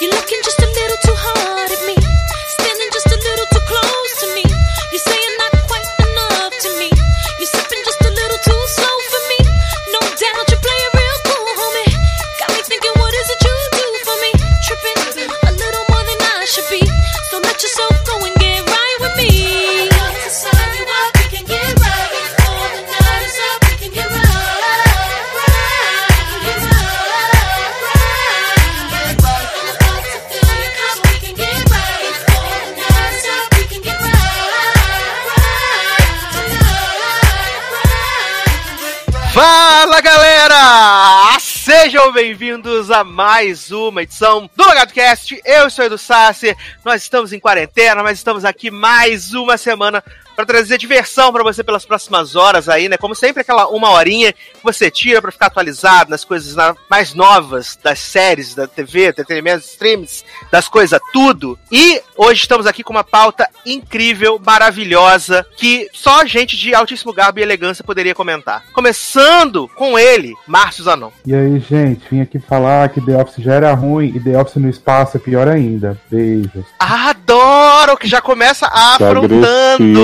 You're looking just a little bem-vindos a mais uma edição do LogadoCast. Eu sou Edu Sassi, nós estamos em quarentena, mas estamos aqui mais uma semana para trazer diversão para você pelas próximas horas aí, né? Como sempre, aquela uma horinha que você tira para ficar atualizado nas coisas na- mais novas das séries, da TV, entretenimento, streams, das coisas tudo. E hoje estamos aqui com uma pauta incrível, maravilhosa, que só gente de altíssimo garbo e elegância poderia comentar. Começando com ele, Márcio Zanon. E aí, gente, vim aqui falar que The Office já era ruim e The Office no espaço é pior ainda. Beijos. Adoro que já começa afrontando.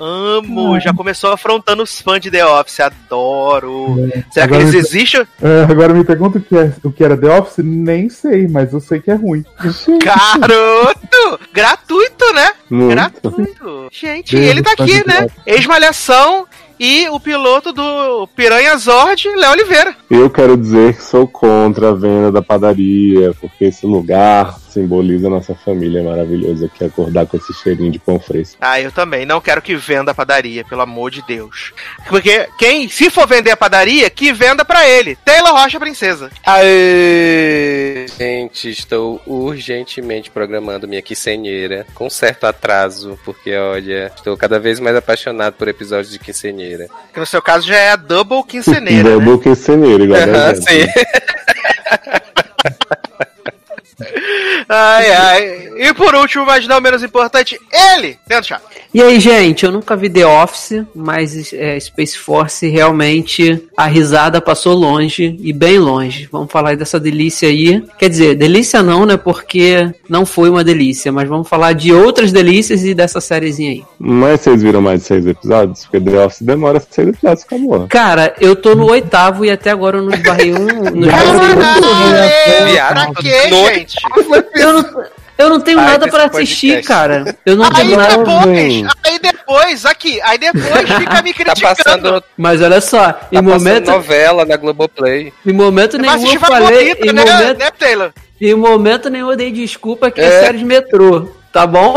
Amo, já começou afrontando os fãs de The Office, adoro. Será que Agora eles me- existem? É, agora me pergunta o que, é, o que era The Office? Nem sei, mas eu sei que é ruim. Garoto! Gratuito, né? Muito. Gratuito. Gente, Beijo, ele tá aqui, né? Ex-malhação e o piloto do Piranha Zord, Léo Oliveira. Eu quero dizer que sou contra a venda da padaria, porque esse lugar simboliza a nossa família maravilhosa aqui, acordar com esse cheirinho de pão fresco. Ah, eu também. Não quero que venda a padaria, pelo amor de Deus. Porque quem, se for vender a padaria, que venda pra ele. Taylor Rocha Princesa. Aê! Gente, estou urgentemente programando minha quinceanheira com certo atraso, porque olha, estou cada vez mais apaixonado por episódios de quinceanheira. Que no seu caso já é a double quinceneira, né? Double quinceneiro, igual a Aham, gente. sim. Ai, ai. E por último, mas não menos importante, ele, dentro chá. E aí, gente, eu nunca vi The Office, mas é, Space Force realmente a risada passou longe e bem longe. Vamos falar aí dessa delícia aí. Quer dizer, delícia não, né? Porque não foi uma delícia, mas vamos falar de outras delícias e dessa sériezinha aí. Mas vocês viram mais de seis episódios? Porque The Office demora seis episódios, acabou. Cara, eu tô no oitavo e até agora eu não esbarrei um. Não esbarrei Caralho, Viado, pra quê, gente? Eu não, eu não tenho Ai, nada pra assistir, cara. Eu não Aí tenho nada. depois, aí depois, aqui, aí depois fica me Tá criticando. passando, Mas olha só, tá em passando momento, novela na Globoplay. em momento Vai nenhum eu falei. favorita, Em né, momento, né, Taylor? Em momento nenhum eu dei desculpa que é, É. série de metrô, tá bom?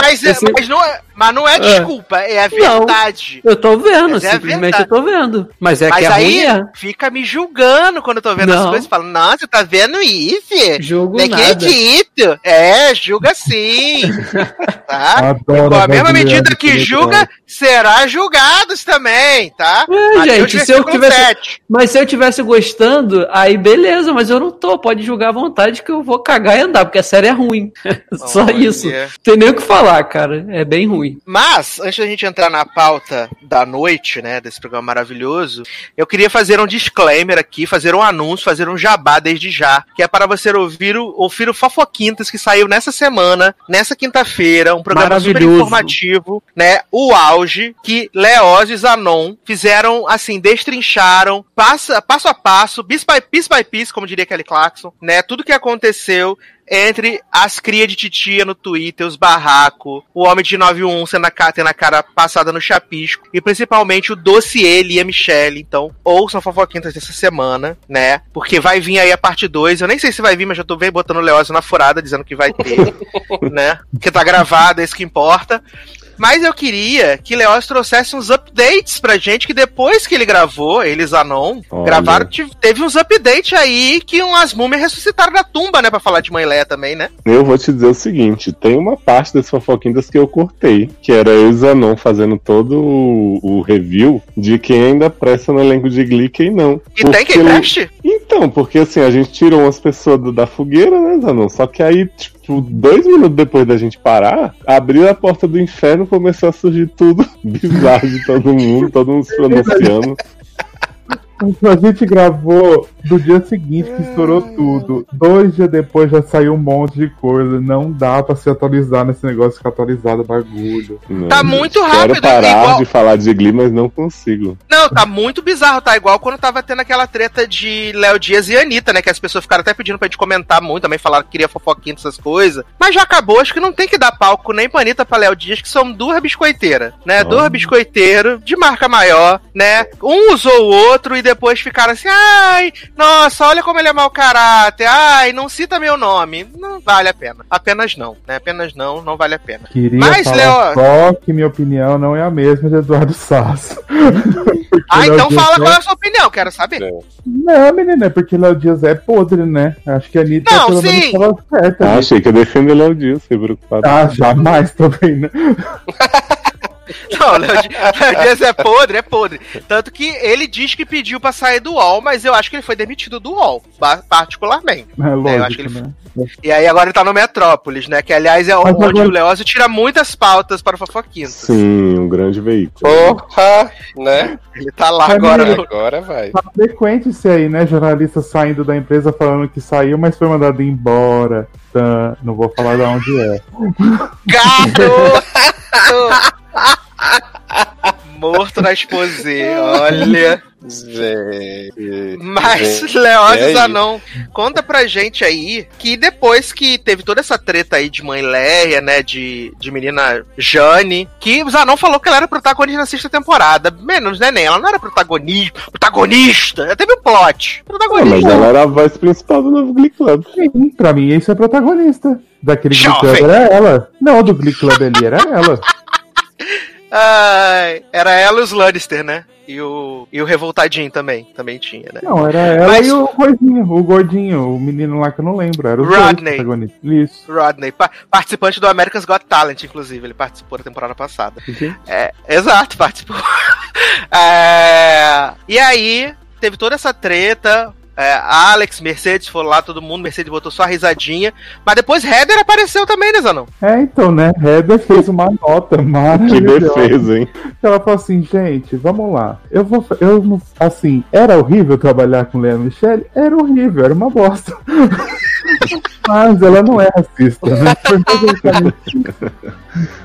Mas, é- Esse- mas, não, é, mas não é desculpa, é a Não. verdade. Eu tô vendo, Mas é simplesmente verdade. eu tô vendo. Mas é Mas que é aí ruim, é. fica me julgando quando eu tô vendo as Não. coisas e falo, nossa, tá vendo isso? Jogo Não nada. acredito. É, julga sim. tá? Adoro com a mesma medida que julga, será julgados também, tá? É, Mateus gente, se eu tivesse- 7. Mas se eu tivesse gostando, aí beleza, mas eu não tô. Pode julgar à vontade que eu vou cagar e andar, porque a série é ruim. Só Olha. isso. Tem nem o que falar, cara. É bem ruim. Mas, antes da gente entrar na pauta da noite, né, desse programa maravilhoso, eu queria fazer um disclaimer aqui, fazer um anúncio, fazer um jabá desde já, que é para você ouvir o, ouvir o Fofoquintas, que saiu nessa semana, nessa quinta-feira, um programa super informativo, né, o auge, que Leoz e Zanon fizeram, assim, destrincharam, passo, passo a passo, piece by, piece by piece, como diria Kelly Clarkson, né, tudo que aconteceu entre as crias de titia no Twitter, os barracos, o homem de 91 sendo a cara, tendo a cara passada no chapisco, e principalmente o dossiê Lia Michelle. Então, ouçam fofoquintas dessa semana, né? Porque vai vir aí a parte 2. Eu nem sei se vai vir, mas já tô vendo botando o Leózio na furada, dizendo que vai ter, né? Porque tá gravado, é isso que importa. Mas eu queria que Leoz trouxesse uns updates pra gente, que depois que ele gravou, eles Anon, Olha. gravaram, teve uns updates aí que umas múmias ressuscitaram da tumba, né? Pra falar de Mãe Leia também, né? Eu vou te dizer o seguinte: tem uma parte das fofoquinhas que eu cortei, que era eu e Zanon fazendo todo o, o review de quem ainda presta no elenco de Glee quem não. E tem quem Porque- preste? Então, porque assim, a gente tirou umas pessoas do- da fogueira, né, Zanon? Só que aí, tipo, dois minutos depois da gente parar, abriu a porta do inferno começou a surgir tudo bizarro de todo mundo, todo mundo se pronunciando. A gente gravou do dia seguinte que estourou tudo. Dois dias depois já saiu um monte de coisa. Não dá pra se atualizar nesse negócio de ficar atualizado bagulho. Não, Tá muito Quero rápido, parar igual- de falar de Glee, mas não consigo. Não, tá muito bizarro, tá igual quando tava tendo aquela treta de Léo Dias e Anitta, né? Que as pessoas ficaram até pedindo pra gente comentar muito, também falaram que queria fofoquinha dessas coisas. Mas já acabou, acho que não tem que dar palco nem pra Anitta pra Léo Dias, que são duas biscoiteiras, né? Ah. Duas biscoiteiros de marca maior, né? Um usou o outro e depois ficaram assim, ai, nossa, olha como ele é mau caráter, ai, não cita meu nome. Não vale a pena. Apenas não, né? Apenas não, não vale a pena. Queria Mas, falar Léo- só que minha opinião não é a mesma de Eduardo Sasso. Ah, então fala é- qual é a sua opinião, quero saber. Não, menina, é porque Léo Dias é podre, né? Acho que a Anitta Não, pelo menos sim. tava certa. Ah, achei que ia defender Léo Dias, fiquei preocupado. Ah, jamais também, né? Não, Léo Léo Dias é podre, é podre. Tanto que ele diz que pediu pra sair do UOL, mas eu acho que ele foi demitido do UOL, particularmente. É lógico, eu acho que ele né? E aí agora ele tá no Metrópolis, né? Que aliás é Mas onde agora- o Leózio tira muitas pautas para o Fofoquinto. Sim, um grande veículo. Porra, né? Ele tá lá Mas, agora. menino, Agora vai. Tá frequente isso aí, né? Jornalista saindo da empresa falando que saiu, mas foi mandado embora. Tá, não vou falar de onde é. Gato! Morto na exposê, olha. Gente. Mas, Leózio é Zanon, conta pra gente aí que depois que teve toda essa treta aí de mãe Leia, né, de, de menina Jane, que o Zanon falou que ela era protagonista na sexta temporada. Menos, né, nem? Ela não era protagonista. Protagonista! Ela teve um plot. Ah, Protagonista. mas ela era a voz principal do novo Glee Club. Sim, pra mim, isso é protagonista. Daquele Glee Jovem. Club era ela. Não, do Glee Club ali era ela. Ai, era ela e os Lannister, né? E o, e o Revoltadinho também. Também tinha, né? Não, era ela Mas- e o gordinho, o gordinho, o menino lá que eu não lembro. Era dois Rodney. Isso. Rodney, pa- participante do America's Got Talent, inclusive, ele participou da temporada passada. É, exato, participou. É, e aí, teve toda essa treta. É, Alex, Mercedes foram lá, todo mundo. Mercedes botou só a risadinha. Mas depois Heather apareceu também, né, Zanão? É, então, né? Heather fez uma nota Que maravilhosa. defesa, hein? Ela falou assim, gente, vamos lá. Eu vou. Eu, não- assim, era horrível trabalhar com Lea Michelle? Era horrível, era uma bosta. Mas ela não é racista, né?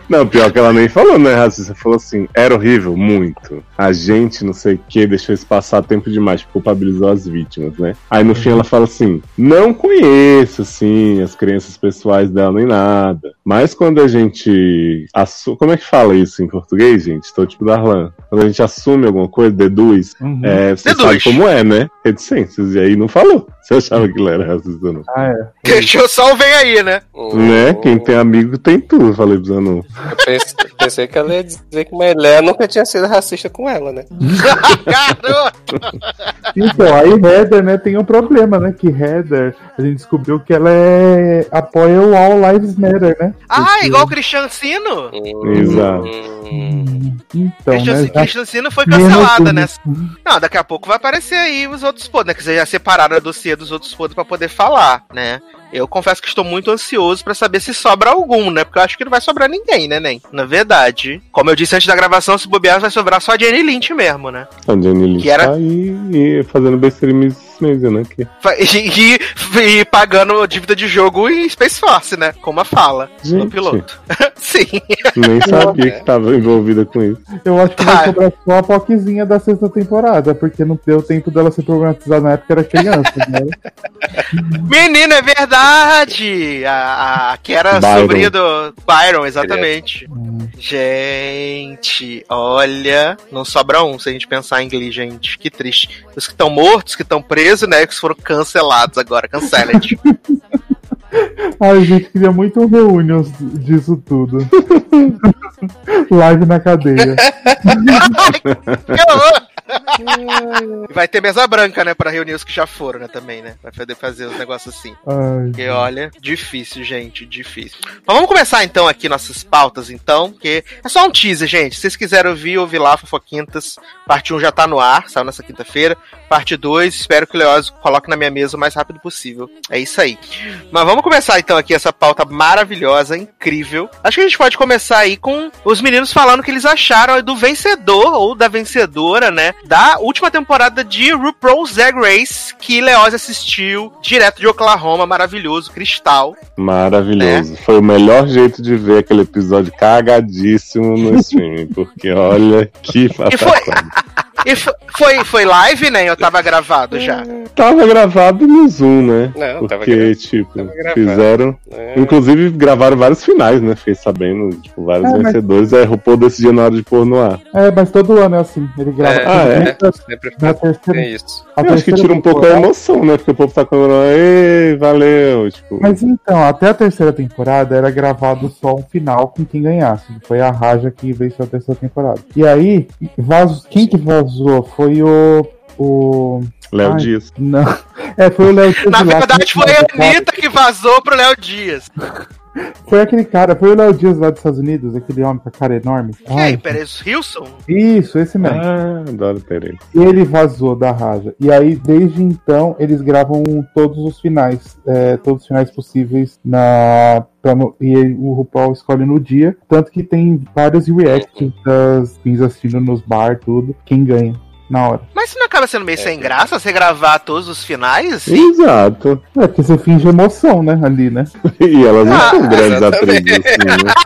Não, pior que ela nem falou, né, racista? Falou assim, era horrível, muito. A gente, não sei o que, deixou isso passar tempo demais, culpabilizou as vítimas, né? Aí no fim ela fala assim, não conheço, assim, as crenças pessoais dela nem nada. Mas quando a gente assume... Como é que fala isso em português, gente? Tô tipo Darlan. Quando a gente assume alguma coisa, deduz, Uhum. é, você Deduz. sabe como é, né? Reticências. E aí não falou. Você achava que ele era racista, não. Ah, é. Deixou só o vem aí, né? Né? Quem tem amigo tem tudo, falei pro Zanon. Eu pense- pensei que ela ia dizer que Melé nunca tinha sido racista com ela, né? Garoto! Então, aí Heather, né, tem um problema, né? Que Heather, a gente descobriu que ela é apoia o All Lives Matter, né? Ah, Porque- igual o Christian Sino? Exato. Hum, Então, Christian, né? Sino foi cancelada, né? Não, daqui a pouco vai aparecer aí os outros podres, né? Que você já separaram a dossiê dos outros podres pra poder falar, né? Eu confesso que estou muito ansioso pra saber se sobra algum, né? Porque eu acho que não vai sobrar ninguém, né, nem? Na verdade, como eu disse antes da gravação, se bobear vai sobrar só a Jenny Lynch mesmo, né? A Jenny Lynch Que era- tá aí e fazendo besteira esse mês, né? E, e- e pagando dívida de jogo em Space Force, né? Como a fala Gente. piloto. Sim. Nem sabia é. que tava envolvida com isso. Eu acho que Tá. vai sobrar só a Poquezinha da sexta temporada, porque não deu tempo dela ser problematizada na época, era criança, né? Menina, é verdade! A, a que era Byron. sobrinha do Byron, exatamente. Gente, olha, não sobra um se a gente pensar em Glee, gente. Que triste. Os que estão mortos, que estão presos, né? Que foram cancelados agora, canceled. Ai, gente, queria muito um reunions disso tudo. Live na cadeia. Que horror! E vai ter mesa branca, né, pra reunir os que já foram, né, também, né? Vai poder fazer os negócios assim. Ai, Porque olha, difícil, gente, difícil. Mas vamos começar então aqui nossas pautas, então, que é só um teaser, gente. Se vocês quiserem ouvir, ouve lá, Fofoquintas. Parte 1 já tá no ar, saiu nessa quinta-feira. Parte 2, espero que o Leoz coloque na minha mesa o mais rápido possível. É isso aí. Mas vamos começar então aqui essa pauta maravilhosa, incrível. Acho que a gente pode começar aí com os meninos falando o que eles acharam do vencedor ou da vencedora, né? Da última temporada de RuPaul's Drag Race, que Leoz assistiu direto de Oklahoma, maravilhoso, cristal. Maravilhoso. Foi o melhor jeito de ver aquele episódio cagadíssimo no streaming, porque olha que E foi. e fo- foi, foi live, né? Eu tava gravado já. Tava gravado no Zoom, né? Não, tava porque, gra- tipo, tava gravado. fizeram. É. Inclusive, gravaram vários finais, né? Fiquei sabendo, tipo, vários É, mas- vencedores. Aí RuPaul decidiu na hora de pôr no ar. É, mas todo ano é assim. Ele grava. É, Ah, é? Sempre Na terceira, isso. a Eu acho que tira um pouco a emoção, né? Porque o povo tá comemorando, ei, valeu. Tipo, Mas então, até a terceira temporada era gravado só um final com quem ganhasse. Foi a Raja que venceu a terceira temporada. E aí, vaz... quem que vazou? Foi o. O. Léo Ai, Dias. Não. É, foi o Léo Dias. Na verdade, foi a Anitta que vazou pro Léo Dias. Foi aquele cara, foi o Léo Dias lá dos Estados Unidos, aquele homem com a cara enorme. Quem? Ai, Pérez Hilson? isso, esse mesmo. Ah, adoro ter ele. Ele vazou da Raja. E aí, desde então, eles gravam todos os finais, é, todos os finais possíveis na. no- e aí o RuPaul escolhe no dia. Tanto que tem vários reacts das queens assistindo nos bar, tudo. Quem ganha na hora. Mas isso não acaba sendo meio sem graça você gravar todos os finais? Assim? Exato. É, porque você finge emoção, né? Ali, né? E elas não Ah, são grandes atrizes, assim, né?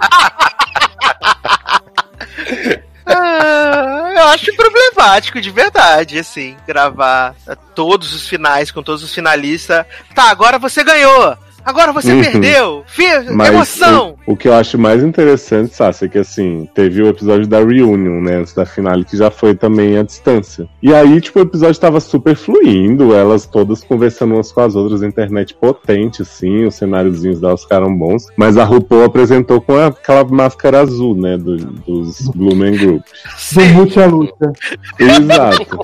Ah, eu acho problemático de verdade, assim, gravar todos os finais com todos os finalistas. Tá, agora você ganhou. Agora você Uhum. perdeu. Fi- Mas emoção. O, o que eu acho mais interessante, Sassi, é que assim, teve o episódio da Reunion, né, antes da finale, que já foi também à distância. E aí, tipo, o episódio tava super fluindo, elas todas conversando umas com as outras, a internet potente, assim, os cenáriozinhos delas ficaram bons. Mas a RuPaul apresentou com aquela máscara azul, né, do- dos Blumen Group. Do luta. Exato.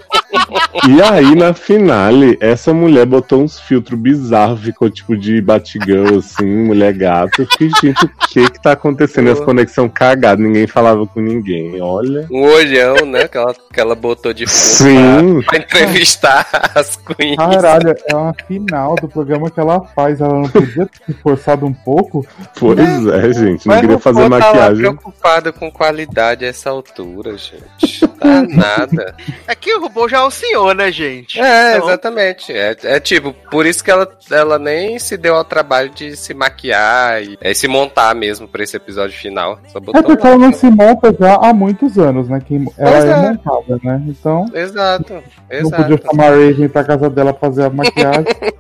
E aí, na finale, essa mulher botou uns filtros bizarros, ficou tipo de Batgirl, assim, mulher gato. Eu fiquei, gente, o que que tá acontecendo? Essa conexão cagada, ninguém falava com ninguém. Olha. Um olhão, né? Que ela, que ela botou de fundo Sim. pra, pra entrevistar as queens. Caralho, é uma final do programa que ela faz. Ela não podia ter se forçado um pouco. Pois é, gente. Não Mas queria o fazer tá maquiagem. preocupada com qualidade a essa altura, gente. Tá nada. É que o robô já é um senhor, né, gente? É, Então, exatamente. É, é tipo, por isso que ela, ela nem se deu ao trabalho de se maquiar e é, se montar mesmo pra esse episódio final. Só É botou porque lá. ela não se monta já há muitos anos, né? Que ela é. é. montada, né? Então, Exato, não podia exato. chamar a Raven pra casa dela fazer a maquiagem.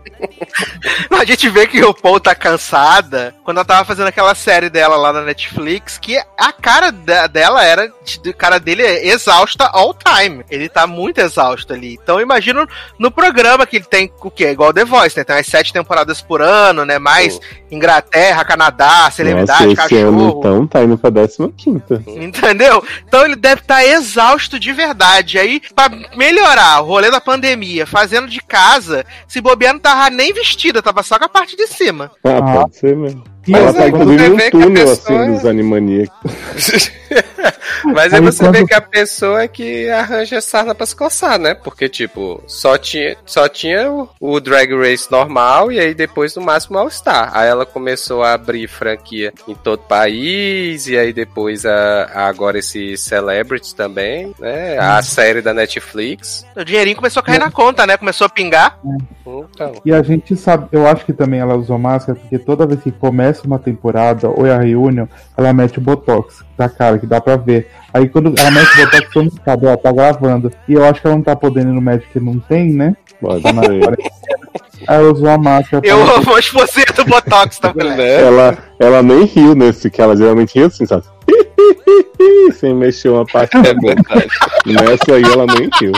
A gente vê que o Paul tá cansada quando ela tava fazendo aquela série dela lá na Netflix, que a cara de- dela era. A cara dele é exausta all time. Ele tá muito exausto ali. Então imagino no programa que ele tem o quê? Igual The Voice, né? Tem umas sete temporadas por ano, né? Mais Inglaterra, Canadá, celebridade, Nossa, esse ano, cachorro. então, tá indo pra 15 Entendeu? Então ele deve estar exausto de verdade. Aí, pra melhorar o rolê da pandemia, fazendo de casa, se bobear não tava nem vestida, tava só com a parte de cima. Ah, Ah. pode ser mesmo. E Ela Mas tá é, quando inclusive num que a túnel, pessoa assim, é- dos Animaniacs. Mas aí Aí você quando- vê que a pessoa é que arranja sarna pra se coçar, né? Porque, tipo, só tinha, só tinha o, o Drag Race normal e aí depois no máximo All Star. Aí ela começou a abrir franquia em todo o país e aí depois a, a- agora esse Celebrity também, né? A série da Netflix. O dinheirinho começou a cair na conta, né? Começou a pingar. Então, E a gente sabe, eu acho que também ela usou máscara, porque toda vez que começa uma temporada ou é a reunião, ela mete o Botox da cara, que dá pra ver. Aí quando ela mete o Botox, todo mundo sabe, ela tá gravando. E eu acho que ela não tá podendo ir no médico que não tem, né? Pode Tá na. Aí ela usou a máscara. pra- Eu vou expor do Botox né? Ela, ela nem riu nesse, que ela geralmente ri assim, sabe? Sem mexer uma parte da boca. Nessa aí ela nem riu.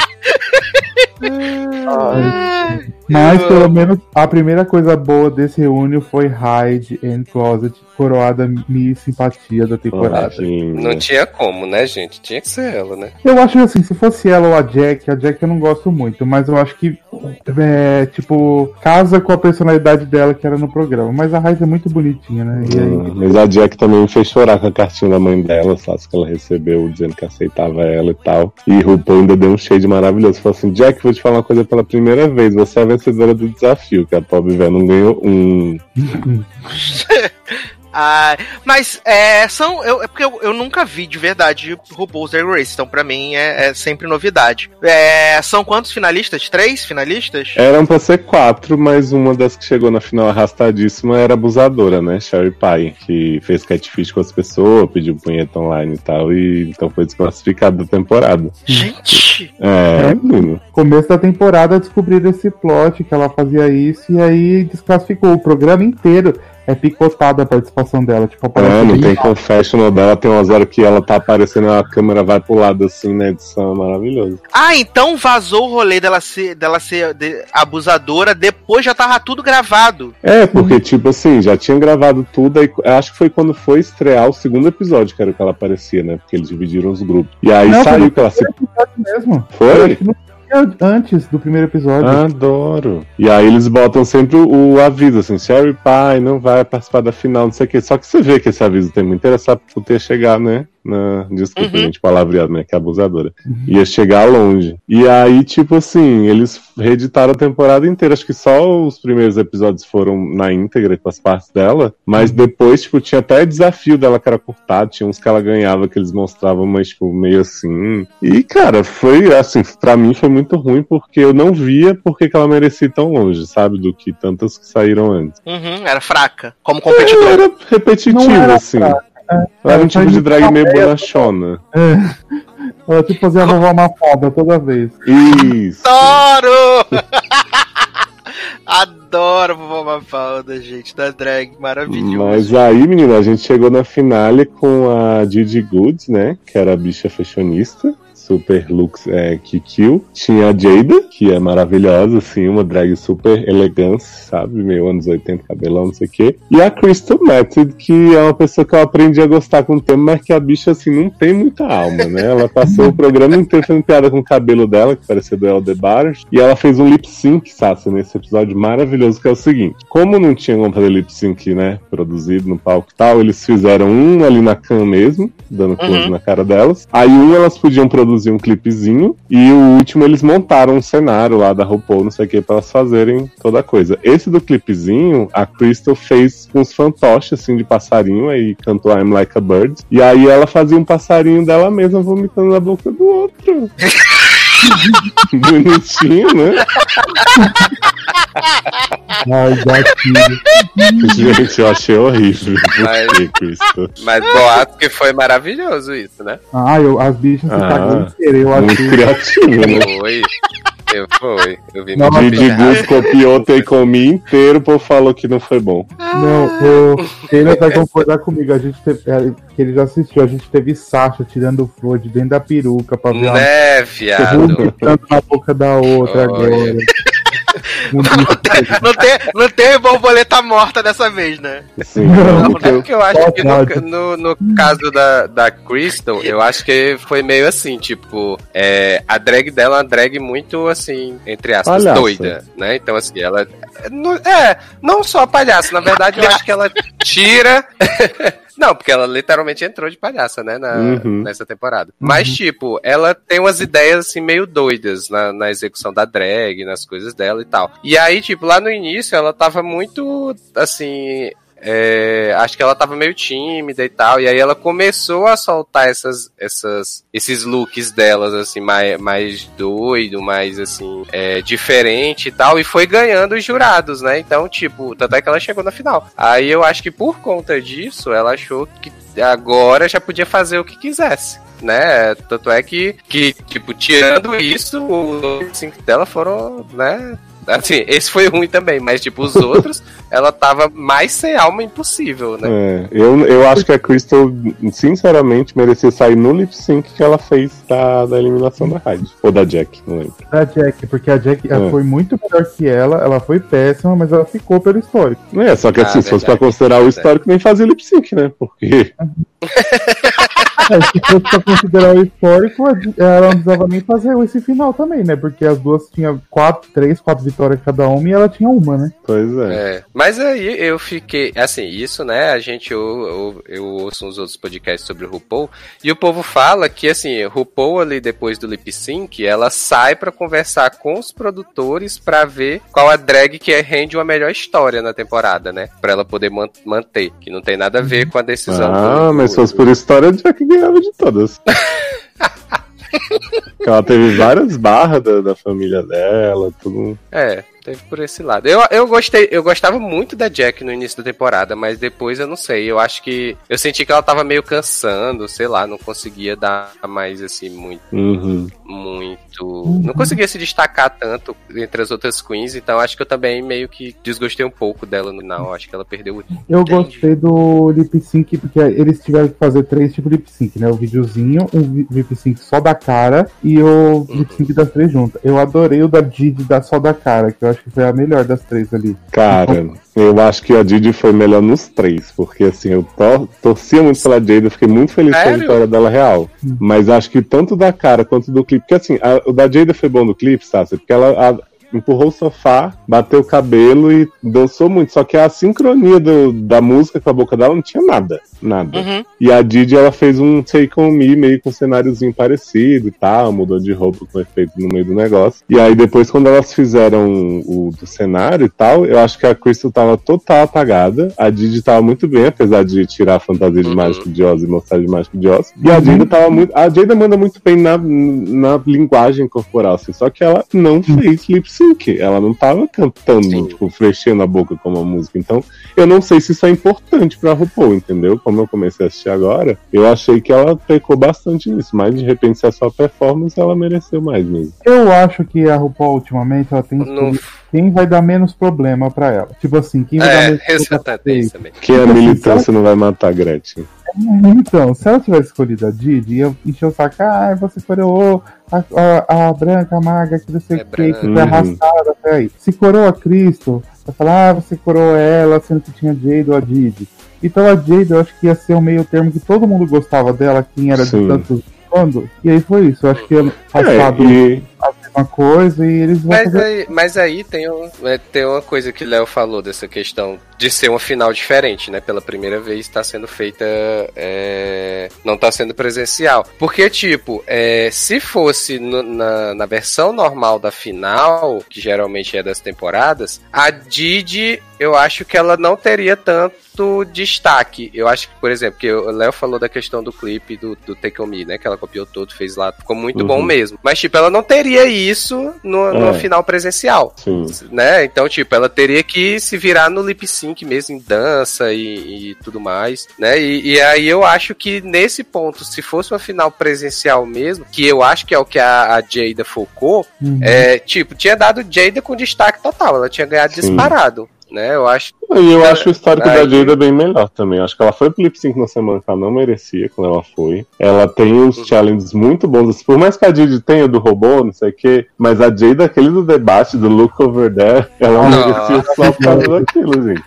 Ai, Mas pelo menos a primeira coisa boa desse reúne foi Hyde and Closet, coroada minha simpatia da temporada. Tadinha. Não tinha como, né, gente? Tinha que ser ela, né? Eu acho assim, se fosse ela ou a Jack, a Jack eu não gosto muito, mas eu acho que, é, tipo, casa com a personalidade dela que era no programa. Mas a Hyde é muito bonitinha, né? E aí, Hum, Mas a Jack também me fez chorar com a cartinha da mãe dela, sabe? Que ela recebeu dizendo que aceitava ela e tal. E RuPaul ainda deu um shade maravilhoso. Falou assim: Jack, vou te falar uma coisa pela primeira vez. Você é a vencedora do desafio, que a pobre velha não ganhou um. Ah, mas é, são. Eu, é porque eu, eu nunca vi de verdade RuPaul's Drag Race, então pra mim é, é sempre novidade. É, são quantos finalistas? Três finalistas? Eram pra ser quatro, mas uma das que chegou na final arrastadíssima era abusadora, né? Sherry Pie, que fez catfish com as pessoas, pediu punheta online e tal, e então foi desclassificada da temporada. Gente! É, menino. começo da temporada descobriram esse plot que ela fazia isso e aí desclassificou o programa inteiro. É picotada a participação dela. Tipo, aparece É, não tem confessional dela, tem umas horas que ela tá aparecendo, a câmera vai pro lado assim na edição, é maravilhoso. Ah, então vazou o rolê dela ser, dela ser de- abusadora, depois já tava tudo gravado. É, porque, tipo assim, já tinha gravado tudo, aí eu acho que foi quando foi estrear o segundo episódio, que era o que ela aparecia, né? Porque eles dividiram os grupos. E aí Não, saiu que ela se. episódio mesmo. Eu Foi? Antes do primeiro episódio. Adoro. E aí eles botam sempre o, o aviso, assim, Sherry Pie não vai participar da final, não sei o quê. Só que você vê que esse aviso tem muito interessado por ter chegar, né? Na, desculpa, Uhum. gente, palavreado, né? Que é abusadora. Ia chegar longe. E aí, tipo assim, eles reeditaram a temporada inteira. Acho que só os primeiros episódios foram na íntegra com as partes dela. Mas depois, tipo, tinha até desafio dela que era cortado. Tinha uns que ela ganhava que eles mostravam, mas, tipo, meio assim. E, cara, foi assim, pra mim foi muito ruim porque eu não via porque que ela merecia ir tão longe, sabe? Do que tantas que saíram antes. Uhum, era fraca, como competidora. Era repetitivo, Não era assim. fraca, Ela era um tipo de drag meio Ela- bonachona. Ela tipo fazia a vovó mafada toda vez. Isso. Adoro! Adoro vovó Mafalda, gente, da drag, maravilhoso. Mas aí, menina, a gente chegou na finale com a Didi Goods, né? Que era a bicha fashionista. Super looks é, que kill. Tinha a Jada, que é maravilhosa, assim, uma drag super elegante, sabe? Meio anos 80, cabelão, não sei o quê. E a Crystal Method, que é uma pessoa que eu aprendi a gostar com o tempo, mas que a bicha, assim, não tem muita alma, né? Ela passou o programa inteiro fazendo piada com o cabelo dela, que parecia do Eldebar, e ela fez um lip sync, Sassi, nesse episódio maravilhoso, que é o seguinte: como não tinha como fazer lip sync, né, produzido no palco e tal, eles fizeram um ali na cam mesmo, dando close Uhum. na cara delas. Aí um elas podiam produzir um clipezinho, e o último eles montaram um cenário lá da RuPaul, não sei o que, pra elas fazerem toda a coisa. Esse do clipezinho, a Crystal fez com uns fantoches, assim, de passarinho, aí cantou I'm Like a Bird, e aí ela fazia um passarinho dela mesma vomitando na boca do outro. Bonitinho, né? Ai, gatilho. Gente, eu achei horrível. Crystal? Mas boato que foi maravilhoso isso, né? Ah, eu, as bichas se Ah, inteira, eu Muito achei. criativo, né? Foi. Eu foi. Eu vi Não, muito Didi Gus copiou Take On Me inteiro, o povo falou que não foi bom. Não, o Taylor vai concordar comigo. A gente teve, é, que ele já assistiu, a gente teve Sasha tirando flor de dentro da peruca pra ver Né, viado? vomitando na boca da outra Olha. agora. Não tem, não, tem, não tem borboleta morta dessa vez, né? Assim, Não, não, É porque eu acho que no, no, no caso da, da Crystal, eu acho que foi meio assim, tipo, é, a drag dela é uma drag muito assim, entre aspas, doida, né? Então, assim, ela. É, não só palhaça, na verdade, eu acho que ela tira. Não, porque ela literalmente entrou de palhaça, né, na, Uhum. nessa temporada. Mas, tipo, ela tem umas ideias, assim, meio doidas na, na execução da drag, nas coisas dela e tal. E aí, tipo, lá no início, ela tava muito, assim... é, acho que ela tava meio tímida e tal, e aí ela começou a soltar essas, essas, esses looks delas, assim, mais, mais doido, mais, assim, é, diferente e tal, e foi ganhando os jurados, né? Então, tipo, tanto é que ela chegou na final. Aí eu acho que por conta disso, ela achou que agora já podia fazer o que quisesse. Né? Tanto é que, que tipo, tirando isso, os sync dela foram, né? Assim, esse foi ruim também, mas tipo, os outros, ela tava mais sem alma impossível, né? É, eu, eu acho que a Crystal, sinceramente, merecia sair no lip sync que ela fez da, da eliminação da rádio. Ou da Jack, não lembro. A Jack, porque a Jack ela É. foi muito melhor que ela, ela foi péssima, mas ela ficou pelo histórico. É, só que Ah, assim, se fosse pra considerar o verdade. histórico, nem fazia lip sync, né? Porque. É, se fosse pra considerar o histórico, ela não precisava nem fazer esse final também, né? Porque as duas tinham quatro, três, quatro vitórias cada uma e ela tinha uma, né? Pois é. É, mas aí eu fiquei, assim, isso, né, a gente, eu, eu, eu ouço uns outros podcasts sobre o RuPaul, e o povo fala que, assim, o RuPaul ali, depois do lip sync, ela sai pra conversar com os produtores pra ver qual a drag que rende uma melhor história na temporada, né, pra ela poder man- manter, que não tem nada a ver com a decisão Ah, do- mas do- fosse por história, a Jack ganhava de todas. Ela teve várias barras da, da família dela, tudo. É, teve por esse lado. Eu, eu gostei, eu gostava muito da Jack no início da temporada, mas depois eu não sei. Eu acho que. Eu senti que ela tava meio cansando, sei lá, não conseguia dar mais assim, muito. Uhum. muito. Não conseguia se destacar tanto entre as outras queens, então acho que eu também meio que desgostei um pouco dela no final. Acho que ela perdeu o. Eu Entendi. gostei do lip sync, porque eles tiveram que fazer três tipos de lip sync, né? O videozinho, um lip sync só da cara e o lip sync das três juntas. Eu adorei o da Didi da só da cara, que eu acho que foi a melhor das três ali. Cara, eu acho que a Didi foi melhor nos três, porque assim, eu tor torcia muito pela Jada, eu fiquei muito feliz com a Sério? vitória dela real. Mas acho que tanto da cara quanto do clipe, porque assim, a- o da Jada foi bom no clipe, Sassi, porque ela a- empurrou o sofá, bateu o cabelo e dançou muito. Só que a sincronia do- da música com a boca dela não tinha nada. Nada. Uhum. E a Didi, ela fez um Take On Me meio com um cenáriozinho parecido e tal, mudou de roupa com efeito no meio do negócio. E aí depois, quando elas fizeram o do cenário e tal, eu acho que a Crystal tava total apagada. A Didi tava muito bem, apesar de tirar a fantasia de Uhum. Mágico de Oz e mostrar de Mágico de Oz. E a Jada tava muito... A Jada manda muito bem na, na linguagem corporal, assim, só que ela não fez lip sync. Ela não tava cantando, Sim. tipo, fechando a boca como a música. Então, eu não sei se isso é importante pra RuPaul, entendeu? Como eu comecei a assistir agora, eu achei que ela pecou bastante nisso, mas de repente, se é só performance, ela mereceu mais mesmo. Eu acho que a RuPaul, ultimamente, ela tem escolhido quem vai dar menos problema pra ela. Tipo assim, quem vai dar É, menos problema pra exatamente isso também. Que a Tipo assim, militância não vai matar a Gretchen. Então, se ela tivesse escolhido a Didi, ia encher o saco, ah, você coroou a, a, a branca, a maga, que não sei É que, foi Uhum. arrastada até aí. Se coroou a Cristo, vai falar, ah, você coroou ela, sendo que tinha Jade ou a Didi. Então a Jade, eu acho que ia ser um meio termo que todo mundo gostava dela, quem era Sim. de tantos quando. E aí foi isso, eu acho que ano É, passado e a mesma coisa e eles vão Mas fazer. aí, mas aí tem, um, é, tem uma coisa que o Léo falou dessa questão de ser uma final diferente, né? Pela primeira vez está sendo feita. é, não está sendo presencial. Porque, tipo, é, se fosse no- na, na versão normal da final, que geralmente é das temporadas, a Didi, eu acho que ela não teria tanto destaque. Eu acho que, por exemplo, que o Léo falou da questão do clipe do, do Take On Me, né? Que ela copiou todo, fez lá, ficou muito Uhum. bom mesmo. Mas, tipo, ela não teria isso no, no É. final presencial. sim. Né? Então, tipo, ela teria que se virar no lip sync mesmo, em dança e, e tudo mais, né? E, e aí eu acho que nesse ponto, se fosse uma final presencial mesmo, que eu acho que é o que a, a Jada focou, Uhum. é, tipo, tinha dado Jada com destaque total, ela tinha ganhado Sim. disparado, né? Eu acho. E eu É, acho o histórico aí- da Jada bem melhor também. Acho que ela foi pro lip sync na semana que ela não merecia quando ela foi. Ela tem Uhum. uns challenges muito bons. assim, Por mais que a Didi tenha do robô, não sei o quê, mas a Jada, aquele do debate, do Look Over There, ela Não. merecia só por causa daquilo, gente.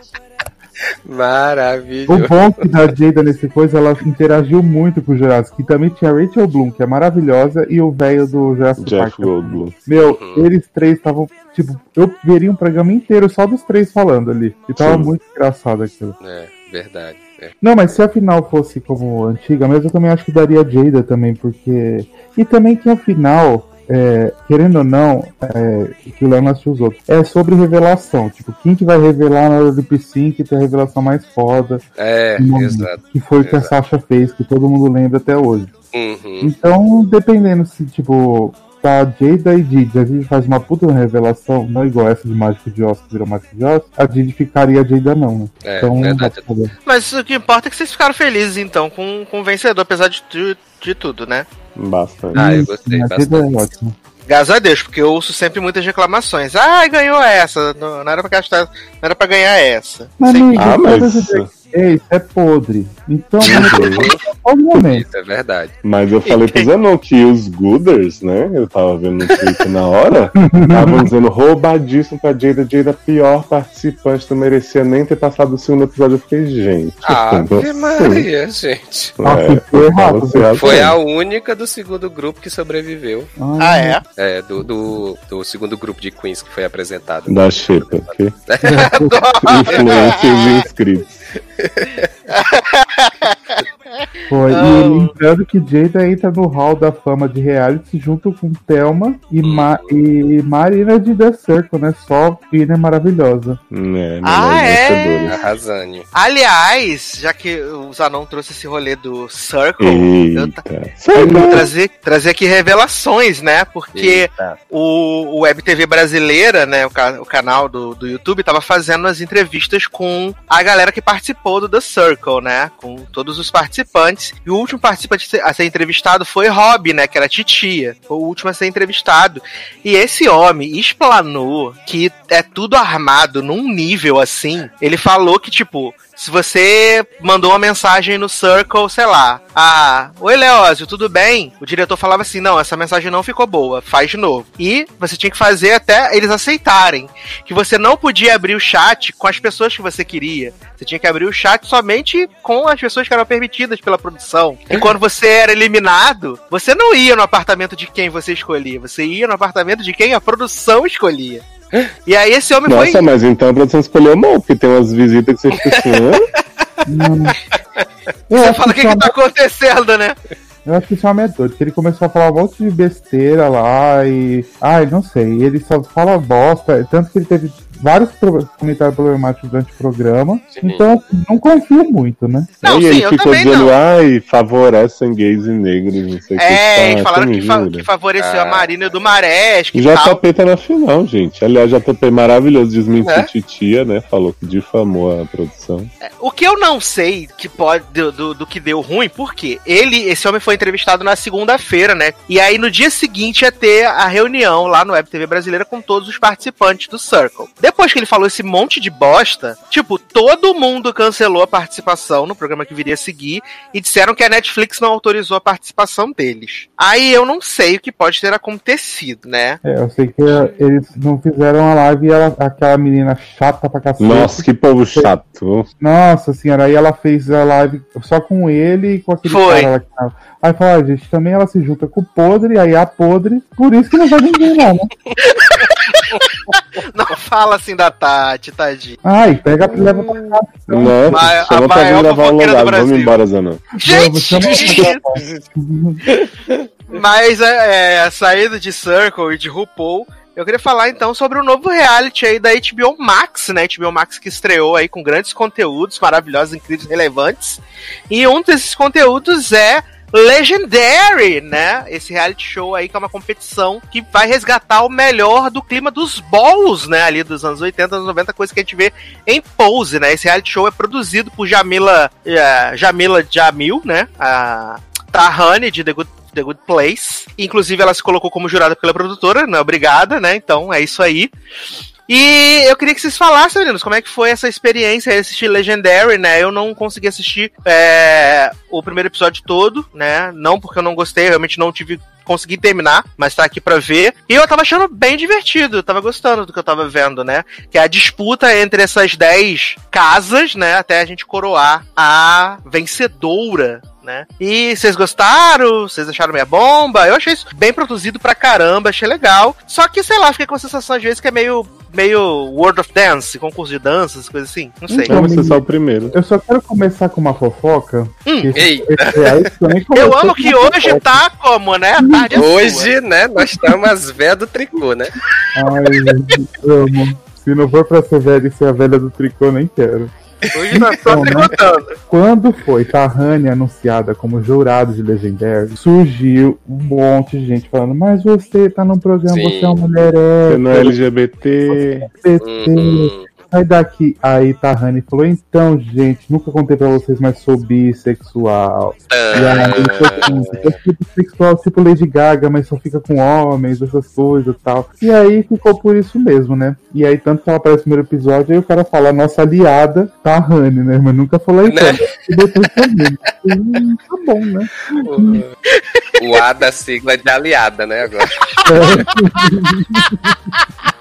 O Maravilhoso. bom que da Jada nesse coisa, ela interagiu muito com o Jurassic. Que também tinha a Rachel Bloom, que é maravilhosa, e o velho do Jurassic Jeff Park. Goldblum. Meu, Uhum. eles três estavam. Tipo, eu veria um programa inteiro só dos três falando ali. E tava Sim. muito engraçado aquilo. É, verdade. é. Não, mas se a final fosse como antiga mesmo, eu também acho que daria Jada também, porque. E também que a final. é, querendo ou não, é, que o Léo não os outros, é sobre revelação. Tipo, quem que vai revelar na hora do lip sync e ter a revelação mais foda, É, exato. que foi o que a. Sasha fez, que todo mundo lembra até hoje. Uhum. Então, dependendo se, tipo, tá Jada e Didi, a Didi faz uma puta revelação, não igual essa de Mágico de Oz, que virou Mágico de Oz, a Didi ficaria a Jada não, né? É, Então, não dá verdade. pra saber. Mas o que importa é que vocês ficaram felizes, então, com, com o vencedor, apesar de, tu- de tudo, né? Bastante. Ah, eu gostei Sim, a bastante. É ótima. Graças a Deus, porque eu ouço sempre muitas reclamações. Ah, ganhou essa, não, não era pra gastar, não era pra ganhar essa. Mas, Sempre. amigo, Ah, mas- Drag Race é podre. Então, todo momento. Isso é verdade. Mas eu falei pro Zanon que os Gooders, né? Eu tava vendo no Twitter na hora, estavam dizendo roubadíssimo pra Jada, Jada, pior participante, não merecia nem ter passado o segundo episódio. Eu fiquei, gente. Ave como assim? Maria, gente. É, foi errado. fala-se errado Foi a única do segundo grupo que sobreviveu. Ah, é? É, do, do, do segundo grupo de Queens que foi apresentado. Da Xepa, ok? Influências e inscritos. Foi. Ah, E o- lembrando que Jada entra no hall da fama de reality junto com Thelma e, Ma e Marina de The Circle, né? Só Pina maravilhosa. Né, Ah, é? vencedores. Arrasane. Aliás, já que o Zanon trouxe esse rolê do Circle, eu Eita. Eu vou trazer, trazer aqui revelações, né? Porque Eita. o, o Web TV brasileira, né? O, ca- o canal do, do YouTube, tava fazendo as entrevistas com a galera que participou do The Circle, né? Com todos os participantes. E o último participante a ser entrevistado foi Rob, né? Que era a titia. Foi o último a ser entrevistado. E esse homem explanou que é tudo armado num nível assim. Ele falou que, tipo, se você mandou uma mensagem no Circle, sei lá, ah, oi Leózio, tudo bem? O diretor falava assim: não, essa mensagem não ficou boa, faz de novo. E você tinha que fazer até eles aceitarem. Que você não podia abrir o chat com as pessoas que você queria. Você tinha que abrir o chat somente com as pessoas que eram permitidas pela produção. E quando você era eliminado, você não ia no apartamento de quem você escolhia, você ia no apartamento de quem a produção escolhia. E aí esse homem Nossa, foi. mas então a produção escolheu mal, porque tem umas visitas que você fica assim, hã? Eu Você fala o que, que é tá acontecendo, né? Eu acho que isso é uma método, que ele começou a falar um monte de besteira lá e. Ai, não sei, ele só fala bosta, tanto que ele teve vários pro- comentários problemáticos durante o programa. Então, assim, não confio muito, né? Não, e sim, ele eu ficou dizendo, não. ai, favorecem gays e negros, não sei o que. É, tá, e falaram tem que, fa- que favoreceu Ah. a Marina do Maresco O e tal. JP tá na final, gente. Aliás, JP maravilhoso desmentiu É? titia, né? Falou que difamou a produção. O que eu não sei que pode do, do, do que deu ruim, porque ele, esse homem foi entrevistado na segunda-feira, né? E aí no dia seguinte ia ter a reunião lá no Web TV brasileira com todos os participantes do Circle. Depois que ele falou esse monte de bosta, tipo, todo mundo cancelou a participação no programa que viria a seguir e disseram que a Netflix não autorizou a participação deles. Aí eu não sei o que pode ter acontecido, né? É, eu sei que eles não fizeram a live e ela, aquela menina chata pra cacete. Nossa, que povo chato. Nossa senhora, aí ela fez a live só com ele e com aquele Foi. cara lá que tava. Aí fala, ah, gente, também ela se junta com o podre, aí a podre, por isso que não vai ninguém lá, né? Não fala assim da Tati, tadinho. Ai, pega e leva pra casa. Mas a chama pra maior vir gravar um lugar. Brasil. Vamos embora, Zanão. Gente! Mas é, é, a saída de Circle e de RuPaul, eu queria falar então sobre o novo reality aí da HBO Max, né? HBO Max que estreou aí com grandes conteúdos maravilhosos, incríveis, relevantes. E um desses conteúdos é Legendary, né? Esse reality show aí que é uma competição que vai resgatar o melhor do clima dos balls, né? Ali dos anos 80, anos 90, coisa que a gente vê em Pose, né? Esse reality show é produzido por Jamila, eh, Jamila Jamil, né? A Tahani de The Good The Good Place. Inclusive, ela se colocou como jurada pela produtora, né? Obrigada, né? Então, é isso aí. E eu queria que vocês falassem, meninos, como é que foi essa experiência assistir Legendary, né? Eu não consegui assistir é, o primeiro episódio todo, né? Não porque eu não gostei, eu realmente não tive consegui terminar, mas tá aqui pra ver. E eu tava achando bem divertido, eu tava gostando do que eu tava vendo, né? Que é a disputa entre essas 10 casas, né? Até a gente coroar a vencedora né? E vocês gostaram? Vocês acharam minha bomba? Eu achei isso bem produzido pra caramba, achei legal. Só que, sei lá, fiquei com a sensação às vezes que é meio, meio World of Dance, concurso de danças, coisa assim. Não sei. Então, Vamos ser só o primeiro. Eu só quero começar com uma fofoca. Hum, esse- ei. esse reality também Eu amo que hoje fofoca. tá como, né? A tarde é sua. Hoje, né, nós estamos as véias do tricô, né? Ai, gente, amo. Se não for pra ser velha e ser a velha do tricô, nem quero. Hoje nós Então, estamos né? Quando foi Tahani anunciada como jurado de Legendary, surgiu um monte de gente falando: Mas você tá num programa, Sim. você é uma mulher Você não é LGBT. PT, Uhum. Sai daqui. Aí Tahani falou, então, gente, nunca contei pra vocês, mas sou bissexual. E aí, assim, eu sou bissexual tipo Lady Gaga, mas só fica com homens, essas coisas e tal. E aí ficou por isso mesmo, né? E aí, tanto que ela aparece no primeiro episódio, aí o cara fala, nossa aliada, Tahani, né? Mas nunca falou então. Né? E depois também. Hum, tá bom, né? O, o A da sigla de aliada, né? Agora.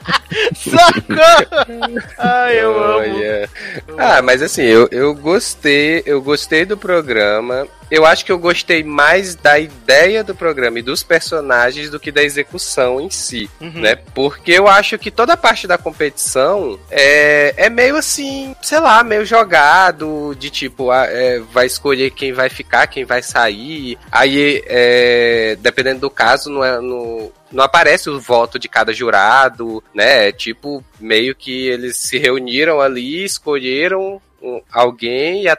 Socorro! Ai, eu amo. Olha. Ah, mas assim, eu, eu gostei, eu gostei do programa. Eu acho que eu gostei mais da ideia do programa e dos personagens do que da execução em si, Uhum. né? Porque eu acho que toda a parte da competição é, é meio assim, sei lá, meio jogado, de tipo, ah, é, vai escolher quem vai ficar, quem vai sair. Aí, é, dependendo do caso, não é no, não aparece o voto de cada jurado, né? É tipo, meio que eles se reuniram ali, escolheram alguém e a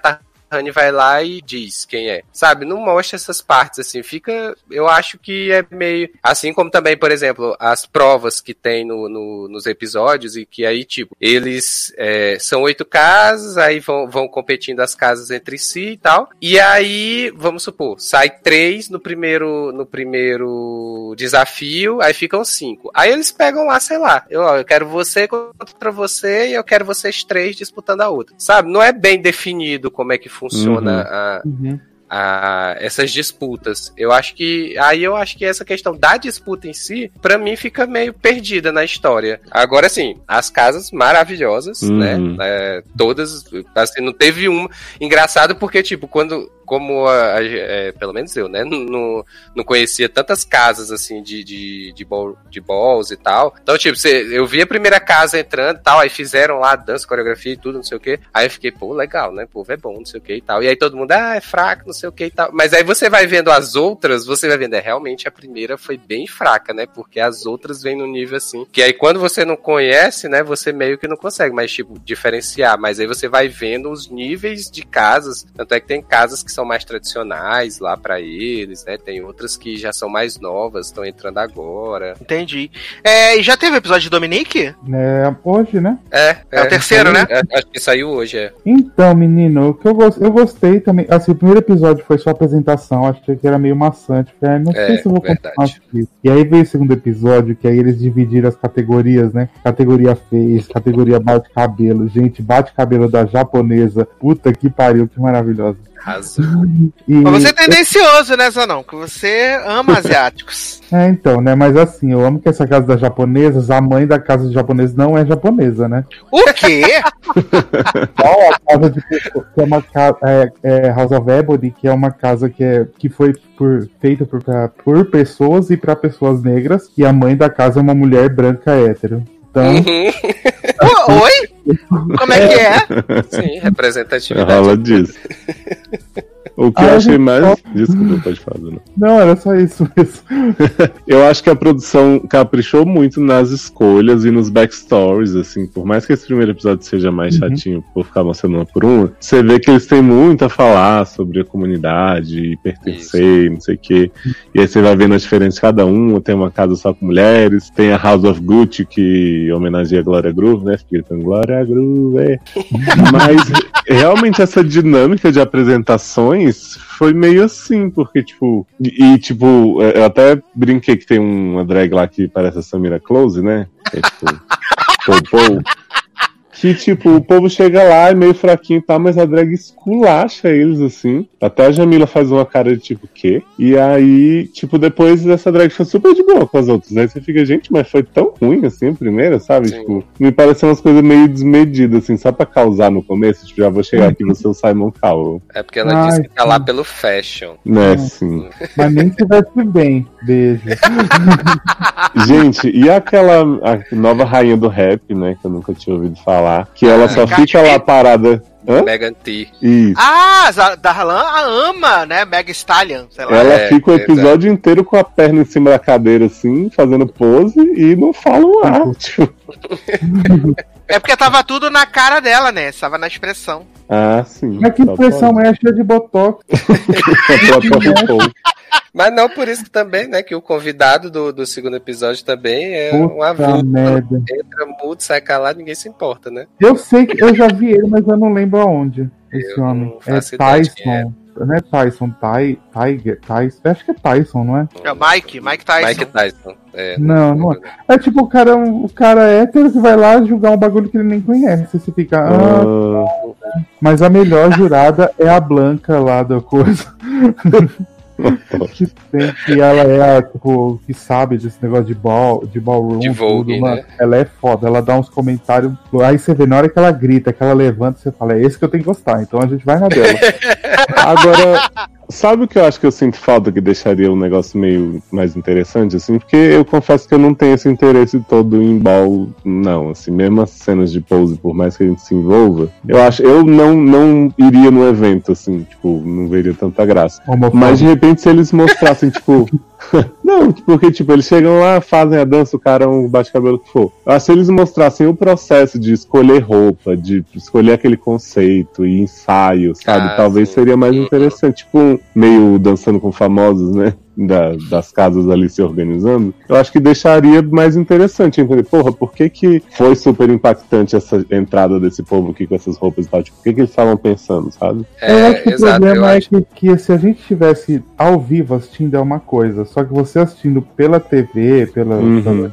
Tahani vai lá e diz quem é. Sabe? Não mostra essas partes assim. Fica. Eu acho que é meio. Assim como também, por exemplo, as provas que tem no, no- nos episódios e que aí, tipo, eles é, são oito casas, aí vão, vão competindo as casas entre si e tal. E aí, vamos supor, sai três no primeiro, no primeiro desafio, aí ficam cinco. Aí eles pegam lá, sei lá, eu, eu quero você contra você e eu quero vocês três disputando a outra. Sabe? Não é bem definido como é que funciona a, Uhum. a essas disputas. Eu acho que aí eu acho que essa questão da disputa em si, pra mim fica meio perdida na história. Agora sim, as casas maravilhosas, Uhum. né? É, todas, assim, não teve uma engraçado porque tipo quando como a- a- é, pelo menos eu, né, não, não conhecia tantas casas assim de, de, de, ball, de balls e tal. Então, tipo, você, eu vi a primeira casa entrando e tal, aí fizeram lá dança, coreografia e tudo, não sei o que. Aí eu fiquei, pô, legal, né? Povo é bom, não sei o que e tal. E aí todo mundo, ah, é fraco, não sei o que e tal. Mas aí você vai vendo as outras, você vai vendo, é, realmente a primeira foi bem fraca, né? Porque as outras vêm no nível assim. Que aí quando você não conhece, né, você meio que não consegue mais, tipo, diferenciar. Mas aí você vai vendo os níveis de casas. Tanto é que tem casas que são mais tradicionais lá pra eles, né? Tem outras que já são mais novas, estão entrando agora. Entendi. É, e já teve o episódio de Dominique? É, hoje, né? É, É o terceiro, né? É, acho que saiu hoje, é. Então, menino, o que eu, eu gostei também. Assim, o primeiro episódio foi só apresentação, achei que era meio maçante. Falei, ah, não sei É, se eu vou verdade. continuar isso. E aí veio o segundo episódio, que aí eles dividiram as categorias, né? Categoria fez, categoria bate-cabelo. Gente, bate-cabelo da japonesa. Puta que pariu, que maravilhosa. E, Mas você é tendencioso, né, Zanão? Que você ama asiáticos. É, então, né? Mas assim, eu amo que essa casa das japonesas, a mãe da casa dos japoneses não é japonesa, né? O quê? Qual a casa de que é uma casa é, é House of Ebony, que é uma casa que, é, que foi por, feita por, pra- por pessoas e para pessoas negras, e a mãe da casa é uma mulher branca hétero. Então, Uhum. Oi? Como é que é? Sim, representatividade. Rola disso. O que Ah, eu achei mais. só- Desculpa, pode falar, não, era só isso mesmo. Eu acho que a produção caprichou muito nas escolhas e nos backstories, assim. Por mais que esse primeiro episódio seja mais Uhum. chatinho por ficar mostrando uma por uma, você vê que eles têm muito a falar sobre a comunidade e pertencer, não sei o quê. E aí você vai vendo as diferenças de cada um. Tem uma casa só com mulheres, tem a House of Gucci, que homenageia a Glória Groove, né? Fica gritando Glória Groove. é. Mas realmente essa dinâmica de apresentações foi meio assim, porque, tipo, e, e, tipo, eu até brinquei que tem uma drag lá que parece a Samira Close, né? É, tipo, Pou. Que, tipo, o povo chega lá e meio fraquinho e tal, mas a drag esculacha eles, assim. Até a Jamila faz uma cara de tipo, quê? E aí, tipo, depois essa drag foi super de boa com as outras, né? Você fica, gente, mas foi tão ruim assim a primeira, sabe? Sim. Tipo, me pareceu umas coisas meio desmedidas, assim, só pra causar no começo. Tipo, já vou chegar aqui no seu Simon Cowell. É porque ela Ai, disse que tá lá sim. pelo fashion. Né, sim. Mas nem se veste bem. Beijo. Gente, e aquela a nova rainha do rap, né? Que eu nunca tinha ouvido falar. Que ela só fica lá parada. Hã? Megan T. Isso. Ah, a Darlan a ama, né? Mega Stallion, sei lá. Ela é, fica o é episódio inteiro com a perna em cima da cadeira, assim, fazendo pose e não fala um ar. Tipo, É porque tava tudo na cara dela, né? Tava na expressão. ah, sim. Mas que Só impressão é cheia de botox. pode. Mas não por isso que também, né? Que o convidado do, do segundo episódio também é um Puta avulso. merda. Entra mudo, sai calado, ninguém se importa, né? Eu sei que eu já vi ele, mas eu não lembro aonde. Esse Eu homem. É é. Tyson. Não é Tyson, Ty, Tiger, Tyson. Acho que é Tyson, não é? É o Mike, Mike Tyson. Mike Tyson. É, Não, não é. É tipo o cara, o cara hétero que vai lá julgar um bagulho que ele nem conhece. Você fica. Ah, Ah, mas a melhor jurada é a Blanca lá da coisa. que tem que ela é a, tipo, que sabe desse negócio de ball, de ballroom, De Vogue, tudo, né? Ela é foda, ela dá uns comentários. Aí você vê, na hora que ela grita, que ela levanta, você fala, é esse que eu tenho que gostar, então a gente vai na dela. Agora, sabe o que eu acho que eu sinto falta que deixaria o negócio meio mais interessante, assim? Porque eu confesso que eu não tenho esse interesse todo em ball, não. Assim, mesmo as cenas de pose, por mais que a gente se envolva, eu acho, eu não, não iria no evento, assim, tipo, não veria tanta graça. Homofóbico. Mas de repente, se eles mostrassem, tipo. Não, porque, tipo, eles chegam lá, fazem a dança, o cara é um bate-cabelo que for. Eu acho que se eles mostrassem o processo de escolher roupa, de escolher aquele conceito e ensaio, sabe? Ah, Talvez sim. seria mais Uhum. interessante. Tipo, um meio dançando com famosos, né? Da- das casas ali se organizando. Eu acho que deixaria mais interessante entender. Porra, por que, que foi super impactante essa entrada desse povo aqui com essas roupas e tal? Tipo, o que, que eles estavam pensando, sabe? eu acho que É, o exato, eu problema é acho. que, que se a gente tivesse ao vivo assistindo é uma coisa, só que você assistindo pela TV, pela, Uhum.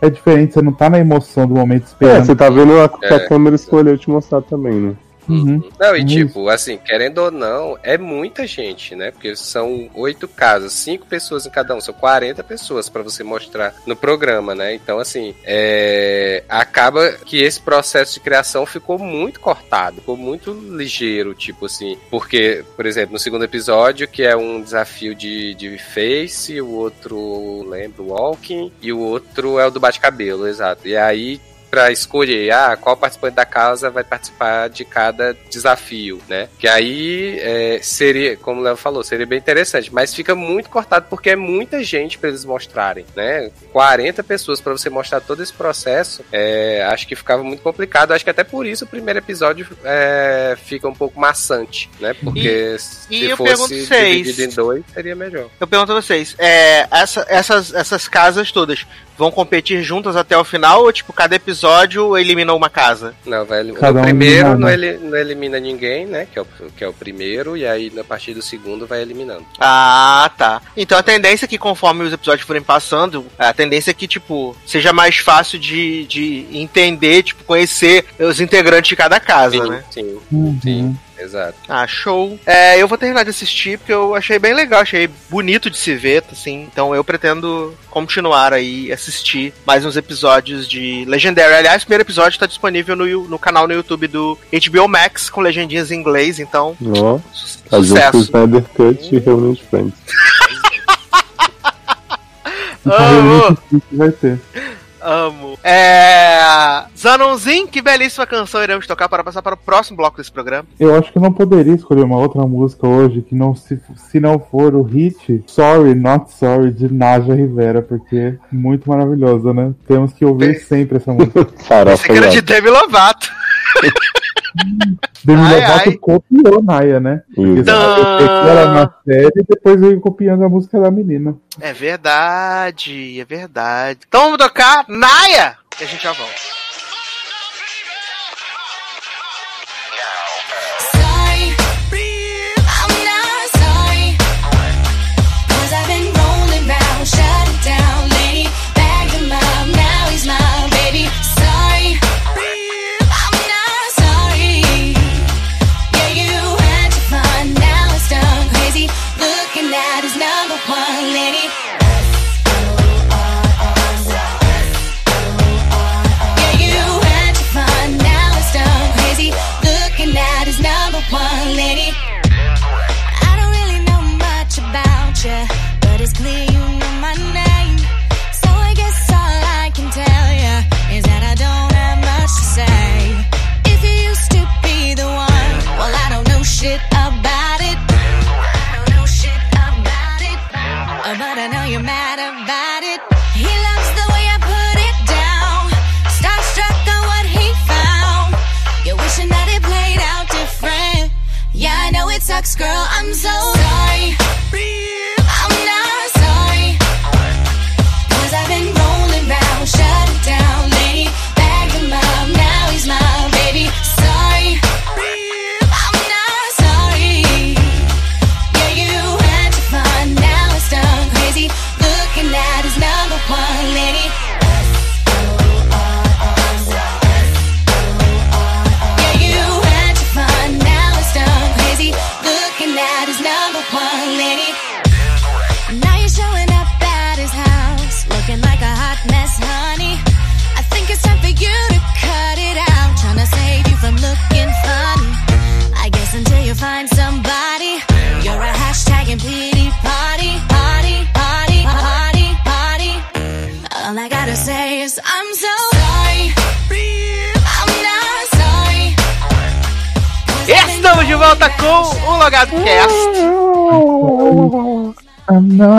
é diferente, você não tá na emoção do momento É, esperando. você tá vendo a, que a É. câmera escolheu te mostrar também, né? Uhum. Não, e Isso. tipo, assim, querendo ou não, é muita gente, né? Porque são oito casas, cinco pessoas em cada um, são 40 pessoas pra você mostrar no programa, né? Então, assim, é... acaba que esse processo de criação ficou muito cortado, ficou muito ligeiro, tipo assim, porque, por exemplo, no segundo episódio, que é um desafio de, de face, o outro, lembro, walking, e o outro é o do bate-cabelo, exato. E aí pra escolher ah, qual participante da casa vai participar de cada desafio, né? Que aí é, seria, como o Léo falou, seria bem interessante, mas fica muito cortado porque é muita gente pra eles mostrarem, né? 40 pessoas pra você mostrar todo esse processo, é, acho que ficava muito complicado. Acho que até por isso o primeiro episódio é, fica um pouco maçante, né? Porque e se pergunto fosse dividido em dois, seria melhor. Eu pergunto a vocês, é, essa- essas, essas casas todas vão competir juntas até o final ou, tipo, cada episódio elimina uma casa? Não, vai, Cada um primeiro não, né? ele, não elimina ninguém, né? Que é, o, que é o primeiro, e aí a partir do segundo vai eliminando. Ah, tá. Então a tendência é que conforme os episódios forem passando, a tendência é que, tipo, seja mais fácil de, de entender, tipo, conhecer os integrantes de cada casa, sim, né? sim, Uhum. sim, exato. Ah, show. É, eu vou terminar de assistir porque eu achei bem legal, achei bonito de se ver, assim. Então eu pretendo continuar aí assistir mais uns episódios de Legendary. Aliás, o primeiro episódio tá disponível no, no canal no YouTube do HBO Max com legendinhas em inglês, então Ó, su- o sucesso. Snyder Cut e Reunião de Friends. Então, vai ter. Amo. É. Zanonzin, que belíssima canção iremos tocar para passar para o próximo bloco desse programa. Eu acho que eu não poderia escolher uma outra música hoje que não se, se não for o hit Sorry Not Sorry de Naja Rivera, porque é muito maravilhosa, né? Temos que ouvir sempre essa música. Farofa Esse era de. Demi Lovato. Demi Lovato copiou Naya, né? Porque ela na série e depois veio copiando a música da menina. É verdade, é verdade. Então vamos tocar Naya e a gente já volta. Sucks, girl. I'm so sorry. Volta com o Logado Cast.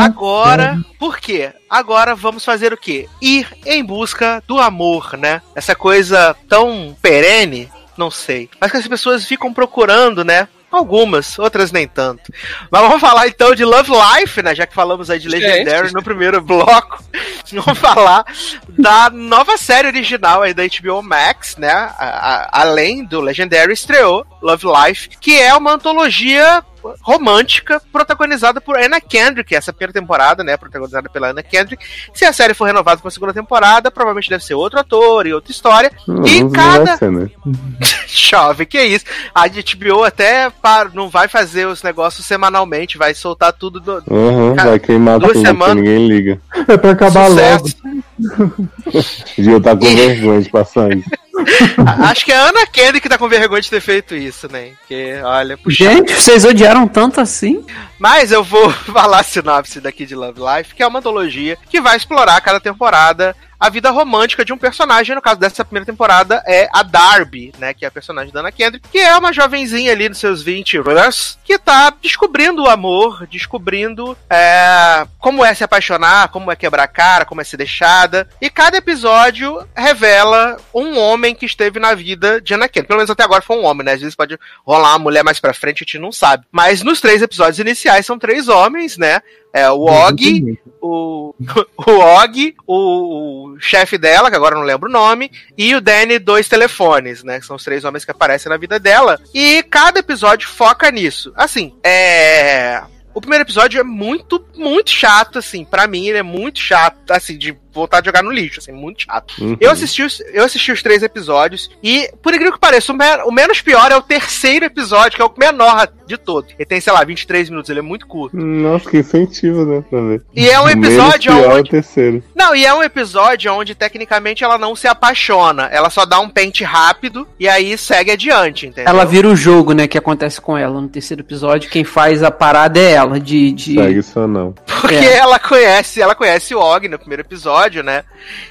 Agora, por quê? Agora vamos fazer o quê? Ir em busca do amor, né? Essa coisa tão perene, não sei. Mas que as pessoas ficam procurando, né? Algumas, outras nem tanto. Mas vamos falar então de Love Life, né? Já que falamos aí de Legendary Gente. no primeiro bloco. Vamos falar da nova série original aí da HBO Max, né? A- a- além do Legendary, estreou Love Life, que é uma antologia romântica protagonizada por Anna Kendrick, essa primeira temporada, né, protagonizada pela Anna Kendrick. Se a série for renovada para a segunda temporada, provavelmente deve ser outro ator e outra história. e Não cada vai ser, né? chove, que isso. A HBO até para, não vai fazer os negócios semanalmente, vai soltar tudo do, Uhum, vai queimar duas tudo, semanas. ninguém liga. É pra acabar logo. sucesso. Gil tá com E- vergonha de passar isso. Acho que é a Ana Kendrick que tá com vergonha de ter feito isso, né? Porque, olha, puxa. Gente, vocês odiaram tanto assim? Mas eu vou falar a sinopse daqui de Love Life, que é uma antologia que vai explorar cada temporada a vida romântica de um personagem. No caso dessa primeira temporada é a Darby, né? Que é a personagem da Anna Kendrick, que é uma jovenzinha ali nos seus 20 anos, que tá descobrindo o amor, descobrindo é, como é se apaixonar, como é quebrar a cara, como é ser deixada. E cada episódio revela um homem que esteve na vida de Anna Kendrick. Pelo menos até agora foi um homem, né? Às vezes pode rolar uma mulher mais pra frente, a gente não sabe. Mas nos três episódios iniciais são três homens, né? É o Og, o, o Og, o, o chefe dela, que agora não lembro o nome, e o Danny, dois telefones, né? Que são os três homens que aparecem na vida dela. E cada episódio foca nisso. Assim, é. O primeiro episódio é muito, muito chato, assim. Pra mim, ele é muito chato, assim, de voltar a jogar no lixo, assim, muito chato. Uhum. Eu assisti, os, eu assisti os três episódios e, por incrível que pareça, o, me- o menos pior é o terceiro episódio, que é o menor de todos. Ele tem, sei lá, 23 minutos, ele é muito curto. Nossa, que incentivo, né? Pra ver. E é um O menos episódio pior é o onde. terceiro. Não, e é um episódio onde tecnicamente ela não se apaixona. Ela só dá um pente rápido e aí segue adiante, entendeu? Ela vira o jogo, né, que acontece com ela no terceiro episódio. Quem faz a parada é ela, de... de... Segue isso ou não. Porque É. ela conhece, ela conhece o Og no primeiro episódio, né?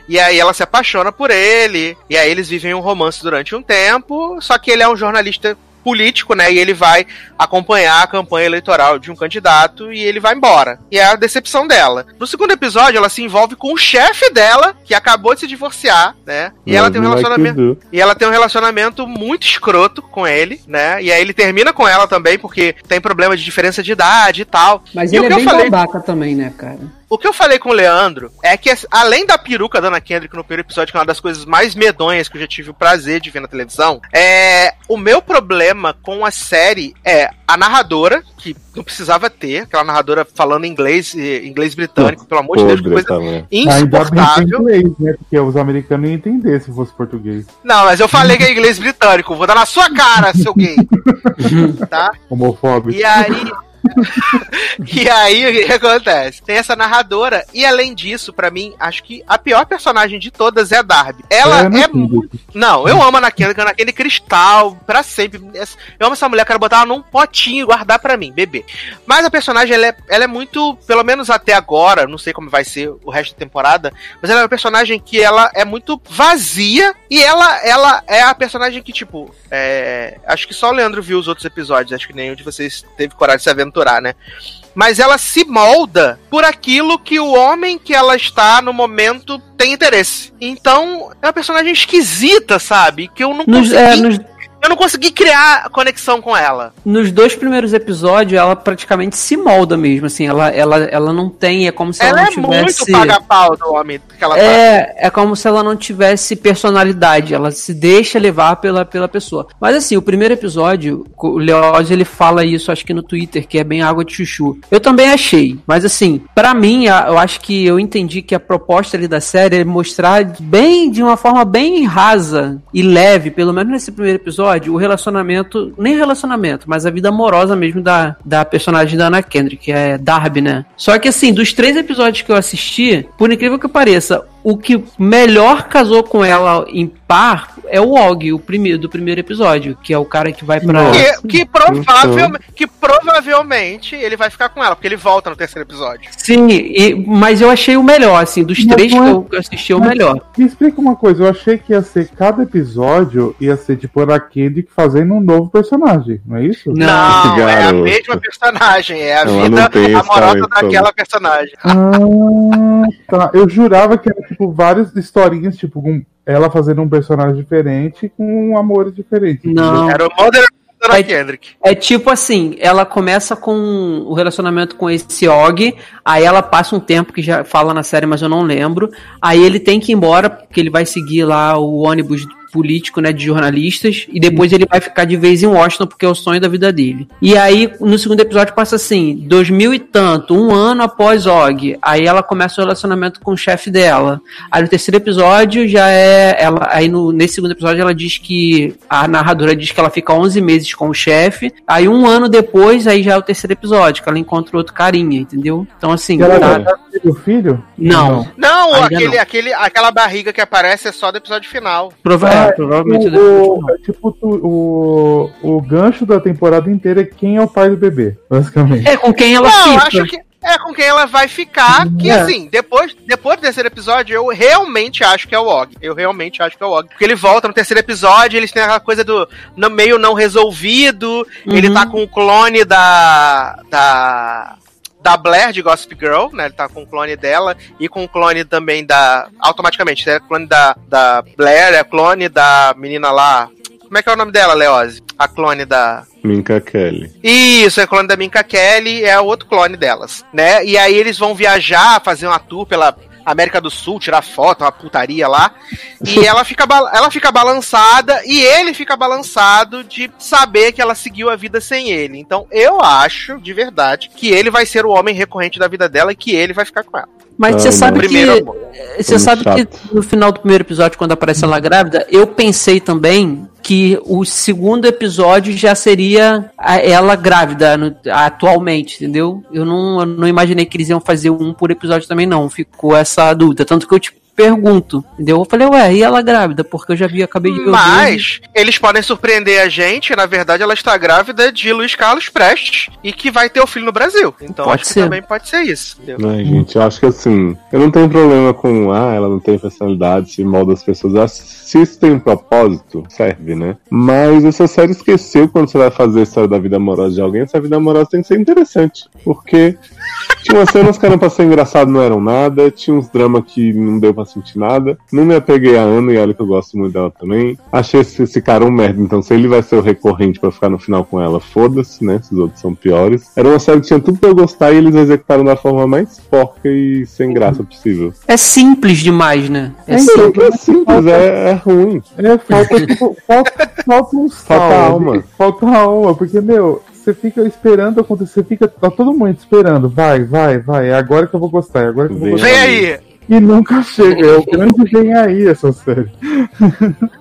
E aí ela se apaixona por ele. E aí eles vivem um romance durante um tempo. Só que ele é um jornalista político, né? E ele vai acompanhar a campanha eleitoral de um candidato e ele vai embora. E é a decepção dela. No segundo episódio, ela se envolve com o chefe dela, que acabou de se divorciar, né? E ela tem um relacionamento. E ela tem um relacionamento muito escroto com ele, né? E aí ele termina com ela também, porque tem problema de diferença de idade e tal. Mas E ele o é bem falei- babaca também, né, cara? O que eu falei com o Leandro é que, além da peruca da Ana Kendrick no primeiro episódio, que é uma das coisas mais medonhas que eu já tive o prazer de ver na televisão, é. O meu problema com a série é a narradora, que não precisava ter, aquela narradora falando inglês, inglês britânico, pelo amor de Deus, que coisa tá, né? Ainda é insuportável. inglês, né? Porque os americanos iam entender se fosse português. Não, mas eu falei que é inglês britânico, vou dar na sua cara, seu gay. tá? Homofóbico. E aí. e aí, o que acontece? Tem essa narradora, e além disso, pra mim, acho que a pior personagem de todas é a Darby. Ela É, é. tem mu- jeito. Não, eu amo a Anakin, a Anakin cristal, pra sempre. Eu amo essa mulher, quero botar ela num potinho e guardar pra mim, bebê. Mas a personagem, ela é, ela é muito, pelo menos até agora, não sei como vai ser o resto da temporada, mas ela é uma personagem que ela é muito vazia e ela, ela é a personagem que, tipo, é, acho que só o Leandro viu os outros episódios, acho que nenhum de vocês teve coragem de se aventurar, né? Mas ela se molda por aquilo que o homem que ela está no momento tem interesse. Então, é uma personagem esquisita, sabe? Que eu não Nos, é, nos, eu não consegui criar conexão com ela. Nos dois primeiros episódios, ela praticamente se molda mesmo, assim, ela, ela, ela não tem, é como se ela, ela não é tivesse... muito paga-pau do homem que ela tá. É, é como se ela não tivesse personalidade, ela se deixa levar pela, pela pessoa. Mas assim, o primeiro episódio, o Leoz ele fala isso, acho que no Twitter, que é bem água de chuchu. Eu também achei, mas assim, pra mim, eu acho que eu entendi que a proposta ali da série é mostrar bem, de uma forma bem rasa e leve, pelo menos nesse primeiro episódio, o relacionamento, nem relacionamento, mas a vida amorosa mesmo da, da personagem da Anna Kendrick, que é Darby, né? Só que assim, dos três episódios que eu assisti, por incrível que pareça, o que melhor casou com ela em par é o Og, o primeiro do primeiro episódio, que é o cara que vai pra. Que, que, provavelmente, que provavelmente ele vai ficar com ela, porque ele volta no terceiro episódio. Sim, e- mas eu achei o melhor, assim, dos Não, três é- eu que eu assisti, o Mas melhor. Me explica uma coisa, eu achei que ia ser cada episódio ia ser tipo a Kendrick fazendo um novo personagem, não é isso? Não. É a mesma personagem, é a vida amorosa daquela personagem. Ah, tá. Eu jurava que era tipo várias historinhas, tipo, com ela fazendo um personagem diferente com um amor diferente. Não. Era o da Vai- Kendrick. É tipo assim, ela começa com o relacionamento com esse Og, aí ela passa um tempo que já fala na série, mas eu não lembro. Aí ele tem que ir embora, porque ele vai seguir lá o ônibus político, né, de jornalistas, e depois ele vai ficar de vez em Washington, porque é o sonho da vida dele. E aí, no segundo episódio, passa assim, 2000 e tanto, um ano após Og, aí ela começa o relacionamento com o chefe dela. Aí no terceiro episódio já é, ela, aí no, nesse segundo episódio ela diz que, a narradora diz que ela fica 11 meses com o chefe, aí um ano depois, aí já é o terceiro episódio, que ela encontra outro carinha, entendeu? Então assim, ela tá- já teve o filho? não, Não, Ainda aquele, não. aquele, aquela barriga que aparece é só do episódio final. Prova- Ah, é, provavelmente o, é tipo tu- o, o gancho da temporada inteira é quem é o pai do bebê, basicamente. É com quem ela Não, fica. acho que é com quem ela vai ficar. Que É. assim, depois, depois do terceiro episódio, eu realmente acho que é o Og. Eu realmente acho que é o Og. Porque ele volta no terceiro episódio, eles têm aquela coisa do no- meio não resolvido. Ele Uhum. tá com o clone da. da. Da Blair de Gossip Girl, né? Ele tá com o clone dela e com o clone também da. Automaticamente, né? Clone da, da Blair, é clone da menina lá. Como é que é o nome dela, Leose? A clone da. Minka Kelly. Isso, é clone da Minka Kelly, é outro clone delas, né? E aí eles vão viajar, fazer uma tour pela América do Sul, tirar foto, uma putaria lá. E ela fica, ela fica balançada e ele fica balançado de saber que ela seguiu a vida sem ele. Então eu acho, de verdade, que ele vai ser o homem recorrente da vida dela e que ele vai ficar com ela. Mas Ah, você sabe não. Primeiro que. Você sabe chato. que no final do primeiro episódio, quando aparece ela grávida, eu pensei também que o segundo episódio já seria a- ela grávida no- atualmente, entendeu? Eu não, eu não imaginei que eles iam fazer um por episódio também, não. Ficou essa dúvida. Tanto que eu te pergunto, entendeu? Eu falei, ué, e ela grávida? Porque eu já vi, acabei de ver. Mas eles podem surpreender a gente, na verdade ela está grávida de Luiz Carlos Prestes e que vai ter o filho no Brasil. Então Pode acho ser. que também pode ser isso. entendeu? Ai, gente, eu acho que assim, eu não tenho problema com, ah, ela não tem personalidade, se molda as pessoas. Se isso tem um propósito, serve, né? Mas essa série esqueceu quando você vai fazer a história da vida amorosa de alguém, essa vida amorosa tem que ser interessante. Porque tinha umas cenas que eram pra ser engraçado, não eram nada, tinha uns dramas que não deu pra sentir nada. Não me apeguei a Ana e olha que eu gosto muito dela também. Achei esse, esse cara um merda, então se ele vai ser o recorrente pra ficar no final com ela, foda-se, né? Esses outros são piores. Era uma série que tinha tudo pra eu gostar e eles executaram da forma mais porca e sem graça possível. É simples demais, né? É É simples. Não, que é simples, é, é ruim. É, falta, tipo, falta, falta um sal. Falta alma. Falta alma, porque, meu, você fica esperando acontecer, você fica, tá todo mundo esperando, vai, vai, vai, é agora que eu vou gostar, é agora que eu vou Vem gostar. Vem aí! E nunca chega, é o grande vem aí essa série.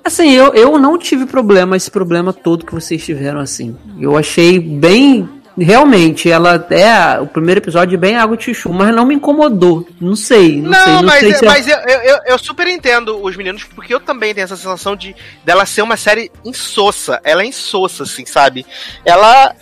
Assim, eu, eu não tive problema, esse problema todo que vocês tiveram, assim. Eu achei bem. Realmente, ela é. O primeiro episódio é bem água de chuchu, mas não me incomodou. Não sei, não, Não, sei. Não mas, sei se é- mas eu, eu, eu- eu super entendo os meninos, porque eu também tenho essa sensação de dela ser uma série insossa. Ela é insossa, assim, sabe? Ela.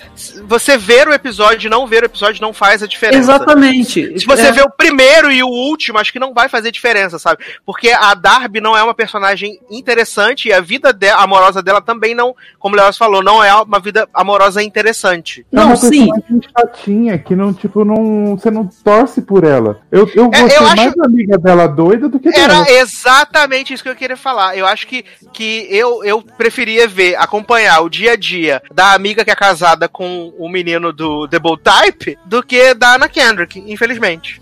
Você ver o episódio e não ver o episódio não faz a diferença. Exatamente. Se você É. vê o primeiro e o último, acho que não vai fazer diferença, sabe? Porque a Darby não é uma personagem interessante e a vida de- amorosa dela também não, como o Leoz falou, não é uma vida amorosa interessante. Não, É uma Sim. chatinha, que não, tipo, não. Você não torce por ela. Eu, eu É, vou eu ser acho- mais amiga dela doida do que dela. Era exatamente isso que eu queria falar. Eu acho que, que eu, eu preferia ver, acompanhar o dia a dia da amiga que é casada com o menino do The Bold Type do que da Anna Kendrick, infelizmente.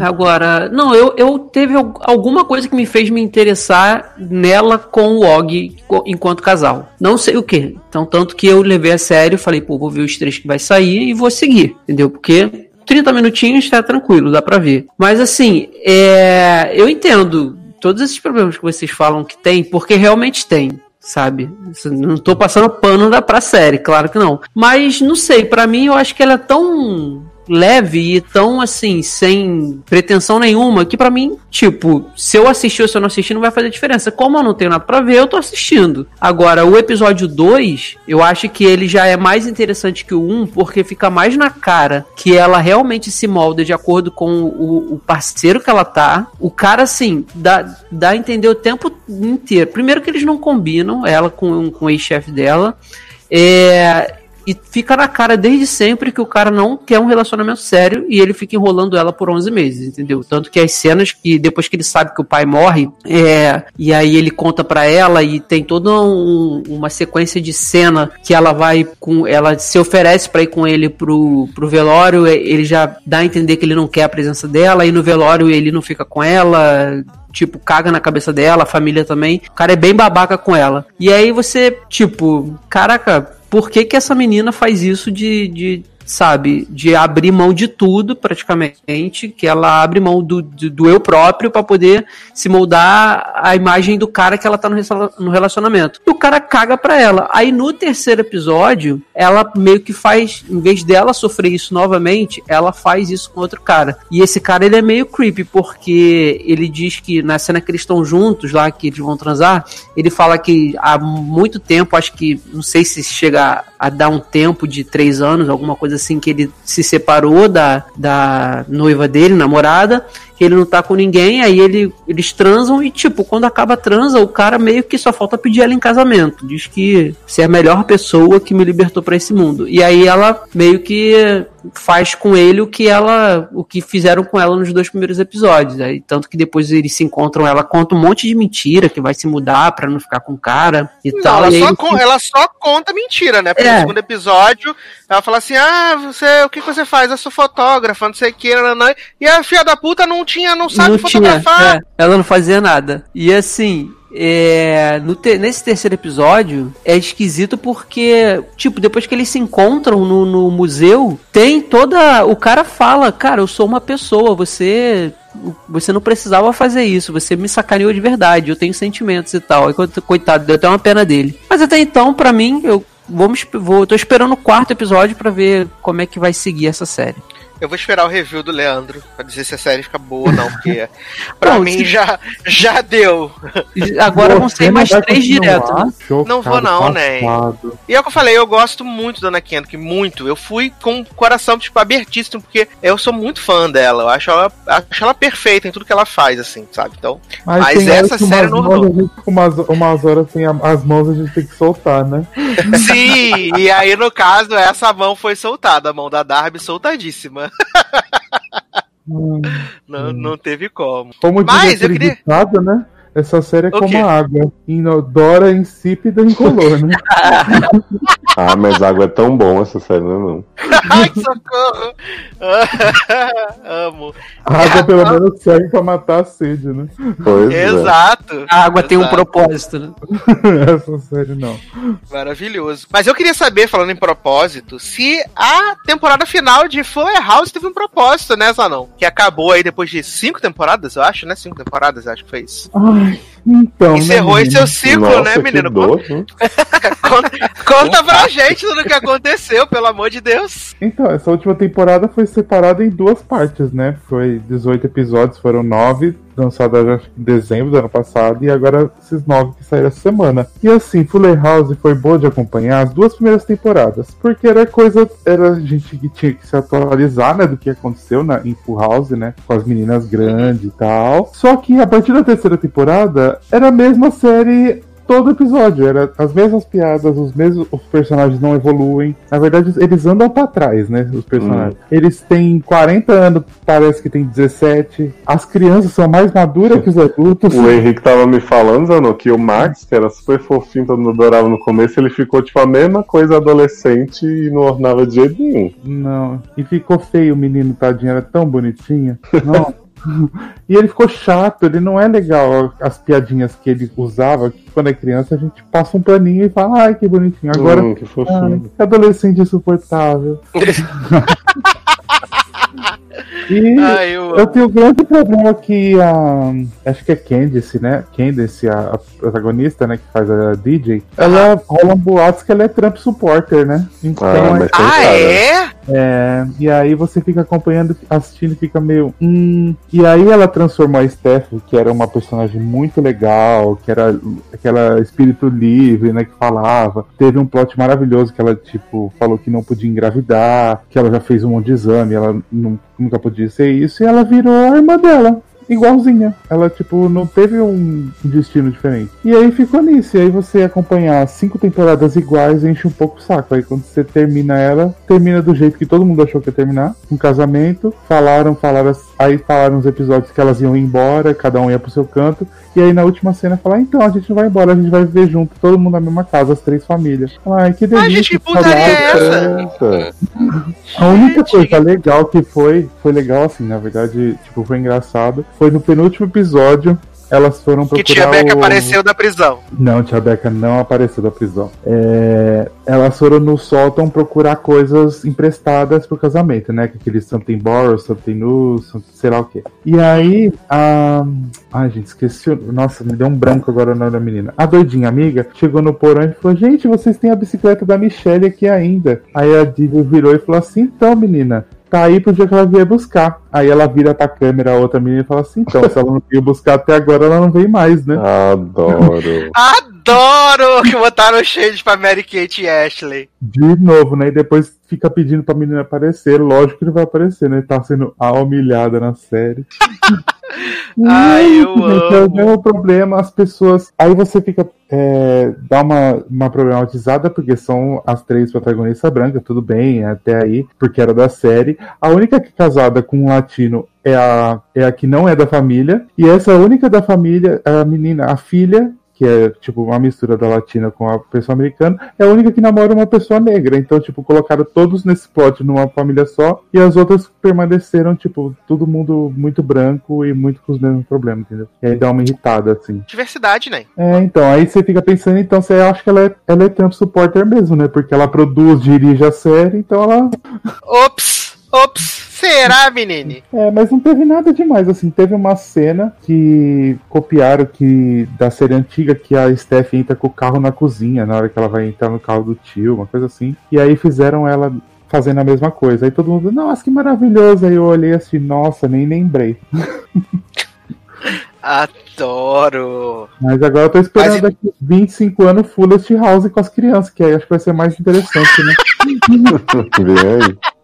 Agora, não, eu, eu teve al- alguma coisa que me fez me interessar nela com o Og enquanto casal. Não sei o que. Então, tanto que eu levei a sério, falei, pô, vou ver os três que vai sair e vou seguir, entendeu? Porque 30 minutinhos tá tranquilo, dá pra ver. Mas assim, é, eu entendo todos esses problemas que vocês falam que tem, porque realmente tem. Sabe? Não tô passando pano da, pra série, claro que não. Mas não sei, pra mim eu acho que ela é tão leve e tão assim, sem pretensão nenhuma, que pra mim, tipo, se eu assistir ou se eu não assistir, não vai fazer diferença. Como eu não tenho nada pra ver, eu tô assistindo. Agora, o episódio 2, eu acho que ele já é mais interessante que o 1, um, porque fica mais na cara que ela realmente se molda de acordo com o, o parceiro que ela tá. O cara, assim, dá, dá a entender o tempo inteiro. Primeiro que eles não combinam, ela com, com o ex-chefe dela. É, e fica na cara desde sempre que o cara não quer um relacionamento sério e ele fica enrolando ela por 11 meses, entendeu? Tanto que as cenas que depois que ele sabe que o pai morre, é, e aí ele conta pra ela e tem toda um- uma sequência de cena que ela vai com ela se oferece pra ir com ele pro, pro velório, é, ele já dá a entender que ele não quer a presença dela e no velório ele não fica com ela, tipo, caga na cabeça dela, a família também. O cara é bem babaca com ela. E aí você, tipo, caraca, por que que essa menina faz isso de, de sabe, de abrir mão de tudo praticamente, que ela abre mão do, do, do eu próprio pra poder se moldar a imagem do cara que ela tá no relacionamento. E o cara caga pra ela. Aí no terceiro episódio, ela meio que faz, em vez dela sofrer isso novamente, ela faz isso com outro cara. E esse cara ele é meio creepy, porque ele diz que na cena que eles estão juntos lá, que eles vão transar, ele fala que há muito tempo, acho que, não sei se chega a dar um tempo de três anos, alguma coisa assim, que ele se separou da, da noiva dele, namorada, que ele não tá com ninguém, aí ele, eles transam e, tipo, quando acaba a transa, o cara meio que só falta pedir ela em casamento. Diz que você é a melhor pessoa que me libertou pra esse mundo. E aí ela meio que faz com ele o que ela o que fizeram com ela nos dois primeiros episódios aí tanto que depois eles se encontram ela conta um monte de mentira que vai se mudar pra não ficar com o cara e Não, tal ela, e só ele con- ela só conta mentira, né? Porque É. no segundo episódio, ela fala assim: ah, você, o que você faz? Eu sou fotógrafa, não sei o que, nananã. e a filha da puta não tinha, não sabe não fotografar. é, ela não fazia nada. E assim, é, no te- nesse terceiro episódio é esquisito porque, tipo, depois que eles se encontram no, no museu, tem toda. O cara fala, cara, eu sou uma pessoa, você. Você não precisava fazer isso, você me sacaneou de verdade, eu tenho sentimentos e tal. Co- coitado, deu até uma pena dele. Mas até então, pra mim, eu vou, esp- vou tô esperando o quarto episódio pra ver como é que vai seguir essa série. Eu vou esperar o review do Leandro pra dizer se a série fica boa ou não, porque pra Não, mim se- já, já deu. Agora vão ser mais três direto, né? Chocado, Não vou não, né? passado. E é o que eu falei, eu gosto muito da Ana Kendrick, muito. Eu fui com o coração, tipo, abertíssimo, porque eu sou muito fã dela. Eu acho ela, acho ela perfeita em tudo que ela faz, assim, sabe? Então, Mas tem essa série umas não gente- umas, umas horas sem a- as mãos a gente tem que soltar, né? sim! e aí, no caso, essa mão foi soltada, a mão da Darby soltadíssima. Hum. Não, não teve como. Como diz Mas eu queria- né? Essa série é O como a água. Inodora, insípida e incolor, né? Ah, mas água é tão bom essa série, não é não? Ai, que socorro! Amo. A água pelo menos serve pra matar a sede, né? Pois é. Exato. A água tem um Exato. propósito, né? Essa série não. Maravilhoso. Mas eu queria saber, falando em propósito, se a temporada final de Fuller House teve um propósito, né, Zanão? Que acabou aí depois de cinco temporadas, eu acho, né? Cinco temporadas, eu acho que foi isso. Ai, Bye. Então. Encerrou né, esse seu menino? ciclo, Nossa, né, menino? dor, né? Conta, conta pra gente tudo o que aconteceu, pelo amor de Deus. Então, essa última temporada foi separada em duas partes, né? Foi 18 episódios, foram 9, lançados acho que em dezembro do ano passado, e agora esses 9 que saíram essa semana. E assim, Fuller House foi boa de acompanhar as duas primeiras temporadas, porque era coisa, era gente que tinha que se atualizar, né, do que aconteceu na, em Full House, né, com as meninas grandes e tal. Só que a partir da terceira temporada, era a mesma série todo episódio. Era as mesmas piadas, os mesmos os personagens não evoluem. Na verdade, eles andam pra trás, né? Os personagens. Eles têm 40 anos, parece que tem 17. As crianças são mais maduras que os adultos. O Henrique tava me falando, Zano, que o Max, que era super fofinho, todo mundo adorava no começo, ele ficou tipo a mesma coisa adolescente e não ornava de jeito nenhum. Não. E ficou feio o menino, tadinho, era tão bonitinho. Não. E ele ficou chato, ele não é legal as piadinhas que ele usava, que quando é criança a gente passa um paninho e fala, ai que bonitinho. Agora, Hum, que ai, fofinho. que adolescente insuportável. E Ai, eu... eu tenho um grande problema que a. Acho que é Candice, né? Candice, a, a protagonista, né? Que faz a DJ. Ela rola um boatos que ela é Trump supporter, né? Então, Ah, tem Ah, cara. é? é, e aí você fica acompanhando, assistindo e fica meio. Hum. E aí ela transformou a Steph, que era uma personagem muito legal, que era aquela espírito livre, né? Que falava. Teve um plot maravilhoso que ela, tipo, falou que não podia engravidar, que ela já fez um monte de exame, ela nunca podia ser isso, e ela virou a irmã dela. Igualzinha. Ela, tipo, não teve um destino diferente. E aí ficou nisso. E aí você acompanhar cinco temporadas iguais enche um pouco o saco. Aí quando você termina ela, termina do jeito que todo mundo achou que ia terminar. Um casamento. Falaram, falaram. Aí falaram os episódios que elas iam embora, cada um ia pro seu canto. E aí na última cena falaram, então, a gente não vai embora, a gente vai viver junto, todo mundo na mesma casa, as três famílias. Ai, que delícia. Ai, gente, que putaria é essa? A única coisa legal que foi, foi legal assim, na verdade, tipo, foi engraçado, foi no penúltimo episódio, elas foram Que procurar Tia Beck o... apareceu da prisão. Não, Tia Beca não apareceu da prisão. É, Elas foram no sótão procurar coisas emprestadas pro casamento, né? Que aqueles something borrow, something new, something- sei lá o quê. E aí, a... Ai, gente, esqueci. Nossa, me deu um branco agora na hora da menina. A doidinha amiga chegou no porão e falou: Gente, vocês têm a bicicleta da Michelle aqui ainda. Aí a Diva virou e falou assim: Então, menina. Tá aí pro dia que ela vier buscar. Aí ela vira pra câmera, a outra menina e fala assim: então, se ela não veio buscar até agora, ela não veio mais, né? Adoro. Adoro que botaram shade pra Mary Kate e Ashley. De novo, né? E depois fica pedindo pra menina aparecer. Lógico que ele vai aparecer, né? Tá sendo a humilhada na série. Ai, eu Gente, É o amo. mesmo problema, as pessoas. Aí você fica. É, dá uma, uma problematizada, porque são as três protagonistas brancas, tudo bem, até aí, porque era da série. A única que é casada com um latino é a, é a que não é da família. E essa única da família, a menina, a filha, que é tipo uma mistura da latina com a pessoa americana, é a única que namora uma pessoa negra. Então, tipo, colocaram todos nesse plot numa família só e as outras permaneceram, tipo, todo mundo muito branco e muito com os mesmos problemas, entendeu? E aí dá uma irritada, assim. Diversidade, né? É, então, aí você fica pensando, então você acha que ela é, ela é Trump supporter mesmo, né? Porque ela produz, dirige a série, então ela. Ops, ops. Será, menine? É, mas não teve nada demais, assim, teve uma cena que copiaram que da série antiga que a Steph entra com o carro na cozinha na hora que ela vai entrar no carro do tio, uma coisa assim. E aí fizeram ela fazendo a mesma coisa. Aí todo mundo, nossa, que maravilhoso. Aí eu olhei assim, nossa, nem lembrei. Adoro. Mas agora eu tô esperando Mas- daqui 25 anos Fullest House com as crianças, que aí acho que vai ser mais interessante, né?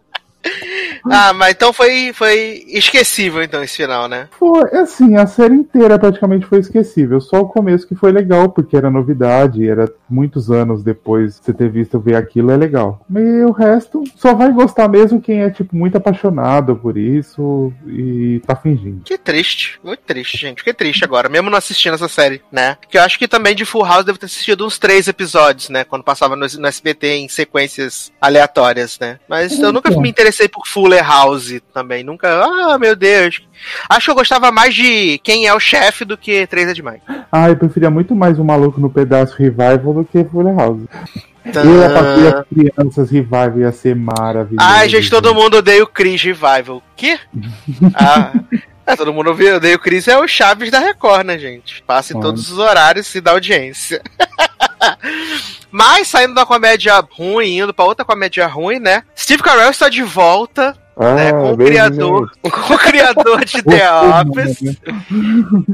Ah, mas então foi, foi esquecível, então, esse final, né? Foi, assim, a série inteira praticamente foi esquecível. Só o começo que foi legal, porque era novidade, era muitos anos depois de você ter visto ver aquilo, é legal. E o resto só vai gostar mesmo quem é, tipo, muito apaixonado por isso e tá fingindo. Que triste, muito triste, gente. Fiquei triste agora, mesmo não assistindo essa série, né? Que eu acho que também de Full House devo ter assistido uns três episódios, né? Quando passava no, no SBT em sequências aleatórias, né? Mas eu nunca me interessei por Fuller House também. Nunca. Ah, meu Deus. Acho que eu gostava mais de Quem é o Chefe do que Três é Demais. Ah, eu preferia muito mais o Maluco no Pedaço Revival do que Fuller House. Tá. Eu ia fazer as crianças Revival, ia ser maravilhoso. Ai, gente, todo mundo odeia o Chris Revival. Que? ah. É, todo mundo odeia odeia o Chris, é o Chaves da Record, né, gente? Passa em Olha. todos os horários e dá audiência. Mas saindo da comédia ruim, indo pra outra comédia ruim, né? Steve Carell está de volta Ah, né, com o criador, com o criador de The Office,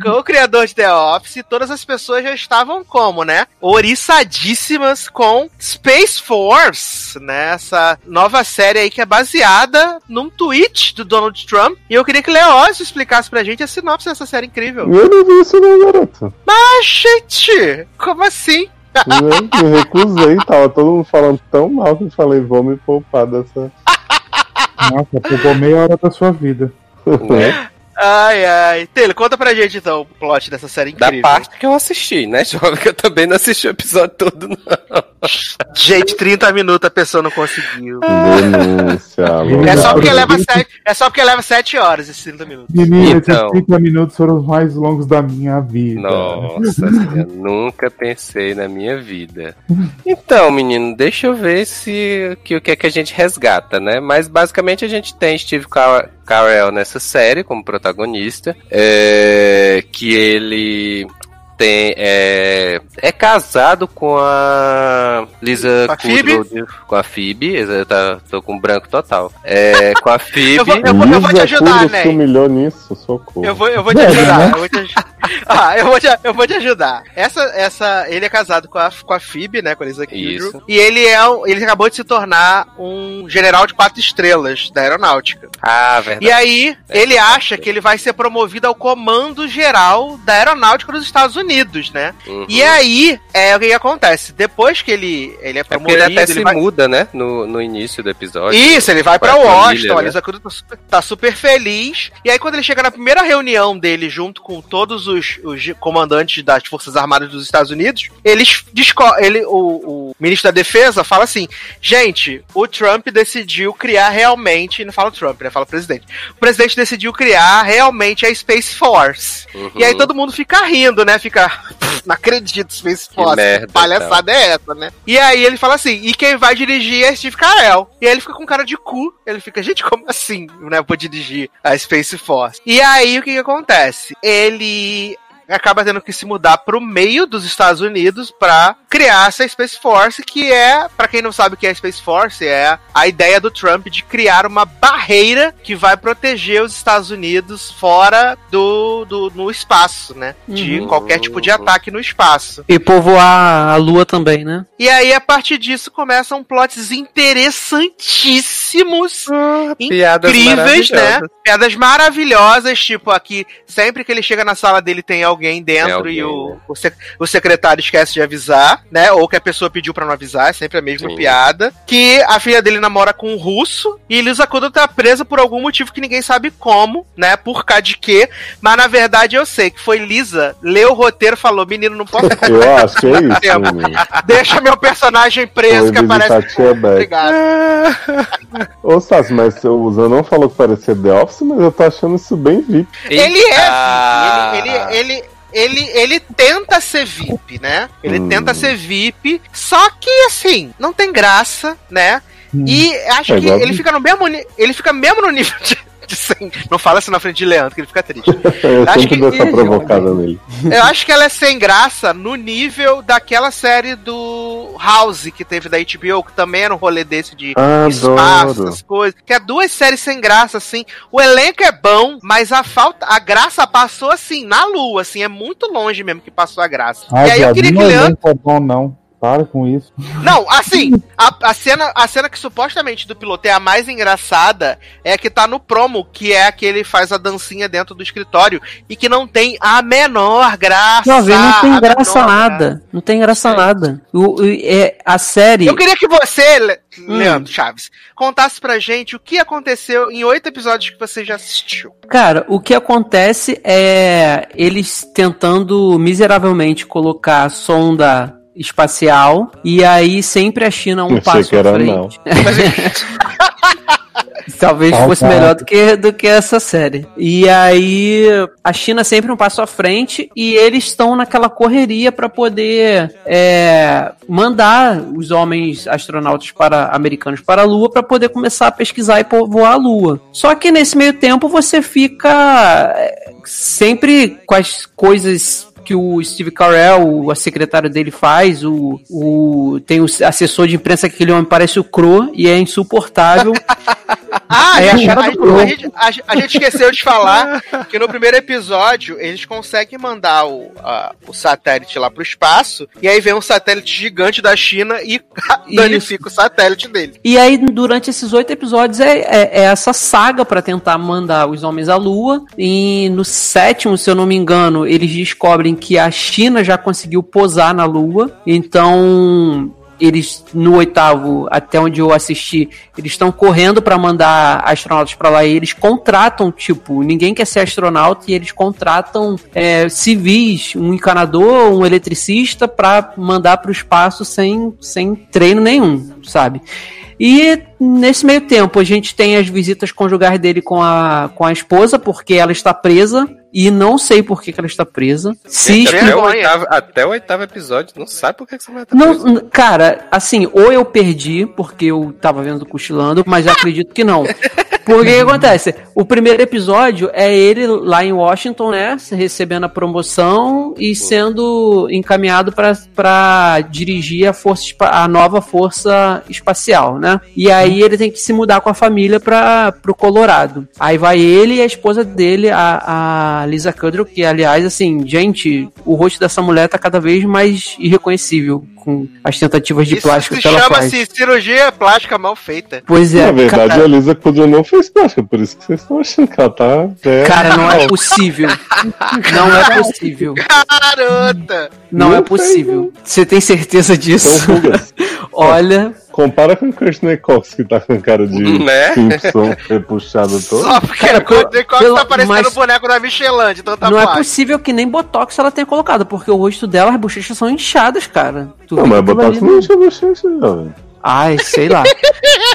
com o criador de The Office, todas as pessoas já estavam como, né? Oriçadíssimas com Space Force, né? Essa nova série aí que é baseada num tweet do Donald Trump. E eu queria que Leózio explicasse pra gente a sinopse dessa série incrível. Eu não vi isso não, garoto. Ah, gente! Como assim? Eu me recusei, tava todo mundo falando tão mal que eu falei, vou me poupar dessa. Nossa, pegou meia hora da sua vida. Né? Ai, ai. Taylor, conta pra gente então o plot dessa série Da incrível. parte que eu assisti, né, jovem? Que eu também não assisti o episódio todo, não. Gente, 30 minutos a pessoa não conseguiu. Denúncia, alô. É só porque leva 7, é só porque leva 7 horas esses 30 minutos. Menina, Então. esses 30 minutos foram os mais longos da minha vida. Nossa, eu nunca pensei na minha vida. Então, menino, deixa eu ver se que, o que é que a gente resgata, né? Mas basicamente a gente tem Steve Car Carell nessa série como protagonista, é, que ele tem é, é casado com a Lisa Com a Phoebe? Kudrow, com a Phoebe, eu tá- tô com branco total. É, com a Phoebe. Eu vou- eu vou- eu vou te Lisa ajudar, né? se humilhou nisso, socorro. Eu vou, eu vou te É, ajudar. né? Eu vou te, ah, eu vou te, eu vou te ajudar. Essa, essa, ele é casado com a, com a Phoebe, né? Com a Lisa Kudrow. E ele é, um- ele acabou de se tornar um general de quatro estrelas da aeronáutica. Ah, verdade. E aí, ele acha que ele vai ser promovido ao comando geral da aeronáutica dos Estados Unidos, né? Uhum. E aí, é o que, acontece? Depois que ele, ele é É promovido, ele até se ele vai... muda, né? No, no início do episódio. Isso, ele vai pra a Washington, a né? Lisa Kudrow tá super, tá super feliz. E aí, quando ele chega na primeira reunião dele, junto com todos os, os comandantes das Forças Armadas dos Estados Unidos, eles ele, o, o ministro da Defesa fala assim: gente, o Trump decidiu criar realmente, não fala Trump, né? Fala presidente. O presidente decidiu criar realmente a Space Force. Uhum. E aí todo mundo fica rindo, né? Fica. "Pff, Não acredito, Space Force. merda, que palhaçada é essa, né? E aí ele fala assim: e quem vai dirigir é Steve Carell. E aí ele fica com cara de cu. Ele fica, gente, como assim? Né? Vou dirigir a Space Force. E aí o que, que acontece? Ele acaba tendo que se mudar pro meio dos Estados Unidos pra criar essa Space Force, que é, pra quem não sabe o que é a Space Force, é a ideia do Trump de criar uma barreira que vai proteger os Estados Unidos fora do, do no espaço, né? De Uhum. qualquer tipo de ataque no espaço. E povoar a lua também, né? E aí, a partir disso, começam plots interessantíssimos Piadas incríveis, né? maravilhosas. Piadas maravilhosas, tipo aqui, sempre que ele chega na sala dele tem alguém dentro Tem alguém, e o, né? o, sec- o secretário esquece de avisar, né? Ou que a pessoa pediu pra não avisar, é sempre a mesma Sim. piada. Que a filha dele namora com um russo e Lisa Kudrow tá presa por algum motivo que ninguém sabe como, né? Por cá de quê. Mas na verdade eu sei que foi Lisa, leu o roteiro e falou: menino, não posso Eu acho que é isso, menino. Deixa meu personagem preso Foi que aparece. Obrigado. Ô, Sassi, mas o Zan não falou que parecia The Office, mas eu tô achando isso bem VIP. Ele é Ah. Ele, ele, ele, ele, ele tenta ser VIP, né? Ele Hum. tenta ser VIP, só que assim, não tem graça, né? E acho É que ele fica no mesmo ele fica mesmo no nível de, de sem- não fala isso na frente de Leandro, que ele fica triste. Eu Acho sempre que- dou essa provocada nele. Eu acho que ela é sem graça no nível daquela série do House que teve da HBO, que também era um rolê desse de espaço, Adoro. essas coisas. Que é duas séries sem graça, assim. O elenco é bom, mas a falta, a graça passou assim, na lua, assim, é muito longe mesmo que passou a graça. Ai, e aí eu queria que é Leandro. nem bom, não. Para com isso. Não, assim, a, a cena, a cena que supostamente do piloto é a mais engraçada é a que tá no promo, que é a que ele faz a dancinha dentro do escritório e que não tem a menor graça. Jovem, não tem a graça nada. Não tem graça nada. O, o- é, a série. Eu queria que você, Le- Hum. Leandro Chaves, contasse pra gente o que aconteceu em oito episódios que você já assistiu. Cara, o que acontece é eles tentando miseravelmente colocar a sonda espacial e aí sempre a China um Achei passo que era à frente. é Talvez Ah, fosse tá. melhor do que, do que essa série. E aí a China sempre um passo à frente e eles estão naquela correria para poder é, mandar os homens astronautas para americanos para a Lua para poder começar a pesquisar e povoar a Lua. Só que nesse meio tempo você fica é, sempre com as coisas que o Steve Carell, o secretário dele faz, o, o tem o assessor de imprensa que aquele homem parece o Crow e é insuportável. Ah, É a, gente, a gente- a gente- esqueceu de falar que no primeiro episódio eles conseguem mandar o, a- o satélite lá pro espaço e aí vem um satélite gigante da China e danifica o satélite dele. E aí, durante esses oito episódios, é, é- é essa saga pra tentar mandar os homens à Lua. E no sétimo, se eu não me engano, eles descobrem que a China já conseguiu posar na Lua. Então. Eles, no oitavo, até onde eu assisti, eles estão correndo pra mandar astronautas pra lá e eles contratam, tipo, ninguém quer ser astronauta e eles contratam é, civis, um encanador, um eletricista pra mandar pro espaço sem, sem treino nenhum, sabe? E nesse meio tempo a gente tem as visitas conjugais dele com a, com a esposa, porque ela está presa. E não sei por que, que ela está presa. Se até, o vergonha. oitavo, até o oitavo episódio, não sabe por que que você vai estar Não, preso. n- cara, assim, ou eu perdi, porque eu tava vendo cochilando, mas eu acredito que não. Porque o que acontece? O primeiro episódio é ele lá em Washington, né? Recebendo a promoção e sendo encaminhado para dirigir a, força, a nova força espacial, né? E aí ele tem que se mudar com a família para pro Colorado. Aí vai ele e a esposa dele, a, a Lisa Kudrow, que aliás, assim, gente, o rosto dessa mulher tá cada vez mais irreconhecível com as tentativas de Isso plástico que ela faz. chama-se cirurgia plástica mal feita. Pois é, Na verdade, cara, a Elisa Kudrow não fez plástica, por isso que vocês estão achando que ela tá. É, cara, não é possível. Não é possível. Garota! Não Não é possível. Você tem certeza disso? Rugas. Olha, Compara com o Courtney Cox, que tá com cara de Né? Simpson repuxado todo. Só porque Cara, o Courtney Cox pelo- tá parecendo mas- o boneco da Michelin, de tanta não é plástico. possível que nem Botox ela tenha colocado, porque o rosto dela, as bochechas são inchadas, cara. Tu Não, mas Botox não enche a bochecha, não. Ai, sei lá.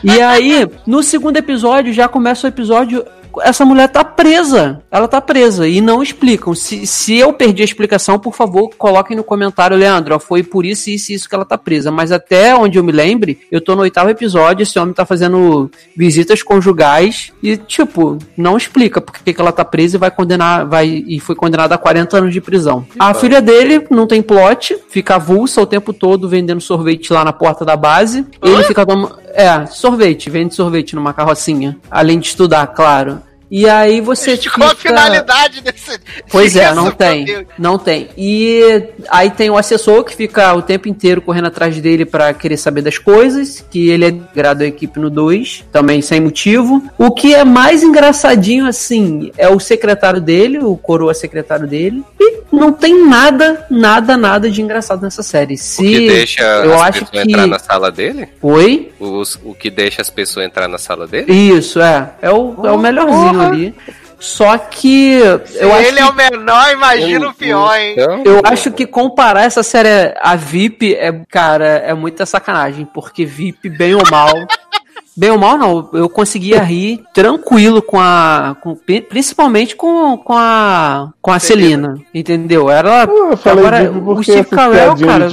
e aí, no segundo episódio, já começa o episódio. Essa mulher tá presa. Ela tá presa. E não explicam. Se, se eu perdi a explicação, por favor, coloquem no comentário, Leandro. ó, Foi por isso, isso e isso que ela tá presa. Mas até onde eu me lembre, eu tô no oitavo episódio. Esse homem tá fazendo visitas conjugais. E, tipo, não explica por que que ela tá presa e vai condenar. Vai, e foi condenada a 40 anos de prisão. A filha dele não tem plot, fica avulsa o tempo todo vendendo sorvete lá na porta da base. Ele fica tomando. É, sorvete, vende sorvete numa carrocinha. Além de estudar, claro. E aí você Qual a fica... finalidade desse. Pois é, não tem. Não tem. E aí tem o assessor que fica o tempo inteiro correndo atrás dele pra querer saber das coisas, que ele é grado à equipe no 2, também sem motivo. O que é mais engraçadinho assim é o secretário dele, o coroa secretário dele. E não tem nada, nada, nada de engraçado nessa série. O Se que deixa eu as acho pessoas que entrar na sala dele? Oi? Os- o que deixa as pessoas entrar na sala dele? Isso, é. É o, é o melhorzinho ali. Só que eu acho ele que é o menor, imagina o pior, hein? Então, Eu acho que comparar essa série a VIP é, cara, é muita sacanagem, porque VIP, bem ou mal. Bem ou mal, não. Eu conseguia rir tranquilo com a. Com, principalmente com, com a. Com a Celina. Entendeu? Era. Eu falei Agora, o Steve Carell, cara.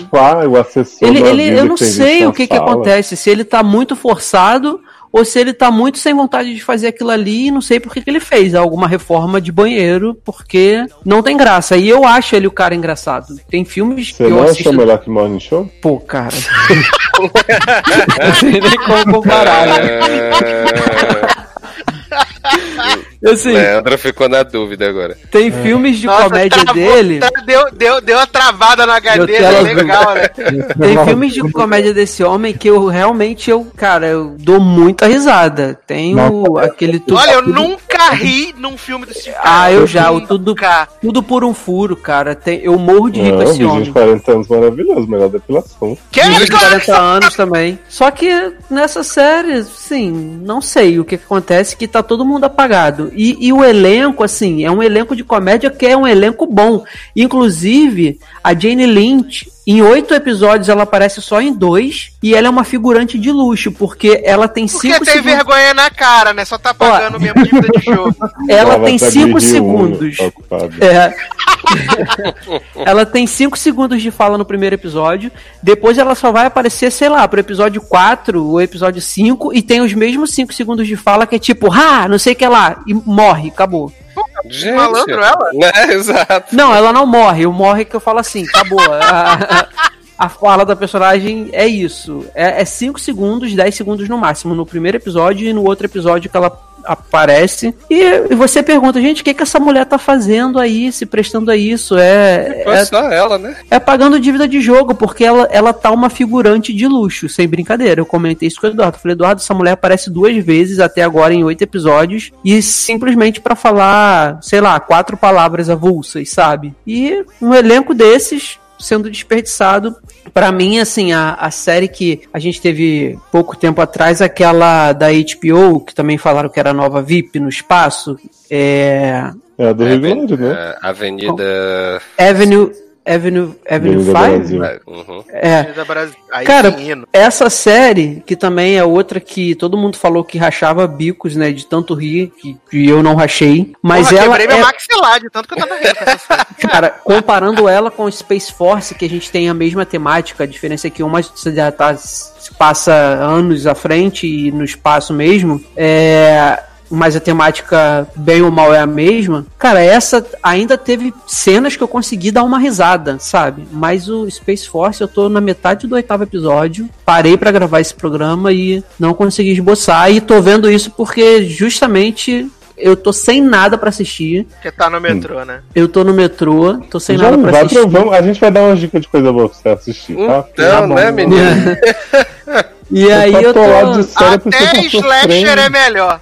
o Ele, ele, eu não sei o que, que acontece. Se ele tá muito forçado ou se ele tá muito sem vontade de fazer aquilo ali e não sei por que, que ele fez alguma reforma de banheiro, porque não tem graça. E eu acho ele o cara engraçado. Tem filmes Você que eu não assisto. achou melhor que Morning Show? Pô, cara. não sei nem como comparar, né? Assim, Leandro ficou na dúvida agora. tem filmes de Nossa, comédia travou, dele. tra- Deu, deu, deu uma travada Deu tela legal, né? Tem filmes de comédia desse homem que eu realmente, eu, cara, eu dou muita risada. Tem o, aquele tudo. Olha, eu nunca ri num filme desse Ah, Carell. eu já, o tudo, tudo por um furo, cara. Tem, eu morro de rir com esse homem. de 40 anos maravilhoso, melhor depilação. Que Vídeo de cara? 40 anos também. Só que nessa série, sim, não sei o que, que acontece, que tá todo mundo apagado. E, e o elenco, assim, é um elenco de comédia que é um elenco bom. Inclusive, a Jane Lynch, em oito episódios, ela aparece só em dois, e ela é uma figurante de luxo, porque ela tem Porque cinco tem segundos. vergonha na cara, né? Só tá pagando mesmo dívida de jogo. Ela tem cinco um, segundos. tá ocupado. É. ela tem 5 segundos de fala no primeiro episódio. Depois ela só vai aparecer, sei lá, pro episódio 4 ou episódio 5. E tem os mesmos 5 segundos de fala que é tipo, ah, não sei o que lá. E morre, acabou. Gente. Malandro, ela? Né, exato. Não, ela não morre. O morre que eu falo assim, acabou. A, a- a fala da personagem é isso. É 5 segundos, 10 segundos no máximo. No primeiro episódio e no outro episódio que ela aparece. E, você pergunta, gente, o que, que essa mulher tá fazendo aí, se prestando a isso? É, é, só ela, né? é pagando dívida de jogo, porque ela, ela tá uma figurante de luxo, sem brincadeira. Eu comentei isso com o Eduardo. Falei, Eduardo, essa mulher aparece duas vezes até agora em oito episódios e simplesmente pra falar, sei lá, quatro palavras avulsas, sabe? E um elenco desses sendo desperdiçado. Pra mim, assim, a, a série que a gente teve pouco tempo atrás, aquela da HBO, que também falaram que era nova VIP no espaço, é. É a do Rio Aven- Grande, né? é, Avenida. Avenue. Avenue. Avenue Avenida 5? Brasil. Uhum. É. Da Brasil. Aí Cara. Essa série, que também é outra que todo mundo falou que rachava bicos, né? De tanto rir, que, que eu não rachei. Mas Porra, ela. quebrei meu É, maxilar de tanto que eu tava rindo com essa série. cara, comparando ela com Space Force, que a gente tem a mesma temática, a diferença é que uma já tá, se passa anos à frente e no espaço mesmo. É. Mas a temática, bem ou mal, é a mesma. Cara, essa ainda teve cenas que eu consegui dar uma risada, sabe? Mas o Space Force, eu tô na metade do oitavo episódio. Parei pra gravar esse programa e não consegui esboçar. E tô vendo isso porque justamente eu tô sem nada pra assistir. Porque tá no metrô, né? Eu tô no metrô, tô sem Já nada pra vai assistir. vamos- a gente vai dar umas dicas de coisa boa pra você assistir, tá? Então, bom. né, menino? E aí eu tô. Até tá slasher sofrendo. é melhor.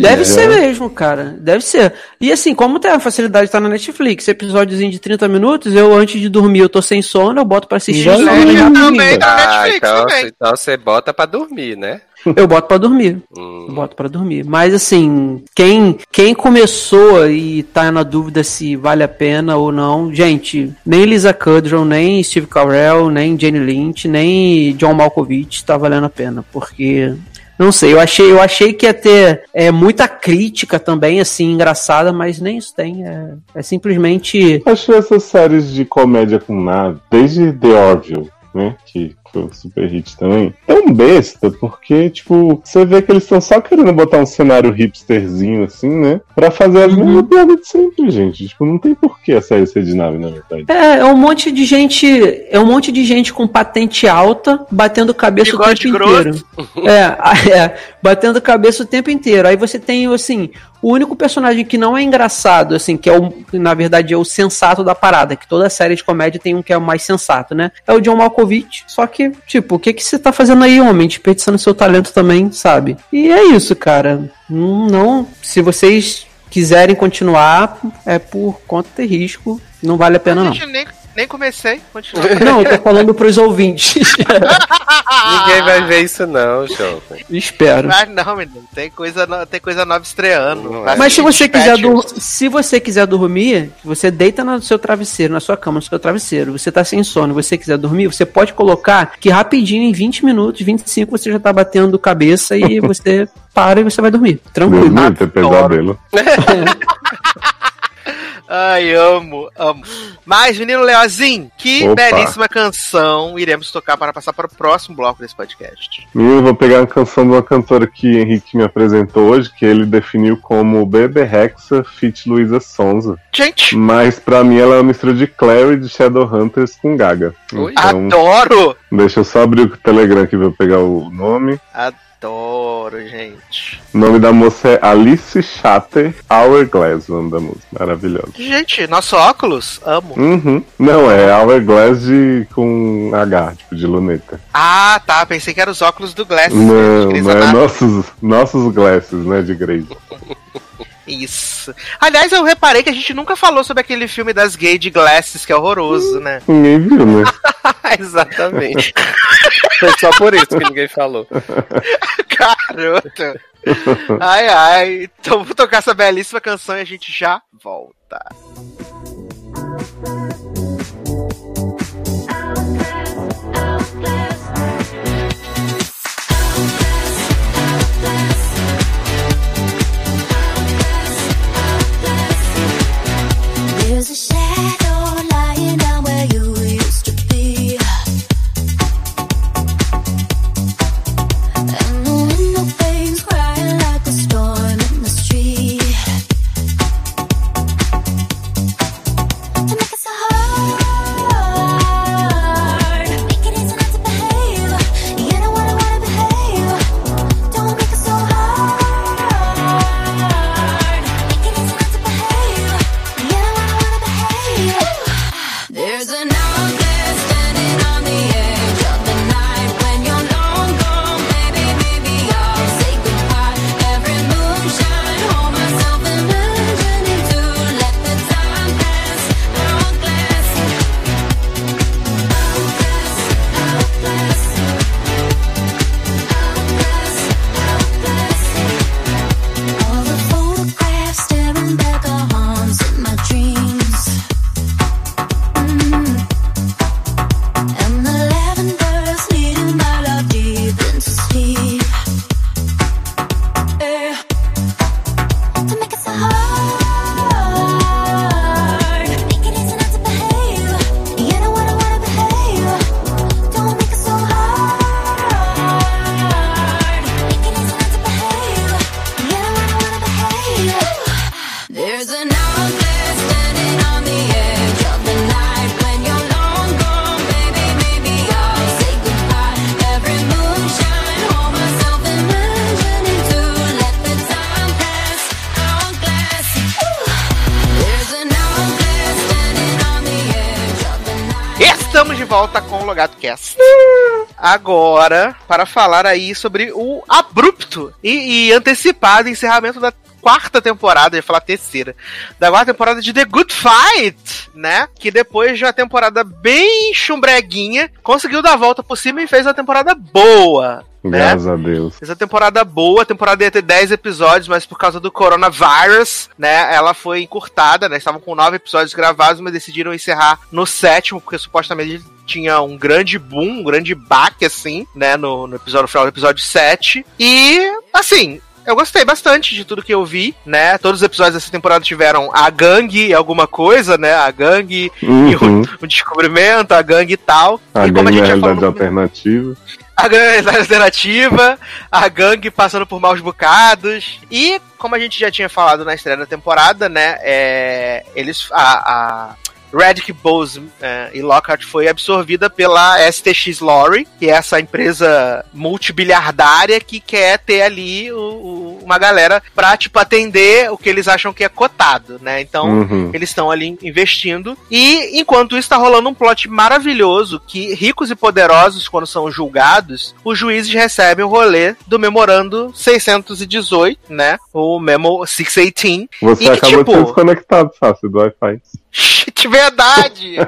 Deve É. ser mesmo, cara. Deve ser. E assim, como tem a facilidade de estar na Netflix, episódiozinho de 30 minutos, eu antes de dormir eu tô sem sono, eu boto pra assistir e Slasher também tá na Ah, Netflix então, também. então você bota pra dormir, né? Eu boto pra dormir. Hum. boto pra dormir. Mas assim, quem, quem começou e tá na dúvida se vale a pena ou não, gente, nem Lisa Kudrow, nem Steve Carell, nem Jane Lynch, nem John Malkovich tá valendo a pena, porque não sei, eu achei, eu achei que ia ter é, muita crítica também, assim, engraçada, mas nem isso tem. É, é simplesmente. Acho essas séries de comédia com nada, desde The Orville, né? Que foi um super hit também. Tão besta, porque, tipo, você vê que eles estão só querendo botar um cenário hipsterzinho, assim, né? Pra fazer as Uhum. mesmas piadas de sempre, gente. Tipo, não tem porquê a série ser de nave, na verdade. É, é um monte de gente. É um monte de gente com patente alta batendo cabeça o Bigode tempo grosso. inteiro. É, é, batendo cabeça o tempo inteiro. Aí você tem, assim, o único personagem que não é engraçado, assim, que é o, que na verdade é o sensato da parada, que toda série de comédia tem um que é o mais sensato, né? É o John Malkovich. Só que, tipo, o que, que você tá fazendo aí, homem? Desperdiçando seu talento também, sabe? E é isso, cara. Não, se vocês quiserem continuar, é por conta de risco. Não vale a pena, não. Nem, comecei. Continua. Não, eu tô falando pros ouvintes. Ninguém vai ver isso, não, jovem. Espero. Mas não, menino. Tem coisa, no- tem coisa nova estreando. Não Vai é. Mas se assistir você quiser dur- se você quiser dormir, você deita no seu travesseiro, na sua cama, no seu travesseiro, você tá sem sono, você quiser dormir, você pode colocar que rapidinho em 20 minutos, 25 você já tá batendo cabeça e você para e você vai dormir. Tranquilo. livre, ter pesadelo. Ai, amo, amo. Mas, menino Leozinho, que Opa. belíssima canção iremos tocar para passar para o próximo bloco desse podcast. Menino, eu vou pegar uma canção de uma cantora que Henrique me apresentou hoje, que ele definiu como Bebe Rexa feat Luísa Sonza. Gente, Mas pra mim ela é uma mistura de Clary de Shadowhunters com Gaga. Oi. Então, adoro! deixa eu só abrir o Telegram aqui pra eu pegar o nome. Adoro, gente. O nome da moça é Alice Shatter Hourglass, o nome da música. Maravilhosa. Gente, nosso óculos, amo. Uhum. Não, é Hourglass de, com H, tipo de luneta. Ah, tá. Pensei que era os óculos do Glass. Não, de Grey's não é nossos, nossos glasses, né, de Grey. Isso. Aliás, eu reparei que a gente nunca falou sobre aquele filme das gays de Glasses, que é horroroso, né? Ninguém viu, né? Exatamente. Foi só por isso que ninguém falou. Garoto. Ai, ai. Então vou tocar essa belíssima canção e a gente já volta. Agora, para falar aí sobre o abrupto e, e antecipado encerramento da quarta temporada, ia falar terceira, da quarta temporada de The Good Fight, né? Que depois de uma temporada bem chumbreguinha, conseguiu dar a volta por cima e fez uma temporada boa. Né? Graças a Deus. Essa temporada boa, a temporada ia ter 10 episódios, mas por causa do coronavírus, né, ela foi encurtada, né? Estavam com 9 episódios gravados, mas decidiram encerrar no sétimo, porque supostamente tinha um grande boom, um grande baque, assim, né, no, no episódio no final do episódio 7. E, assim, eu gostei bastante de tudo que eu vi, né? Todos os episódios dessa temporada tiveram a gangue e alguma coisa, né? A gangue e Uhum. o, o descobrimento, a gangue e tal. A e como a gangue gente já falou no alternativa. a gangue alternativa, a gangue passando por maus bocados. E, como a gente já tinha falado na estreia da temporada, né? É, eles. A, a Radic Bose é, e Lockhart foi absorvida pela STX Lorry, que é essa empresa multibiliardária que quer ter ali o- o- uma galera pra, tipo, atender o que eles acham que é cotado, né? Então, Uhum. eles estão ali investindo. E enquanto isso tá rolando um plot maravilhoso que ricos e poderosos, quando são julgados, os juízes recebem o rolê do memorando 618, né? O Memo 618. Você E que, acabou de tipo- ser desconectado, fácil, do Wi-Fi. Verdade!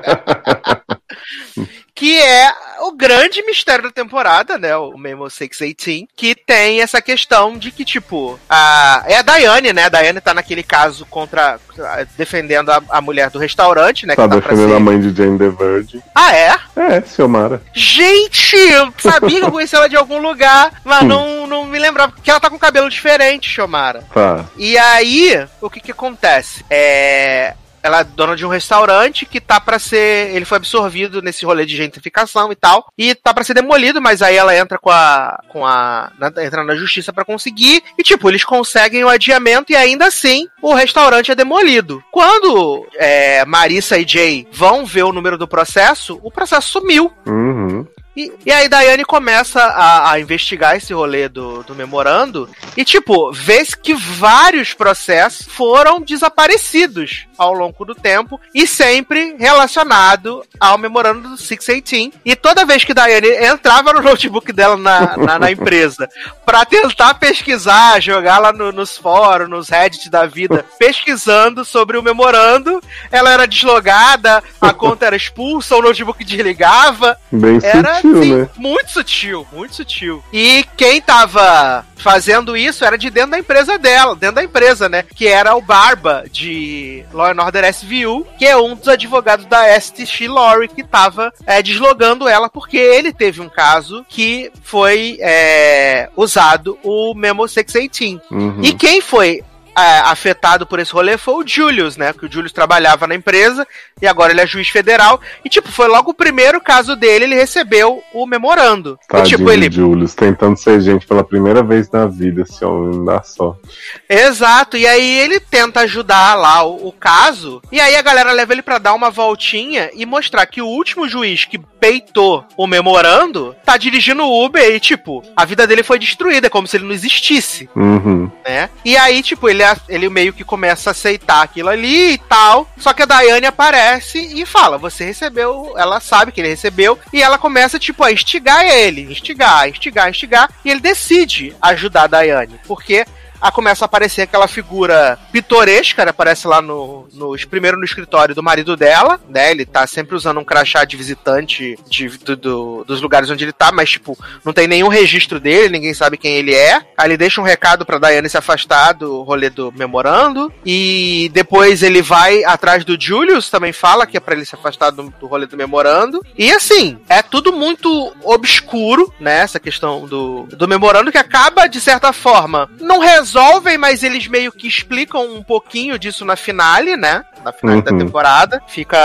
que é o grande mistério da temporada, né? O Memo 618, que tem essa questão de que, tipo, a, é a Daiane, né? A Daiane tá naquele caso contra. defendendo a, a mulher do restaurante, né? Tá tá defendendo ser- a mãe de Jane the Virgin. Ah, é? É, Silmara. Gente, eu sabia que eu conhecia ela de algum lugar, mas Hum. não, não me lembrava. Porque ela tá com cabelo diferente, Xomara. Tá. E aí, o que que acontece? É. Ela é dona de um restaurante que tá pra ser. Ele foi absorvido nesse rolê de gentrificação e tal. E tá pra ser demolido, mas aí ela entra com a. com a. na- entra na justiça pra conseguir. E tipo, eles conseguem o adiamento e ainda assim o restaurante é demolido. Quando é, Marissa e Jay vão ver o número do processo, o processo sumiu. Uhum. E, e aí Daiane começa a, a investigar esse rolê do, do memorando e, tipo, vê que vários processos foram desaparecidos ao longo do tempo e sempre relacionado ao memorando do 618. E toda vez que Daiane entrava no notebook dela na, na, na empresa pra tentar pesquisar, jogar lá no- nos fóruns, nos Reddit da vida, pesquisando sobre o memorando, ela era deslogada, a conta era expulsa, o notebook desligava. Bem Era sutil, assim, né? muito sutil, muito sutil. E quem tava fazendo isso era de dentro da empresa dela, dentro da empresa, né? Que era o Barba de Law and Order SVU, que é um dos advogados da STX Lorry que tava é, deslogando ela porque ele teve um caso que foi é, usado o Memo 618. Uhum. E quem foi afetado por esse rolê foi o Julius, né? Que o Julius trabalhava na empresa e agora ele é juiz federal. E, tipo, foi logo o primeiro caso dele, ele recebeu o memorando. e, Tadinho tipo, ele. Julius, tentando ser gente pela primeira vez na vida, esse homem não dá só. Exato, e aí ele tenta ajudar lá o, o caso, e aí a galera leva ele pra dar uma voltinha e mostrar que o último juiz que peitou o memorando tá dirigindo o Uber e, tipo, a vida dele foi destruída, como se ele não existisse. Uhum. né? E aí, tipo, ele, ele meio que começa a aceitar aquilo ali e tal. Só que a Daiane aparece e fala: Você recebeu, ela sabe que ele recebeu, e ela começa, tipo, a instigar ele, instigar, instigar, instigar, e ele decide ajudar a Daiane, porque. A começa a aparecer aquela figura pitoresca, né? Aparece lá no, no. Primeiro no escritório do marido dela, né? Ele tá sempre usando um crachá de visitante de, do- do- dos lugares onde ele tá, mas, tipo, não tem nenhum registro dele, ninguém sabe quem ele é. Aí ele deixa um recado pra Diane se afastar do rolê do memorando. E depois ele vai atrás do Julius, também fala que é pra ele se afastar do, do rolê do memorando. E assim, é tudo muito obscuro, né? Essa questão do, do memorando, que acaba, de certa forma, não resolvem, mas eles meio que explicam um pouquinho disso na finale, né? Na finale da Uhum. temporada. Fica.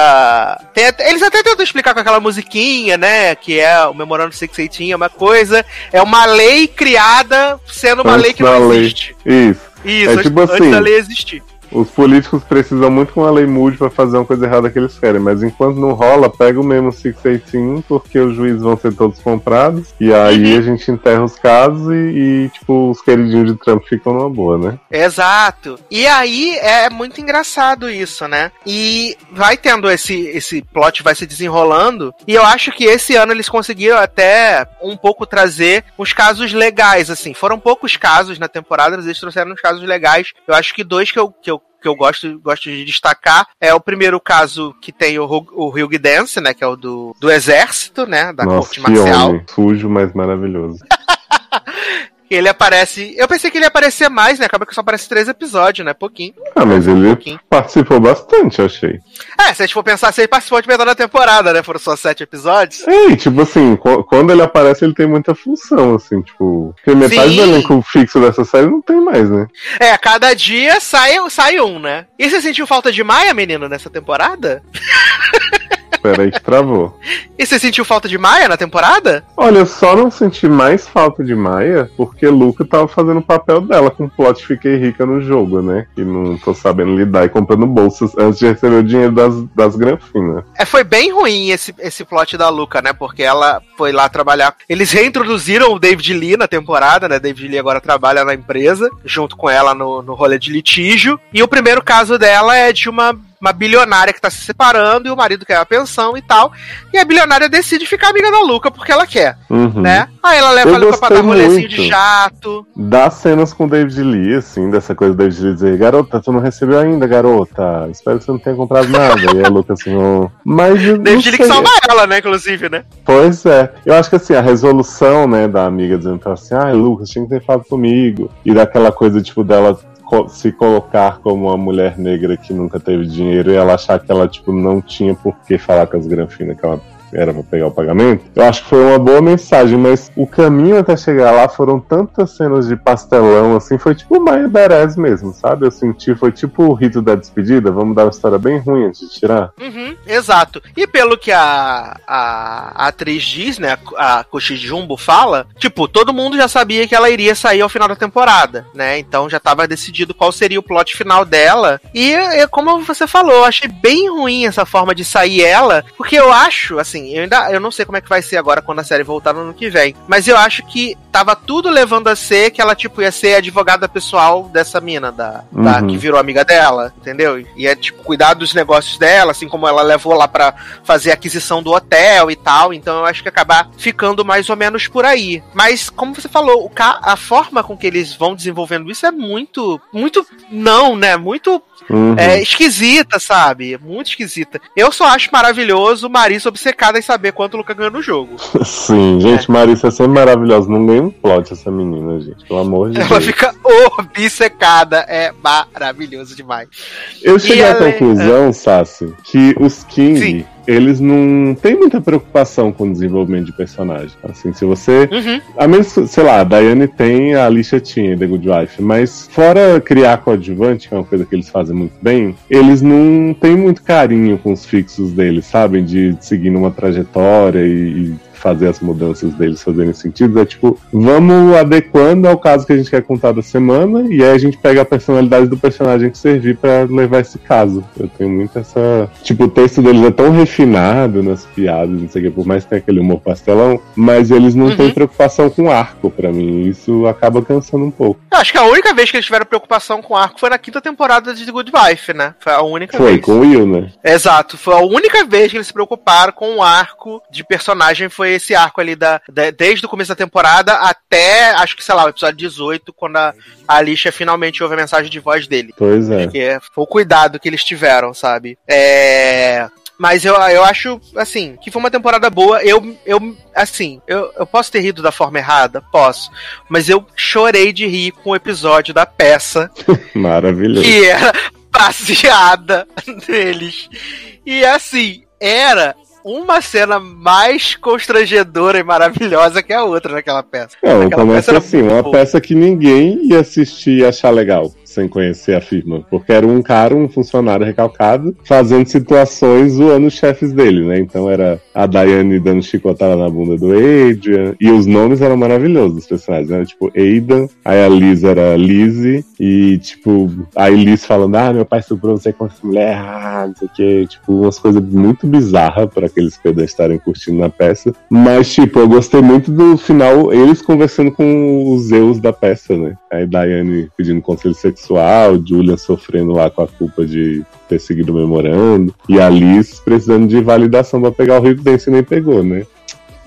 até- eles até tentam explicar com aquela musiquinha, né? Que é o Memorando 618 é uma coisa. É uma lei criada sendo uma Antes lei que da não lei. existe. Isso. Isso, É antes, tipo antes assim, da lei existir. Os políticos precisam muito que uma lei mude pra fazer uma coisa errada que eles querem, mas enquanto não rola, pega o mesmo 618 porque os juízes vão ser todos comprados, e aí a gente enterra os casos e, e, tipo, os queridinhos de Trump ficam numa boa, né? Exato. E aí é muito engraçado isso, né? E vai tendo esse, esse plot, vai se desenrolando. E eu acho que esse ano eles conseguiram até um pouco trazer uns casos legais, assim. Foram poucos casos na temporada, mas eles trouxeram uns casos legais. Eu acho que dois que eu, que eu que eu gosto, gosto de destacar é o primeiro caso que tem o, o Hugh Dance, né? Que é o do, do exército, né? Da Nossa, corte marcial. homem. Sujo, mas maravilhoso. Ele aparece. Eu pensei que ele ia aparecer mais, né? Acaba que só aparece três episódios, né? Pouquinho. Ah, mas ele pouquinho. participou bastante, achei. É, se a gente for pensar, se ele participou de metade da temporada, né? Foram só sete episódios. É, e, tipo assim, qu- quando ele aparece, ele tem muita função, assim, tipo. Porque metade Sim. do elenco fixo dessa série não tem mais, né? É, cada dia sai, sai um, né? E você sentiu falta de Maia, menino, nessa temporada? Pera aí que travou. E você sentiu falta de Maia na temporada? Olha, eu só não senti mais falta de Maia porque Luca tava fazendo o papel dela com o plot Fiquei Rica no jogo, né? Que não tô sabendo lidar e comprando bolsas antes de receber o dinheiro das, das granfinas. É, foi bem ruim esse, esse plot da Luca, né? Porque ela foi lá trabalhar. Eles reintroduziram o David Lee na temporada, né? David Lee agora trabalha na empresa, junto com ela no, no rolê de litígio. E o primeiro caso dela é de uma, uma bilionária que tá se separando e o marido quer a pensão e tal. E a bilionária decide ficar amiga da Luca porque ela quer, Uhum. né? Aí ela leva Eu a Luca pra dar rolezinho de jato. Dá cenas com o David Lee, assim, dessa coisa do David Lee dizer, garota, tu não recebeu ainda, garota. Espero que você não tenha comprado nada. e a Luca assim, oh. mas. não David Lee que salva ela, né? Inclusive, né? Pois é. Eu acho que assim, a resolução, né, da amiga dizendo pra assim, ai, Lucas, tinha que ter falado comigo. E daquela coisa, tipo, dela co- se colocar como uma mulher negra que nunca teve dinheiro e ela achar que ela, tipo, não tinha por que falar com as granfinas que ela era pra pegar o pagamento. Eu acho que foi uma boa mensagem, mas o caminho até chegar lá foram tantas cenas de pastelão, assim, foi tipo Maia Beres mesmo, sabe? Eu senti, foi tipo o rito da despedida, vamos dar uma história bem ruim antes de tirar. Uhum, exato. E pelo que a, a, a atriz diz, né, a Koshi Jumbo fala, tipo, todo mundo já sabia que ela iria sair ao final da temporada, né? Então já tava decidido qual seria o plot final dela. E, e como você falou, eu achei bem ruim essa forma de sair ela, porque eu acho, assim, eu ainda eu não sei como é que vai ser agora quando a série voltar no ano que vem, mas eu acho que tava tudo levando a ser que ela, tipo, ia ser a advogada pessoal dessa mina, da, da Uhum. que virou amiga dela, entendeu? E é tipo cuidar dos negócios dela, assim como ela levou lá pra fazer a aquisição do hotel e tal. Então eu acho que acabar ficando mais ou menos por aí. Mas como você falou, o a forma com que eles vão desenvolvendo isso é muito, muito não, né? Muito Uhum. é, esquisita, sabe? Muito esquisita. Eu só acho maravilhoso Marisa obcecada em saber quanto o Luca ganhou no jogo. Sim, gente, Marissa é sempre maravilhosa. Não ganha um plot essa menina, gente. Pelo amor de Ela Deus. fica obcecada. É maravilhoso demais. Eu cheguei E à conclusão, Sassi, que os King, Sim. Eles não têm muita preocupação com o desenvolvimento de personagem. Assim, se você. Uhum. A menos, sei lá, a Daiane tem, a Alicia tinha, The Good Wife, mas fora criar coadjuvante, que é uma coisa que eles fazem muito bem, eles não têm muito carinho com os fixos deles, sabem? De seguir numa trajetória e, e fazer as mudanças deles fazerem sentido. É tipo, vamos adequando ao caso que a gente quer contar da semana, e aí a gente pega a personalidade do personagem que servir pra levar esse caso. Eu tenho muito essa. Tipo, o texto deles é tão refinado nas piadas, não sei o que, por mais que tenha aquele humor pastelão, mas eles não Uhum. têm preocupação com o arco pra mim. Isso acaba cansando um pouco. Eu acho que a única vez que eles tiveram preocupação com o arco foi na quinta temporada de The Good Wife, né? Foi a única Foi vez. com o Will, né? Exato, foi a única vez que eles se preocuparam com o arco de personagem, foi esse arco ali da, da- desde o começo da temporada até, acho que, sei lá, o episódio 18, quando a, a Alicia finalmente ouve a mensagem de voz dele. Pois é. Que é, foi o cuidado que eles tiveram, sabe? É. Mas eu, eu acho, assim, que foi uma temporada boa. Eu, eu assim, eu, eu posso ter rido da forma errada? Posso. Mas eu chorei de rir com o episódio da peça Maravilhoso. que era baseada neles. E assim, era uma cena mais constrangedora e maravilhosa que a outra naquela peça. Não, começa peça assim, uma boa. peça que ninguém ia assistir e achar legal. Sem conhecer a firma. Porque era um cara, um funcionário recalcado, fazendo situações zoando os chefes dele, né? Então era a Daiane dando chicotada na bunda do Adrian. E os nomes eram maravilhosos dos personagens, né? Tipo, Aidan, aí a Liz era Lizzie, e tipo, a Liz falando, ah, meu pai estuprou você com essa mulher, ah, não sei o que. Tipo, umas coisas muito bizarras para aqueles que estarem curtindo na peça. Mas, tipo, eu gostei muito do final, eles conversando com os Zeus da peça, né? Aí Daiane pedindo conselho sexual, Julia sofrendo lá com a culpa de ter seguido o memorando, e a Liz precisando de validação pra pegar o Rio Dance e nem pegou, né?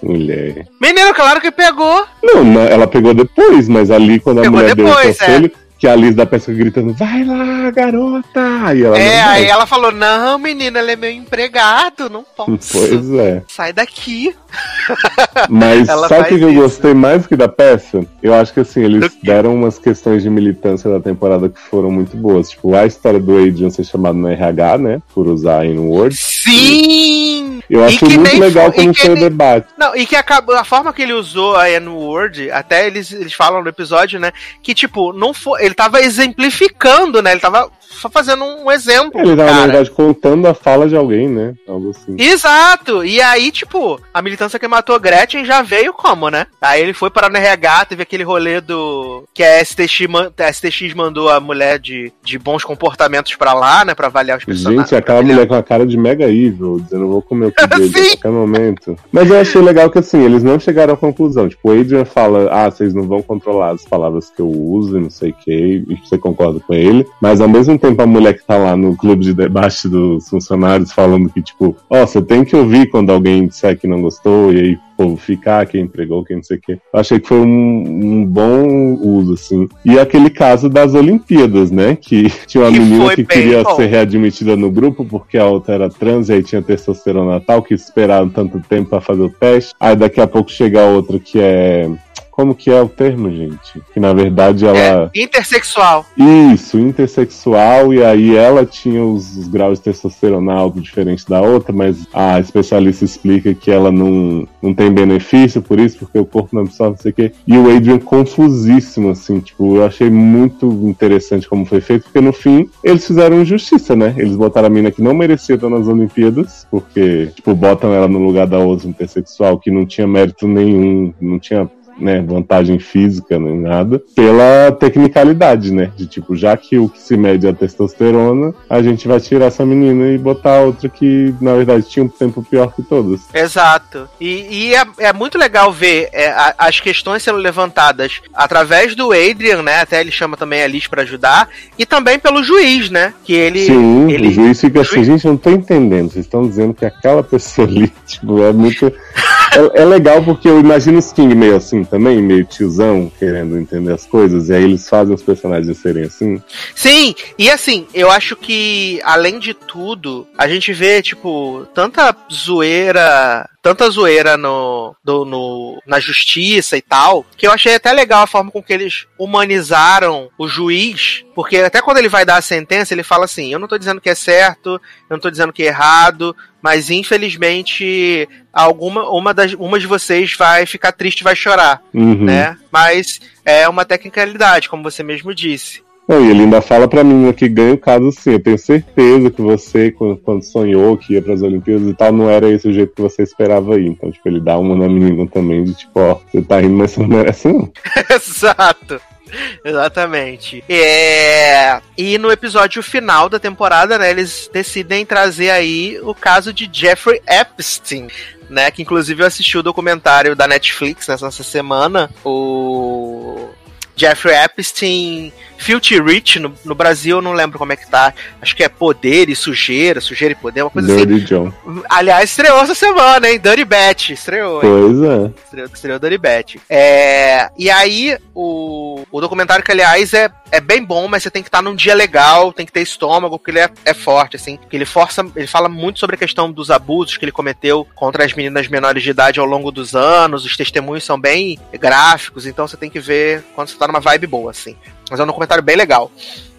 Mulher. Menino, claro que pegou. Não, ela pegou depois, mas ali quando a Pegou mulher deu o depois, conselho, que a Liz da peça gritando, vai lá, garota! E ela é, aí ela falou: Não, menina, ele é meu empregado, não posso. Pois é. Sai daqui. Mas sabe o que eu isso. gostei mais que da peça? Eu acho que assim, eles deram umas questões de militância da temporada que foram muito boas. Tipo, a história do Adrian ser chamado no RH, né? Por usar a N-word. Sim! Eu acho muito legal foi- como foi o nem- debate. Não, e que acabou, a forma que ele usou a N-word, até eles, eles falam no episódio, né? Que, tipo, não foi. Ele tava exemplificando, né? Ele tava só fazendo um exemplo. Ele tava, na cara. verdade, contando a fala de alguém, né? Algo assim. Exato! E aí, tipo, a militância que matou Gretchen já veio como, né? Aí ele foi para no RH, teve aquele rolê do. que a STX, man- a STX mandou a mulher de, de bons comportamentos pra lá, né? Pra avaliar os personagens. Gente, aquela mulher com a cara de mega evil, dizendo, vou comer o cu dele a qualquer momento. Mas eu achei legal que, assim, eles não chegaram à conclusão. Tipo, o Adrian fala, ah, vocês não vão controlar as palavras que eu uso e não sei o e você concorda com ele. Mas, ao mesmo tempo, a mulher que tá lá no clube de debate dos funcionários falando que, tipo, ó, você tem que ouvir quando alguém disser que não gostou, e aí o povo ficar, quem empregou, quem não sei o quê. Eu achei que foi um, um bom uso, assim. E aquele caso das Olimpíadas, né? Que tinha uma Que menina que queria bom. ser readmitida no grupo porque a outra era trans e aí tinha testosterona tal, que esperaram tanto tempo pra fazer o teste. Aí daqui a pouco chega a outra que é. Como que é o termo, gente? Que na verdade ela. É, intersexual. Isso, intersexual, e aí ela tinha os, os graus de testosterona alto diferente da outra, mas a especialista explica que ela não, não tem benefício por isso, porque o corpo não absorve, não sei o quê. E o Adrian confusíssimo, assim, tipo, eu achei muito interessante como foi feito, porque no fim eles fizeram injustiça, né? Eles botaram a mina que não merecia estar nas Olimpíadas, porque, tipo, botam ela no lugar da outra intersexual que não tinha mérito nenhum, não tinha né, vantagem física nem nada, pela tecnicalidade, né? De tipo, já que o que se mede é a testosterona, a gente vai tirar essa menina e botar outra que, na verdade, tinha um tempo pior que todas. Exato. E, e é, é muito legal ver é, a- as questões sendo levantadas através do Adrian, né? Até ele chama também a Liz pra ajudar. E também pelo juiz, né? Que ele. Sim, ele- o juiz fica assim, juiz- gente, eu não tô entendendo. Vocês estão dizendo que aquela pessoa ali, tipo, é muito. É, é legal porque eu imagino os King meio assim também, meio tiozão, querendo entender as coisas, e aí eles fazem os personagens serem assim. Sim, e assim, eu acho que, além de tudo, a gente vê, tipo, tanta zoeira. Tanta zoeira no, do- no, na justiça e tal, que eu achei até legal a forma com que eles humanizaram o juiz, porque até quando ele vai dar a sentença, ele fala assim: Eu não tô dizendo que é certo, eu não tô dizendo que é errado, mas infelizmente alguma uma, das, uma de vocês vai ficar triste e vai chorar, Uhum. né? Mas é uma tecnicalidade, como você mesmo disse. Não, e ele ainda fala pra mim que ganha o caso sim. Eu tenho certeza que você, quando, quando sonhou que ia pras Olimpíadas e tal, não era esse o jeito que você esperava ir. Então, tipo, ele dá uma na menina também, de tipo, ó, você tá rindo, mas você não merece, não. Exato. Exatamente. É... E no episódio final da temporada, né, eles decidem trazer aí o caso de Jeffrey Epstein, né, que inclusive eu assisti o documentário da Netflix nessa semana, o Jeffrey Epstein Filthy Rich, no, no Brasil eu não lembro como é que tá, acho que é Poder e Sujeira, Sujeira e Poder, uma coisa assim. Dirty John. Aliás, estreou essa semana, hein, Dirty Batch, estreou, hein? Pois é. Estreou, estreou Dirty Batch. É, e aí, o, o documentário, que aliás é, é bem bom, mas você tem que estar num dia legal, tem que ter estômago, porque ele é, é forte, assim. Porque ele força, ele fala muito sobre a questão dos abusos que ele cometeu contra as meninas menores de idade ao longo dos anos. Os testemunhos são bem gráficos, então você tem que ver quando você tá numa vibe boa, assim. Mas é um documentário bem legal.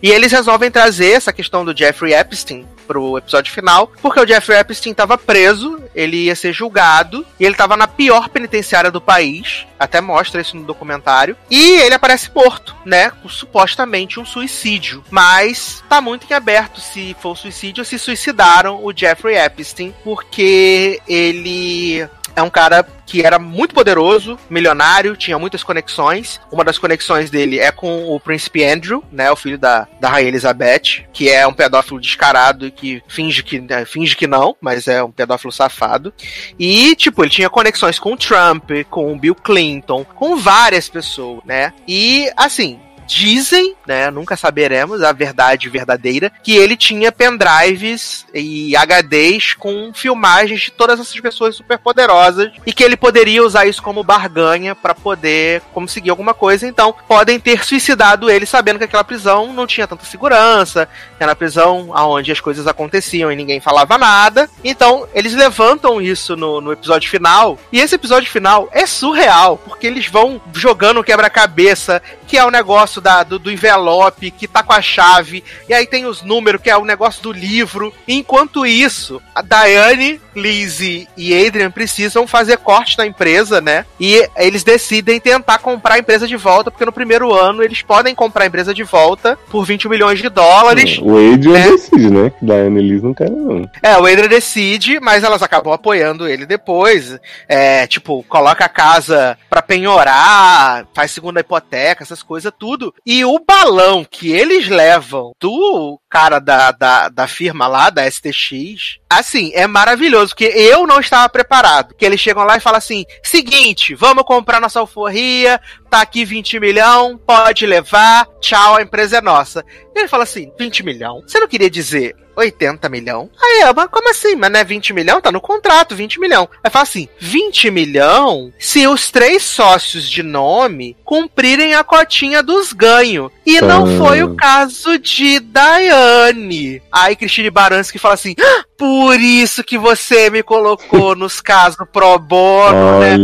E eles resolvem trazer essa questão do Jeffrey Epstein pro episódio final, porque o Jeffrey Epstein estava preso ele ia ser julgado e ele tava na pior penitenciária do país. Até mostra isso no documentário. E ele aparece morto, né? Com supostamente um suicídio. Mas tá muito em aberto se foi um suicídio ou se suicidaram o Jeffrey Epstein, porque ele é um cara que era muito poderoso, milionário, tinha muitas conexões. Uma das conexões dele é com o príncipe Andrew, né, o filho da, da rainha Elizabeth, que é um pedófilo descarado e que finge que, né, finge que não, mas é um pedófilo safado. E, tipo, ele tinha conexões com o Trump, com o Bill Clinton, com várias pessoas, né? E, assim, Dizem, né? Nunca saberemos a verdade verdadeira, que ele tinha pendrives e HDs com filmagens de todas essas pessoas superpoderosas e que ele poderia usar isso como barganha para poder conseguir alguma coisa. Então, podem ter suicidado ele sabendo que aquela prisão não tinha tanta segurança, era a prisão onde as coisas aconteciam e ninguém falava nada. Então, eles levantam isso no, no episódio final. E esse episódio final é surreal, porque eles vão jogando um quebra-cabeça, que é o negócio da, do, do envelope, que tá com a chave, e aí tem os números, que é o negócio do livro. Enquanto isso, a Diane, Lizzie e Adrian precisam fazer corte na empresa, né? E eles decidem tentar comprar a empresa de volta, porque no primeiro ano eles podem comprar a empresa de volta por 20 milhões de dólares. O Adrian né? decide, né? Que Diane Liz não quer, não. É, o Adrian decide, mas elas acabam apoiando ele depois. É, tipo, coloca a casa pra penhorar, faz segunda hipoteca, essas coisas, tudo. E o balão que eles levam do cara da, da, da firma lá, da STX, assim, é maravilhoso, porque eu não estava preparado. Que eles chegam lá e falam assim: seguinte, vamos comprar nossa alforria, tá aqui 20 milhão, pode levar, tchau, a empresa é nossa. E ele fala assim: 20 milhão? Você não queria dizer 80 milhão? Aí eu, mas como assim? Mas não é 20 milhão? Tá no contrato, 20 milhão. Aí fala assim: 20 milhão se os três sócios de nome cumprirem a cotinha dos ganhos. E não Ah. foi o caso de Daiane. Aí Cristine Baranski fala assim: "Ah, por isso que você me colocou nos casos pro bono, né?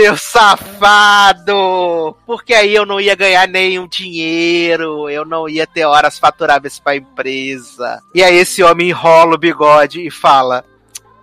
Seu safado! Porque aí eu não ia ganhar nenhum dinheiro, eu não ia ter horas faturáveis pra empresa. E aí esse homem enrola o bigode e fala: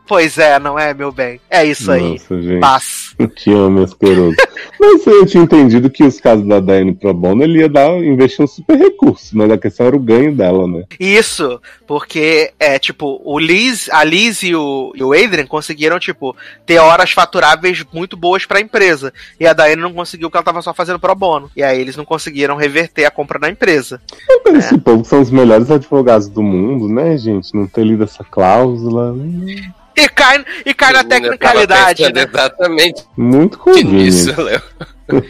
Pois é, não é, meu bem? É isso aí. Nossa, gente. Paz. Que homem asqueroso. Mas eu tinha entendido que os casos da Diane Pro Bono ele ia dar, investir um super recurso, mas a questão era o ganho dela, né? Isso, porque é tipo, o Liz, a Liz e o, e o Adrian conseguiram, tipo, ter horas faturáveis muito boas pra empresa. E a Diane não conseguiu porque ela tava só fazendo pro bono. E aí eles não conseguiram reverter a compra da empresa. Mas esse povo são os melhores advogados do mundo, né, gente? Não ter lido essa cláusula. hum, E cai, e cai na tava tecnicalidade, né? Exatamente Muito nisso, conveniente. Léo.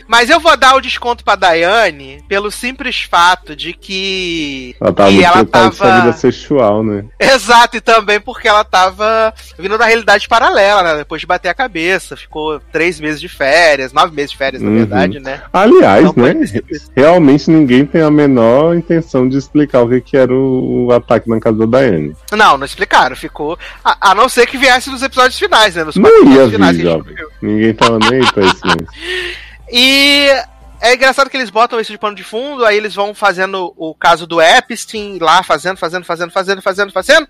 Mas eu vou dar o desconto pra Daiane pelo simples fato de que. Ela tava que muito ela com sua tava. vida sexual, né? Exato, e também porque ela tava vindo da realidade paralela, né? Depois de bater a cabeça. Ficou três meses de férias, nove meses de férias, na Uhum. verdade, né? Aliás, Então, né? Realmente ninguém tem a menor intenção de explicar o que, que era o, ataque na casa da Daiane. Não, não explicaram. Ficou. A, a não ser que viesse nos episódios finais, né? Nos Não ia episódios finais vir, viu. Ninguém tava nem aí pra isso mesmo. E é engraçado que eles botam isso de pano de fundo, aí eles vão fazendo o caso do Epstein lá, fazendo, fazendo, fazendo, fazendo, fazendo, fazendo.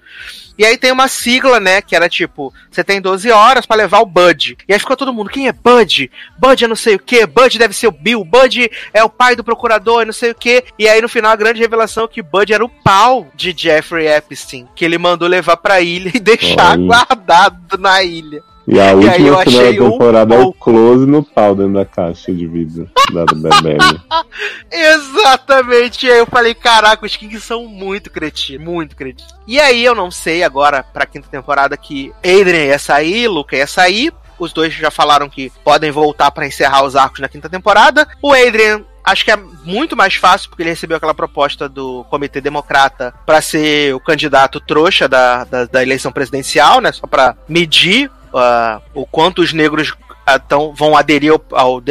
E aí tem uma sigla, né, que era tipo, você tem 12 horas pra levar o Bud. E aí ficou todo mundo, quem é Bud? Bud é não sei o que, Bud deve ser o Bill, Bud é o pai do procurador e não sei o que. E aí no final a grande revelação é que Bud era o pau de Jeffrey Epstein, que ele mandou levar pra ilha e deixar Olha. guardado na ilha. E a aí última cena da achei um temporada é o close no pau dentro da caixa de vidro da Bebele. Exatamente. E aí eu falei, caraca, os Kings são muito cretinos, muito cretinos. E aí eu não sei agora, pra quinta temporada, que Adrian ia sair, Luca ia sair. Os dois já falaram que podem voltar pra encerrar os arcos na quinta temporada. O Adrian Acho que é muito mais fácil, porque ele recebeu aquela proposta do Comitê Democrata pra ser o candidato trouxa da, da, da eleição presidencial, né? Só pra medir ah, o quanto os negros ah, tão, vão aderir ao, ao,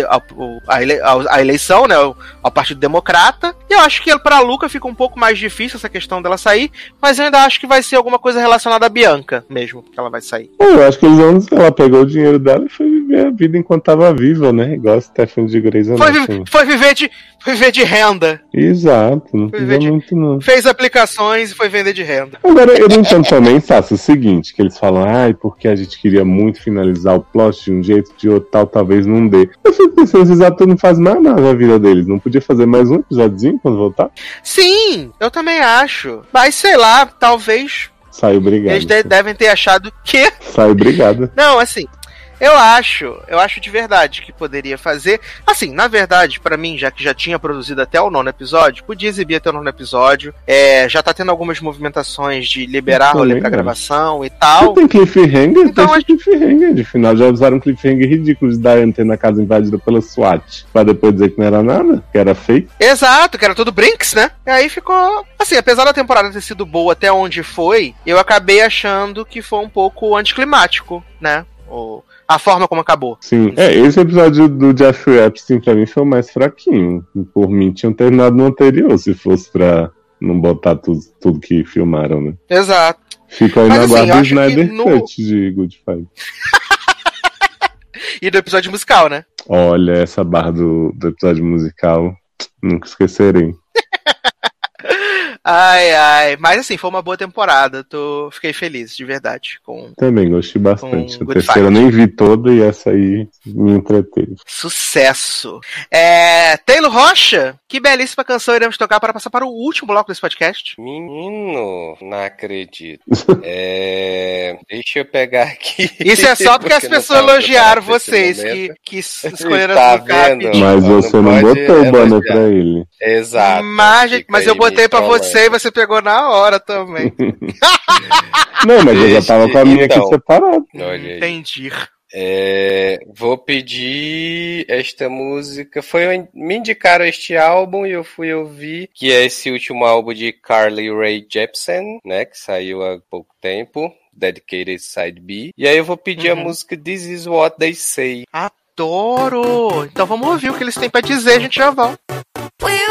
ao, à eleição, né? Ao, Partido Democrata. E eu acho que pra Luca fica um pouco mais difícil essa questão dela sair, mas eu ainda acho que vai ser alguma coisa relacionada à Bianca mesmo, que ela vai sair. Pô, eu acho que eles vão. Ela pegou o dinheiro dela e foi viver a vida enquanto tava viva, né? Igual a Stephanie de Grey's Foi, Anatomy. foi viver de, foi viver de renda. Exato, não Foi viver de- muito não. Fez aplicações e foi vender de renda. Agora, eu não entendo também, Sassi, o seguinte, que eles falam, ai, porque a gente queria muito finalizar o plot de um jeito, de outro tal, talvez não dê. Eu fico pensando, esses atores não fazem mais nada na vida deles, não podia fazer mais um episódiozinho quando voltar? Sim, eu também acho. Mas sei lá, talvez Saiu obrigado. eles de- devem ter achado que. Saiu obrigado. Não, assim. Eu acho, eu acho de verdade que poderia fazer. Assim, na verdade, pra mim, já que já tinha produzido até o nono episódio, podia exibir até o nono episódio. É, já tá tendo algumas movimentações de liberar rolê pra gravação e tal. tem cliffhanger, Então, deixa acho- cliffhanger. De final, já usaram um cliffhanger ridículo de Diane ter na casa invadida pela SWAT. Pra depois dizer que não era nada, que era fake. Exato, que era tudo Brinks, né? E aí ficou. Assim, apesar da temporada ter sido boa até onde foi, eu acabei achando que foi um pouco anticlimático, né? O, a forma como acabou. Sim, é, esse episódio do Jeffrey Epstein pra mim foi o mais fraquinho. Por mim, tinham terminado no anterior, se fosse pra não botar tudo, tudo que filmaram, né? Exato. Fica aí Mas, na assim, guarda do Snyder no- Cut de Good Fight. E do episódio musical, né? Olha, essa barra do, do episódio musical, nunca esquecerei. Ai, ai. Mas assim, foi uma boa temporada. Tô... Fiquei feliz, de verdade. Com Também gostei bastante. Com A terceira eu nem vi toda e essa aí me entreteve. sucesso. É... Taylor Rocha, que belíssima canção iremos tocar para passar para o último bloco desse podcast. Menino, não acredito. É, Deixa eu pegar aqui. Isso é só porque as não pessoas elogiaram vocês que, que escolheram Tá as músicas vendo? rapidinho. Mas não você não pode botou o banner pra ele. Exato. Mas, mas eu botei pra trolando. Você e você pegou na hora também. Não, mas eu já tava com a minha então. aqui separada. Entendi. É, vou pedir esta música. Foi me indicaram este álbum e eu fui ouvir, que é esse último álbum de Carly Rae Jepsen, né, que saiu há pouco tempo, Dedicated Side B. E aí eu vou pedir a Uhum. música This Is What They Say. Adoro! Então vamos ouvir o que eles têm pra dizer, a gente já volta. We're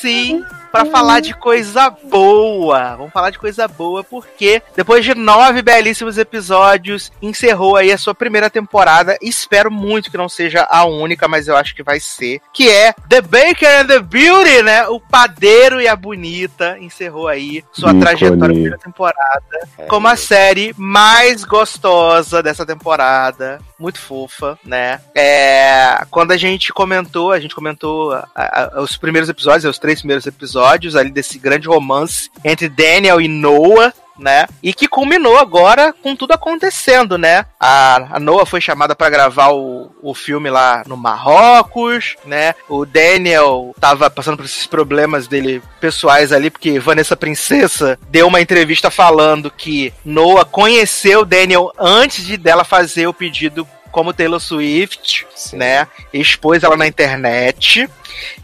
sim, pra falar de coisa boa. Vamos falar de coisa boa porque depois de nove belíssimos episódios, encerrou aí a sua primeira temporada. Espero muito que não seja a única, mas eu acho que vai ser. Que é The Baker and the Beauty, né? O padeiro e a bonita encerrou aí sua Ícone. trajetória na primeira temporada como a série mais gostosa dessa temporada. Muito fofa, né? É, quando a gente comentou, a gente comentou a- a- os primeiros episódios, os três primeiros episódios ali desse grande romance entre Daniel e Noah. Né? E que culminou agora com tudo acontecendo, né? A, a Noah foi chamada para gravar o, o filme lá no Marrocos, né? O Daniel tava passando por esses problemas dele pessoais ali, porque Vanessa Princesa deu uma entrevista falando que Noah conheceu Daniel antes de dela fazer o pedido como Taylor Swift, Sim. né? Expôs ela na internet.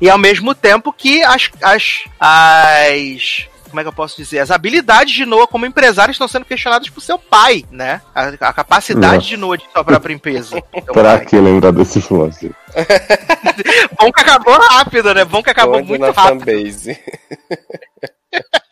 E ao mesmo tempo que as, as, as como é que eu posso dizer? As habilidades de Noah como empresário estão sendo questionadas por seu pai, né? A, a capacidade Nossa. de Noah de sua própria empresa. Pra pai. que lembrar desse plot? Bom que acabou rápido, né? Bom que acabou Onde muito na rápido. fanbase.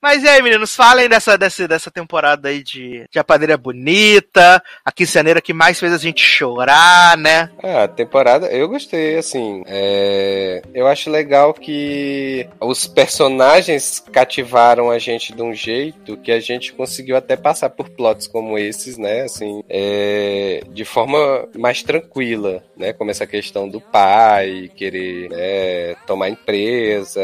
Mas e aí, meninos, falem dessa, dessa, dessa temporada aí de, de A Padeira Bonita, a quinceaneira que mais fez a gente chorar, né? Ah, a temporada, eu gostei, assim. é, Eu acho legal que os personagens cativaram a gente de um jeito que a gente conseguiu até passar por plots como esses, né? Assim, é, de forma mais tranquila, né? Como essa questão do pai querer né, tomar empresa,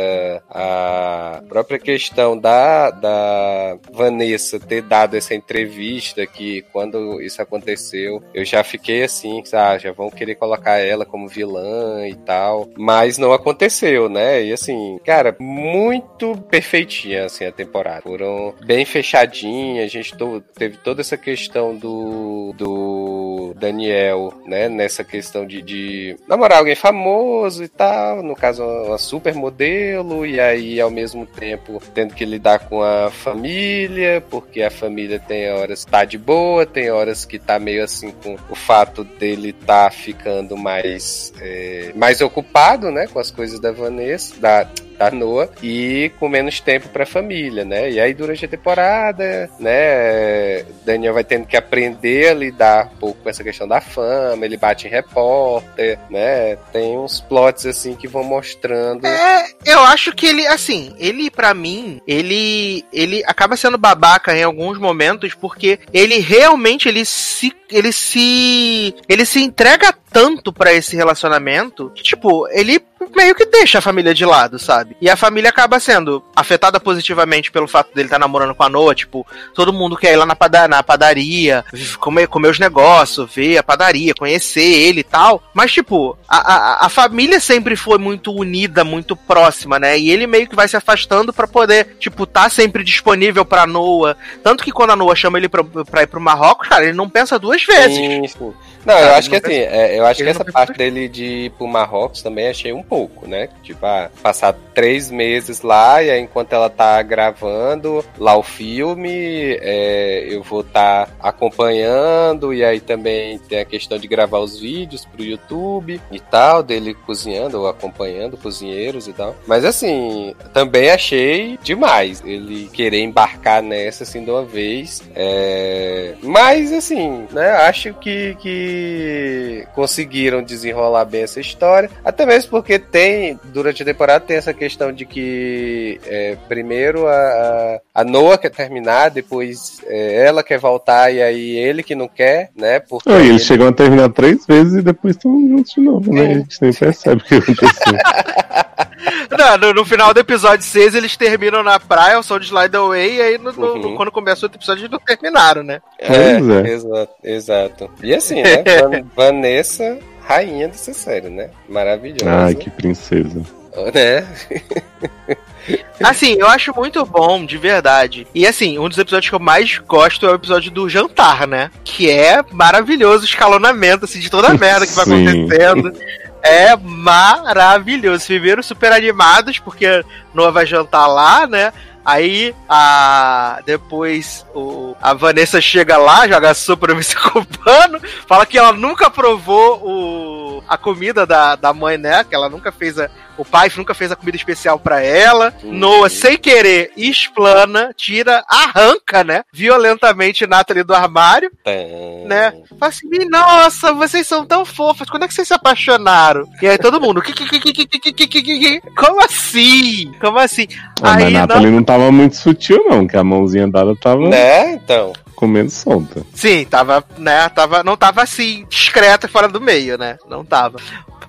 a própria questão da, da Vanessa ter dado essa entrevista que quando isso aconteceu, eu já fiquei assim, ah, já vão querer colocar ela como vilã e tal, mas não aconteceu, né? E assim, cara, muito perfeitinha assim a temporada. Foram bem fechadinha, a gente teve toda essa questão do do Daniel, né, nessa questão de, de namorar alguém famoso e tal, no caso uma supermodelo e aí ao mesmo tempo tendo que lidar com a família, porque a família tem horas que tá de boa, tem horas que tá meio assim com o fato dele tá ficando mais é, mais ocupado, né, com as coisas da Vanessa, da da Noah e com menos tempo pra família, né? E aí durante a temporada, né, Daniel vai tendo que aprender a lidar um pouco com essa questão da fama, ele bate em repórter, né? Tem uns plots assim que vão mostrando É, eu acho que ele, assim, ele pra mim, ele ele acaba sendo babaca em alguns momentos porque ele realmente ele se ele se ele se entrega tanto pra esse relacionamento que tipo, ele meio que deixa a família de lado, sabe? E a família acaba sendo afetada positivamente pelo fato dele estar namorando com a Noah, tipo, todo mundo quer ir lá na, pada- na padaria, comer, comer os negócios, ver a padaria, conhecer ele e tal. Mas, tipo, a, a, a família sempre foi muito unida, muito próxima, né? E ele meio que vai se afastando pra poder, tipo, tá sempre disponível pra Noah. Tanto que quando a Noah chama ele pra, pra ir pro Marrocos, cara, ele não pensa duas vezes. Sim, sim. Não, Sabe, eu acho que assim, é, eu acho que essa parte dele de ir pro Marrocos também achei um pouco, né? Tipo, ah, passar três meses lá e aí enquanto ela tá gravando lá o filme, é, eu vou estar tá acompanhando e aí também tem a questão de gravar os vídeos pro YouTube e tal, dele cozinhando ou acompanhando cozinheiros e tal. Mas assim, também achei demais ele querer embarcar nessa assim de uma vez. É, mas assim, né? Acho que, que conseguiram desenrolar bem essa história. Até mesmo porque tem, durante a temporada, tem essa questão de que é, primeiro a, a, Noah quer terminar, depois é, ela quer voltar e aí ele que não quer, né? Porque Ah, e ele- eles chegam a terminar três vezes e depois estão juntos de novo, né? A gente nem percebe o que aconteceu. Não, no, no final do episódio 6, eles terminam na praia, o som de Slide Away, e aí no- no- Uhum. quando começa outro episódio, eles não terminaram, né? É, é. exato, exato. E assim, né? Van- Vanessa, rainha dessa série, né? Maravilhosa. Ai, que princesa. Né? Assim, eu acho muito bom, de verdade. E assim, um dos episódios que eu mais gosto é o episódio do jantar, né? Que é maravilhoso o escalonamento, assim, de toda a merda que vai Sim. acontecendo. É maravilhoso. Primeiro, super animados, porque Noah vai jantar lá, né? Aí a depois o, a Vanessa chega lá, joga sopa no Mr. Fala que ela nunca provou o, a comida da, da mãe, né? Que ela nunca fez a, o pai nunca fez a comida especial para ela. Uhum. Noah, sem querer, explana, tira, arranca, né? Violentamente Natalie do armário. Tem. Né? Fala assim, nossa, vocês são tão fofas. Quando é que vocês se apaixonaram? E aí todo mundo, como assim? Como assim? Aí, mas Natalie não, não tá tava muito sutil, não, que a mãozinha dela tava. Né? Então. Comendo solta. Sim, tava, né? Tava, não tava assim, discreta e fora do meio, né? Não tava.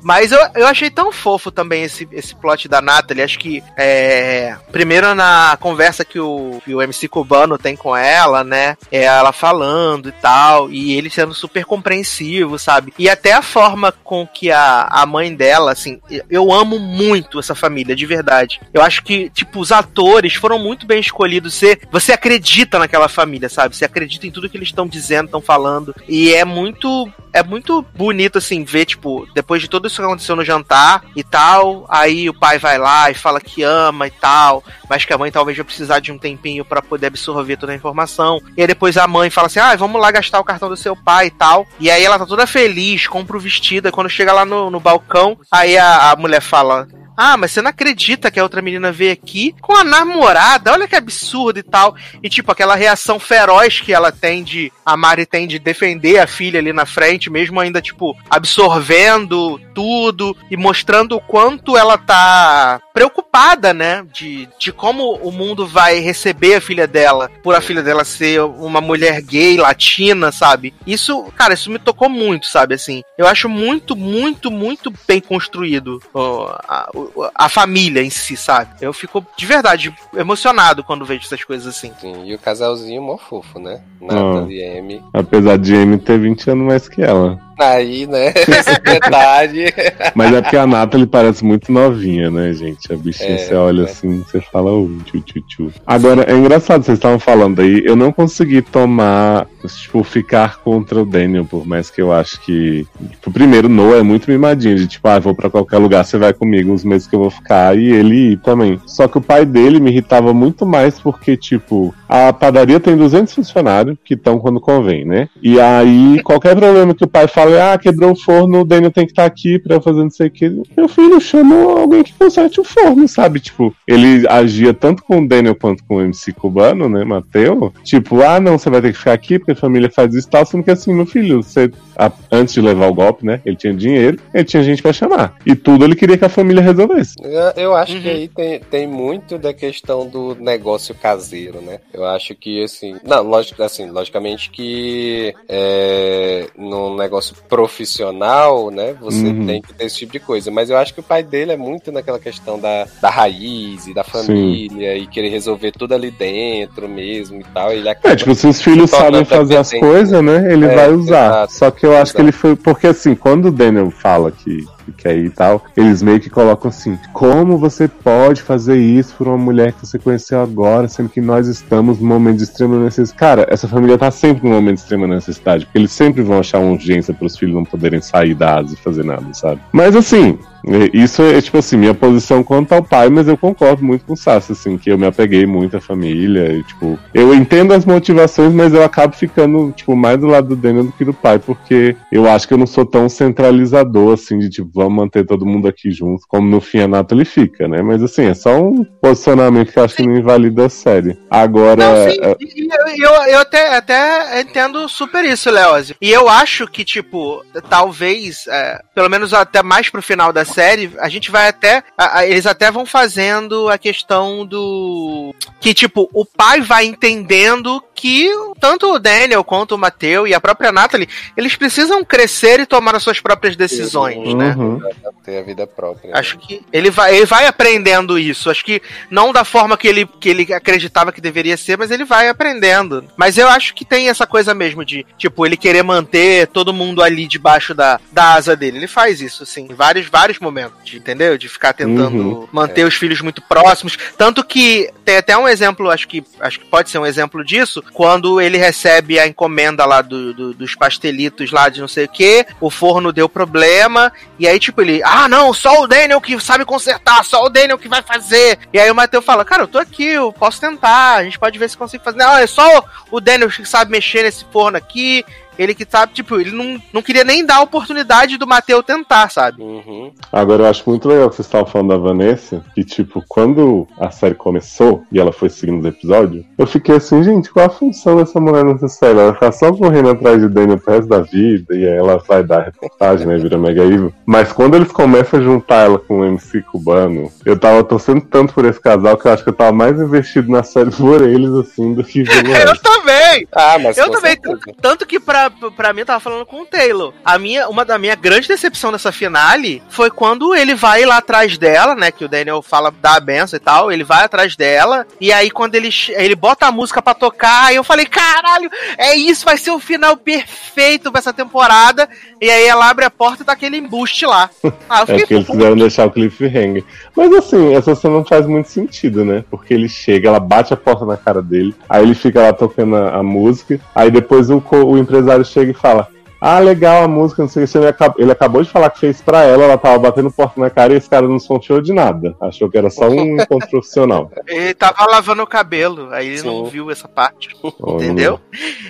Mas eu, eu achei tão fofo também esse, esse plot da Natalie. Acho que, é, primeiro na conversa que o, que o MC Cubano tem com ela, né? É ela falando e tal, e ele sendo super compreensivo, sabe? E até a forma com que a, a mãe dela, assim, eu amo muito essa família, de verdade. Eu acho que, tipo, os atores foram muito bem escolhidos. Você, você acredita naquela família, sabe? Você acredita em tudo que eles estão dizendo, estão falando. E é muito é muito bonito, assim, ver, tipo, depois de tudo isso que aconteceu no jantar e tal, aí o pai vai lá e fala que ama e tal, mas que a mãe talvez vai precisar de um tempinho pra poder absorver toda a informação. E aí depois a mãe fala assim, ah, vamos lá gastar o cartão do seu pai e tal. E aí ela tá toda feliz, compra o vestido, e quando chega lá no, no balcão, aí a, a mulher fala, ah, mas você não acredita que a outra menina veio aqui com a namorada? Olha que absurdo e tal. E tipo, aquela reação feroz que ela tem de. A Mari tem de defender a filha ali na frente, mesmo ainda, tipo, absorvendo tudo e mostrando o quanto ela tá preocupada, né? De, de como o mundo vai receber a filha dela, por a filha dela ser uma mulher gay, latina, sabe? Isso, cara, isso me tocou muito, sabe? Assim, eu acho muito, muito, muito bem construído ó, a, a família em si, sabe? Eu fico de verdade emocionado quando vejo essas coisas assim. Sim, e o casalzinho mó fofo, né? Ah. Natalie e Amy. Apesar de Amy ter 20 anos mais que ela. Aí, né? Mas é porque a Natalie parece muito novinha, né, gente? A bichinha, É, você olha é. assim, você fala, oh, tchu, tchu, tchu. Agora, é engraçado, vocês estavam falando aí, eu não consegui tomar, tipo, ficar contra o Daniel, por mais que eu acho que. Tipo, primeiro, Noah é muito mimadinho, de tipo, ah, vou pra qualquer lugar, você vai comigo os meses que eu vou ficar, e ele ir também. Só que o pai dele me irritava muito mais porque, tipo, a padaria tem 200 funcionários que estão quando convém, né? E aí, qualquer problema que o pai fala, ah, quebrou o forno, o Daniel tem que estar aqui pra fazer não sei o que. Meu filho chama alguém que conserte o forno, sabe? Tipo, ele agia tanto com o Daniel quanto com o MC cubano, né, Mateu? Tipo, ah, não, você vai ter que ficar aqui porque a família faz isso e tal, sendo que assim, meu filho, você, a- antes de levar o golpe, né, ele tinha dinheiro, ele tinha gente pra chamar. E tudo ele queria que a família resolvesse. Eu, eu acho Uhum. que aí tem, tem muito da questão do negócio caseiro, né? Eu acho que, assim. Não, lógico, assim, logicamente que é, num negócio profissional, né? Você Uhum. tem que ter esse tipo de coisa. Mas eu acho que o pai dele é muito naquela questão da, da raiz e da família e querer resolver tudo ali dentro mesmo e tal. Ele É, tipo, se os filhos sabem fazer as coisas, né? Ele É, vai usar. exato, Só que eu acho que exato. ele foi. Porque assim, quando o Daniel fala que, que ir e tal, eles meio que colocam assim: como você pode fazer isso por uma mulher que você conheceu agora, sendo que nós estamos num momento de extrema necessidade? Cara, essa família tá sempre num momento de extrema necessidade, porque eles sempre vão achar uma urgência para os filhos não poderem sair da Ásia e fazer nada, sabe? Mas assim. É, Isso é, tipo assim, minha posição quanto ao pai, mas eu concordo muito com o Sassi, assim, que eu me apeguei muito à família, e, tipo, eu entendo as motivações, mas eu acabo ficando, tipo, mais do lado do Daniel do que do pai, porque eu acho que eu não sou tão centralizador, assim, de, tipo, vamos manter todo mundo aqui junto, como no fim a Nathalie fica, né? Mas, assim, é só um posicionamento que eu acho que não invalida a série. Agora, Não, sim, é, e eu, eu, eu até, até entendo super isso, Leose. E eu acho que, tipo, talvez, é, pelo menos até mais pro final da série, a gente vai até. a- a- eles até vão fazendo a questão do. Que, tipo, o pai vai entendendo que tanto o Daniel quanto o Mateu e a própria Natalie, eles precisam crescer e tomar as suas próprias decisões, né? uhum. ter a vida própria. Acho que ele vai, ele vai aprendendo isso. Acho que não da forma que ele, que ele acreditava que deveria ser, mas ele vai aprendendo. Mas eu acho que tem essa coisa mesmo de, tipo, ele querer manter todo mundo ali debaixo da, da asa dele. Ele faz isso, assim, em vários, vários momentos, de- entendeu? De ficar tentando Uhum. manter os filhos muito próximos. Tanto que tem até um exemplo, acho que, acho que pode ser um exemplo disso, quando ele recebe a encomenda lá do, do- dos pastelitos lá de não sei o que, o forno deu problema, e aí, tipo, ele, ah, não, só o Daniel que sabe consertar, só o Daniel que vai fazer. E aí o Matheus fala, cara, eu tô aqui, eu posso tentar, a gente pode ver se consigo fazer. Não, é só o Daniel que sabe mexer nesse forno aqui. Ele que sabe, tipo, ele não, não queria nem dar a oportunidade do Mateu tentar, sabe? Uhum. Agora eu acho muito legal que vocês estavam falando da Vanessa, que tipo, quando a série começou e ela foi seguindo os episódios, eu fiquei assim, gente, qual a função dessa mulher nessa série? Ela fica só correndo atrás de Daniel pro resto da vida, e aí ela vai dar reportagem, né, vira mega evil. Mas quando eles começam a juntar ela com o MC cubano, eu tava torcendo tanto por esse casal que eu acho que eu tava mais investido na série por eles, assim, do que pelo Eu também! Ah, mas Eu também, tanto, tanto que pra, pra mim, eu tava falando com o Taylor. A minha, uma da minha grande decepção dessa finale foi quando ele vai lá atrás dela, né? Que o Daniel fala da benção e tal. Ele vai atrás dela. E aí, quando ele, ele bota a música pra tocar, eu falei: caralho, é isso, vai ser o final perfeito pra essa temporada. E aí ela abre a porta e tá aquele embuste lá. Ah, É que eles quiseram deixar o cliffhanger. Mas assim, essa cena não faz muito sentido, né? Porque ele chega, ela bate a porta na cara dele, aí ele fica lá tocando a, a música, aí depois o, o empresário chega e fala. Ah, legal a música, não sei o que. Ele acabou, ele acabou de falar que fez pra ela, ela tava batendo porta na cara e esse cara não desconfiou de nada. Achou que era só um encontro profissional. Ele tava lavando o cabelo, aí ele não Sim. viu essa parte. Oh, Entendeu?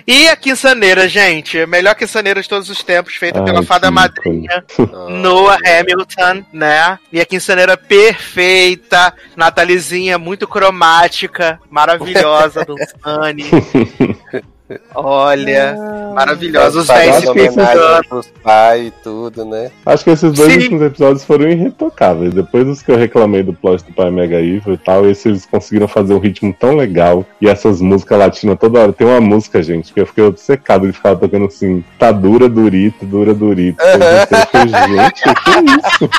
E a Quinçaneira, gente, a melhor Quinçaneira de todos os tempos, feita Ai, pela fada que madrinha Ah, Noah Hamilton, né? E a Quinçaneira perfeita, Natalizinha muito cromática, maravilhosa, dançane. Olha, maravilhosa. Os fazendo velhos se homenagem pegando. pros pais e tudo, né? Acho que esses dois Sim. últimos episódios foram irretocáveis. Depois dos que eu reclamei do plot do Pai Mega Evil e tal, esses eles conseguiram fazer um ritmo tão legal. E essas músicas latinas toda hora. Tem uma música, gente, que eu fiquei obcecado de ficar tocando assim, tá dura, durito, dura, durito. Eu fiquei, gente, que é isso?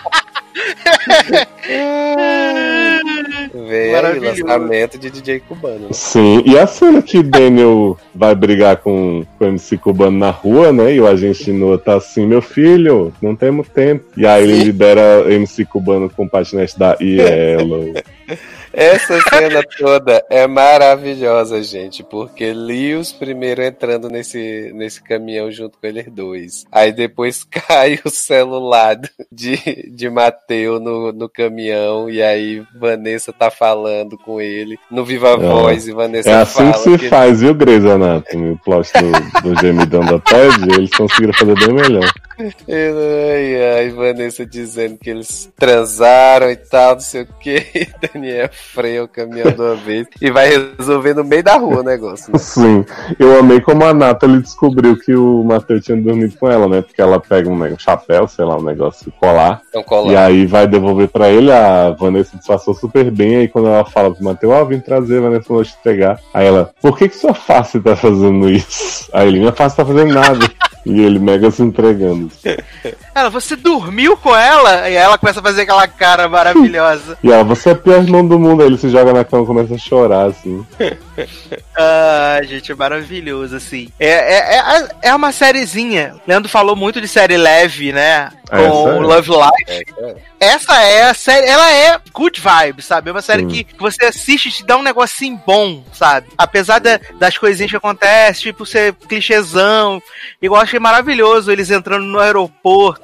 Vem aí, Maravilhoso. lançamento de DJ cubano. Sim, e a cena que Daniel vai brigar com, com o MC Cubano na rua, né? E o agente de Noah tá assim, meu filho, não temos tempo. E aí ele libera o MC Cubano com o patinete da Yellow. Essa cena toda é maravilhosa, gente, porque Lewis primeiro entrando nesse, nesse caminhão junto com eles dois. Aí depois cai o celular de, de Mateu no, no caminhão e aí Vanessa tá falando com ele no Viva Voz e Vanessa É assim que se que faz, viu, Grey's Anatomy? O plot do, do gemidão da Ted, eles conseguiram fazer bem melhor. Ai, ai, Vanessa dizendo que eles transaram e tal, não sei o que. Daniel freia o caminhão de uma vez e vai resolver no meio da rua o negócio. Né? Sim, eu amei como a Nathalie descobriu que o Matheus tinha dormido com ela, né? Porque ela pega um, chapéu, sei lá, um negócio colar, Então e colar. aí vai devolver pra ele. A Vanessa disfarçou super bem. Aí quando ela fala pro Matheus, ó, vim trazer, a Vanessa falou te entregar. Aí ela, por que que sua face tá fazendo isso? Aí ele, minha face tá fazendo nada. e ele mega se entregando. Ela, você dormiu com ela? E aí ela começa a fazer aquela cara maravilhosa. E ela, você é o pior irmão do mundo. Aí ele se joga na cama e começa a chorar, assim. Ah, gente, é maravilhoso, assim. É, é, é, é uma sériezinha. Leandro falou muito de série leve, né? Com Essa é. Love Life. É, é. Essa é a série, ela é good vibe, sabe? É uma série que você assiste e te dá um negocinho bom, sabe? Apesar da- das coisinhas que acontecem, tipo, ser clichêzão. Igual eu achei maravilhoso eles entrando no aeroporto,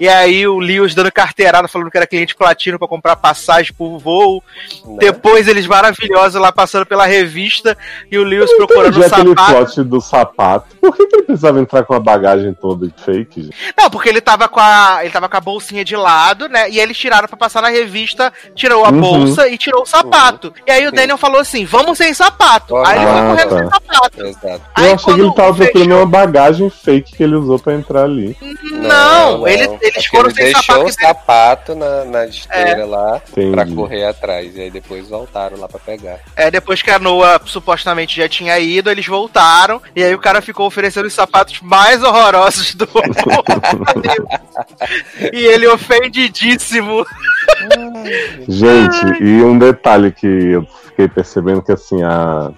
e aí o Lewis dando carteirada, falando que era cliente platino pra comprar passagem por voo. Né? Depois eles maravilhosos lá passando pela revista, e o Lewis procurando Entendi o aquele sapato. plot do sapato. Por que, que ele precisava entrar com a bagagem toda fake, gente? Não, porque ele tava com a. Ele tava com a bolsinha de lado, né? E eles tiraram pra passar na revista, tirou a Uhum. bolsa e tirou o sapato. E aí o Sim. Daniel falou assim: vamos sem sapato. aí ele foi correndo tá. sem sapato. Exato. Eu Aí achei que ele tava fechou- procurando uma bagagem fake que ele usou pra entrar ali. Não, eles, É eles que foram ele sem deixou sapato. o sapato na, na esteira lá Entendi. pra correr atrás. E aí depois voltaram lá pra pegar. É, depois que a Noah supostamente já tinha ido, eles voltaram. E aí o cara ficou oferecendo os sapatos mais horrorosos do mundo. e ele ofendidíssimo. Gente, e um detalhe que eu fiquei percebendo que assim, a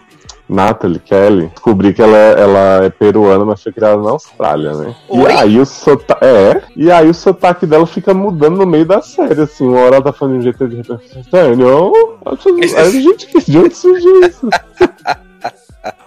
Natalie Kelly, descobri que ela, é- ela é peruana, mas foi criada na Austrália, né? Oi? E aí o sotaque. É, e aí o sotaque dela fica mudando no meio da série, assim, uma hora ela tá falando de um jeito de repente. Daniel, aí, gente, que de onde surgiu isso? É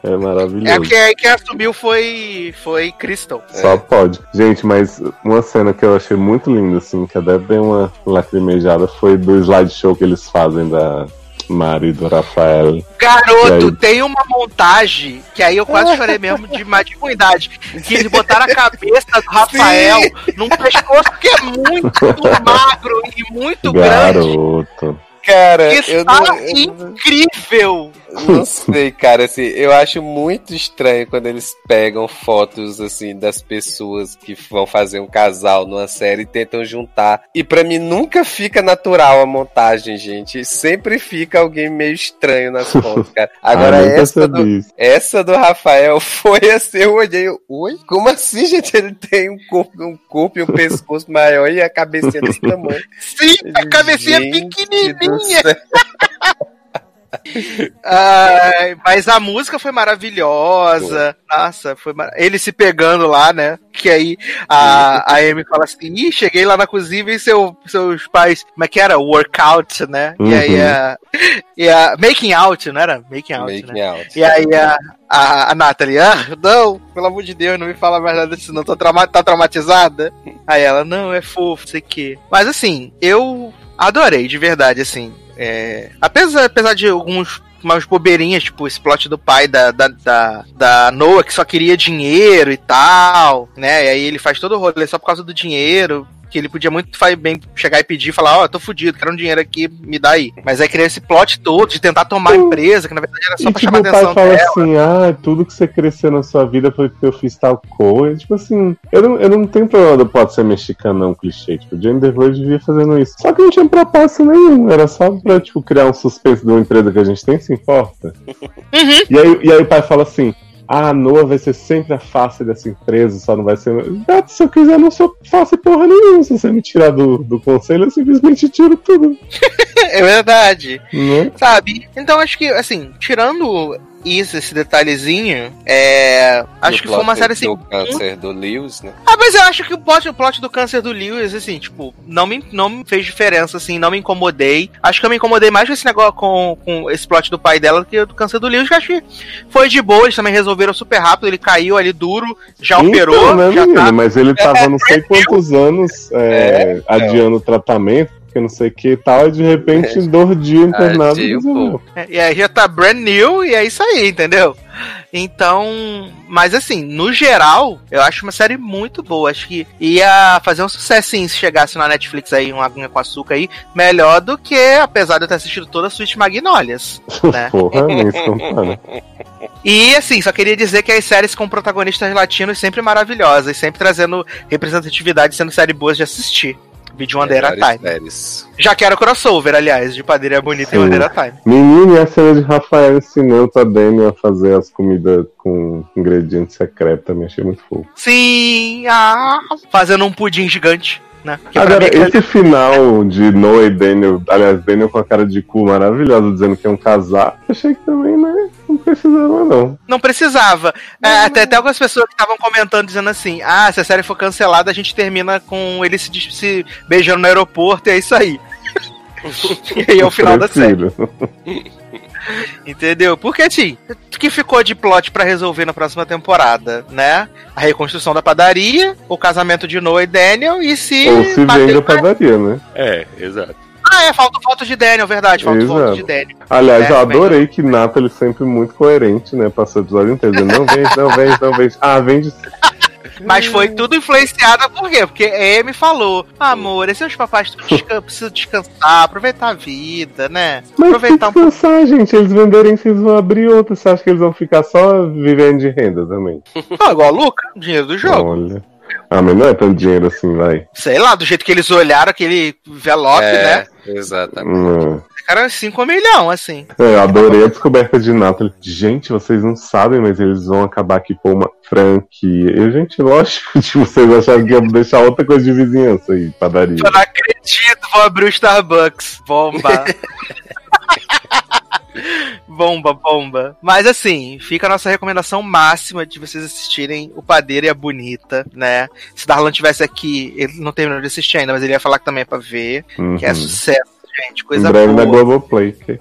É maravilhoso. porque aí quem assumiu foi, foi Crystal. Só pode. Gente, mas uma cena que eu achei muito linda, assim, que até deu uma lacrimejada, foi do slideshow que eles fazem da, marido Rafael. Garoto, aí? tem uma montagem que aí eu quase chorei mesmo de má de ruindade. Que eles botaram a cabeça do Rafael num pescoço que é muito magro e muito grande. Garoto. Cara, Que eu tá não, eu não- incrível. Não sei, cara, assim, eu acho muito estranho quando eles pegam fotos, assim, das pessoas que vão fazer um casal numa série e tentam juntar. E pra mim nunca fica natural a montagem, gente. Sempre fica alguém meio estranho nas fotos, cara. Agora, ah, essa, do, isso. essa do Rafael foi assim, eu olhei, oi? Como assim, gente? Ele tem um corpo, um corpo e um pescoço maior e a cabecinha desse tamanho. Sim, a cabecinha Gente do pequenininha. Mas a música foi maravilhosa. Nossa, foi mar... ele se pegando lá, né? Que aí a, a Amy fala assim: Ih, cheguei lá na cozinha e seu, seus pais, como é que era? Workout, né? E aí Uhum. a, e a. Making out, não era? Making out, né? Making out. E aí a, a, a Nathalie, ah, não, pelo amor de Deus, não me fala mais nada disso, não. Tô trauma tá traumatizada? Aí ela, não, é fofo, sei que. Mas assim, eu adorei, de verdade, assim. É, apesar, apesar de alguns umas bobeirinhas, tipo esse plot do pai da, da, da, da Noah que só queria dinheiro e tal, né? E aí ele faz todo o rolê só por causa do dinheiro. Que ele podia muito bem chegar e pedir e falar, ó, tô fudido, quero um dinheiro aqui, me dá aí. Mas aí queria esse plot todo de tentar tomar a empresa, que na verdade era só E pra tipo, chamar a o pai atenção fala dela. assim, ah, tudo que você cresceu na sua vida foi porque eu fiz tal coisa. Tipo assim, eu não, eu não tenho problema do pode ser mexicano, não, clichê. Tipo, o Love vivia fazendo isso. Só que não tinha propósito nenhum. Era só pra, tipo, criar um suspense de uma empresa que a gente tem, se importa. Uhum. E, aí, e aí o pai fala assim. Ah, a Noah vai ser sempre a face dessa empresa, só não vai ser. Se eu quiser, eu não sou face porra nenhuma. Se você me tirar do, do conselho, eu simplesmente tiro tudo. É verdade. Né? Sabe? Então acho que, assim, tirando isso, esse detalhezinho, é. Acho Do que foi uma série assim. Do câncer do Lewis, né? Ah, mas eu acho que o plot, o plot do câncer do Lewis, assim, tipo, não me, não me fez diferença, assim, não me incomodei. Acho que eu me incomodei mais com esse negócio, com, com esse plot do pai dela do que do câncer do Lewis, que eu acho que foi de boa, eles também resolveram super rápido, ele caiu ali duro, já operou, Então, né, já menino? tá. Mas ele tava não sei quantos anos é, adiando o tratamento, porque não sei o que e tal, e de repente, dor dia internado. Adio, resolveu. É, E aí já tá brand new e é isso aí, entendeu? Então, mas assim, no geral, eu acho uma série muito boa. Acho que ia fazer um sucesso sim se chegasse na Netflix aí, uma aguinha com açúcar aí, melhor do que, apesar de eu ter assistido toda a Suite Magnolias, né? Porra, nem se compara. E assim, só queria dizer que as séries com protagonistas latinos sempre maravilhosas, sempre trazendo representatividade, sendo séries boas de assistir. Vídeo One Day at Time. séries. Já quero crossover, aliás, de Padeira Bonita e Sim. One Day at a Time. Menino, e a cena de Rafael ensinando a Daniel a fazer as comidas com ingredientes secretos também achei muito fofo. Sim, ah, fazendo um pudim gigante, né? Agora, mim é esse final de Noah e Daniel, aliás, Daniel com a cara de cu maravilhosa, dizendo que é um casal, achei que também, né, não precisava não. não precisava. É, até, até algumas pessoas que estavam comentando dizendo assim: ah, se a série for cancelada, a gente termina com ele se, se beijando no aeroporto e é isso aí. e aí é o final da série. Entendeu? Porque assim, o que ficou de plot pra resolver na próxima temporada, né? A reconstrução da padaria, o casamento de Noah e Daniel e se. Ou se vende a padaria, né? É, exato. Ah, é, falta foto de Daniel, verdade, falta foto de Daniel. Aliás, É, eu adorei que Nathalie sempre muito coerente, né? Passou o episódio inteiro dizendo, não vende, não vende, não vende. Ah, vende Mas foi tudo influenciado por quê? Porque a Amy falou: amor, esses seus papais descan precisam descansar, aproveitar a vida, né? Mas Aproveitar um pensar, gente. Eles venderem, vocês vão abrir outro. Você acha que eles vão ficar só vivendo de renda também? pouco. igual a Luca, dinheiro do jogo. Olha. Ah, mas não é tanto dinheiro assim, vai. Sei lá, do jeito que eles olharam aquele envelope, né? Exatamente. Não. Cara, 5 milhões, assim. É, eu adorei a descoberta de Nathalie. Gente, vocês não sabem, mas eles vão acabar aqui com uma franquia. Eu, gente, lógico que vocês acharam que ia deixar outra coisa de vizinhança aí, padaria. Eu não acredito, vou abrir o Starbucks. Bomba. bomba, bomba. Mas assim, fica a nossa recomendação máxima de vocês assistirem O Padeiro e a Bonita, né? Se Darlan tivesse aqui, ele não terminou de assistir ainda, mas ele ia falar que também é pra ver, que é Uhum. sucesso gente. Coisa em breve na boa. Globoplay. que-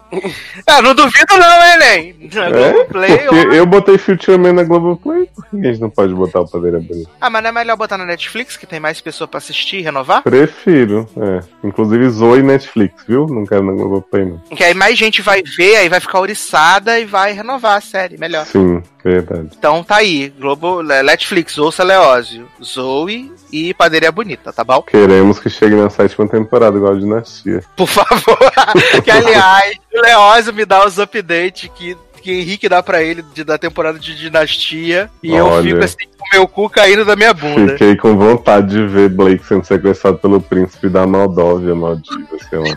Ah, não duvido não, hein, Nen? Na É? Globoplay, Porque ó. eu botei Future Man na Globoplay, por que a gente não pode botar o Poder Bonito? Ah, mas não é melhor botar na Netflix, que tem mais pessoa pra assistir e renovar? Prefiro, é. Inclusive Zoe Netflix, viu? Não quero na Globoplay, não. Que aí mais gente vai ver, aí vai ficar oriçada e vai renovar a série, melhor. Sim, verdade. Então tá aí, Globo, Netflix, ouça Leózio, Zoe e Padaria Bonita, tá bom? Queremos que chegue na sétima temporada, igual a Dinastia. Por favor. que aliás, o Leózio me dá os updates que, que Henrique dá pra ele de, da temporada de Dinastia. E eu Olha. fico assim com o meu cu caindo da minha bunda. Fiquei com vontade de ver Blake sendo sequestrado pelo príncipe da Moldóvia, Maldivas, sei lá.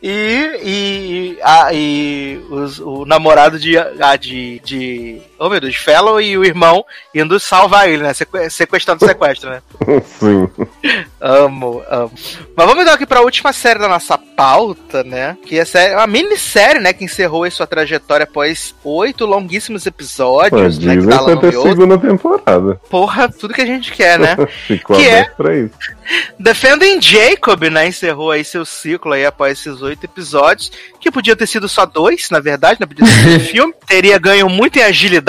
E, e, a- e os- o namorado de, a, de, de. Oh meu Deus, Fellow e o irmão indo salvar ele, né? Seque- Sequestrando sequestro, né? Sim. Amo, amo. Mas vamos então aqui pra última série da nossa pauta, né? Que é série- uma minissérie, né? Que encerrou aí sua trajetória após oito longuíssimos episódios, né? Que tá lá segunda temporada. Porra, tudo que a gente quer, né? Ficou Que é? pra isso. Defending Jacob, né? Encerrou aí seu ciclo aí após esses oito episódios, que podia ter sido só dois, na verdade, né? Podia ter sido um filme. Teria ganho muito em agilidade,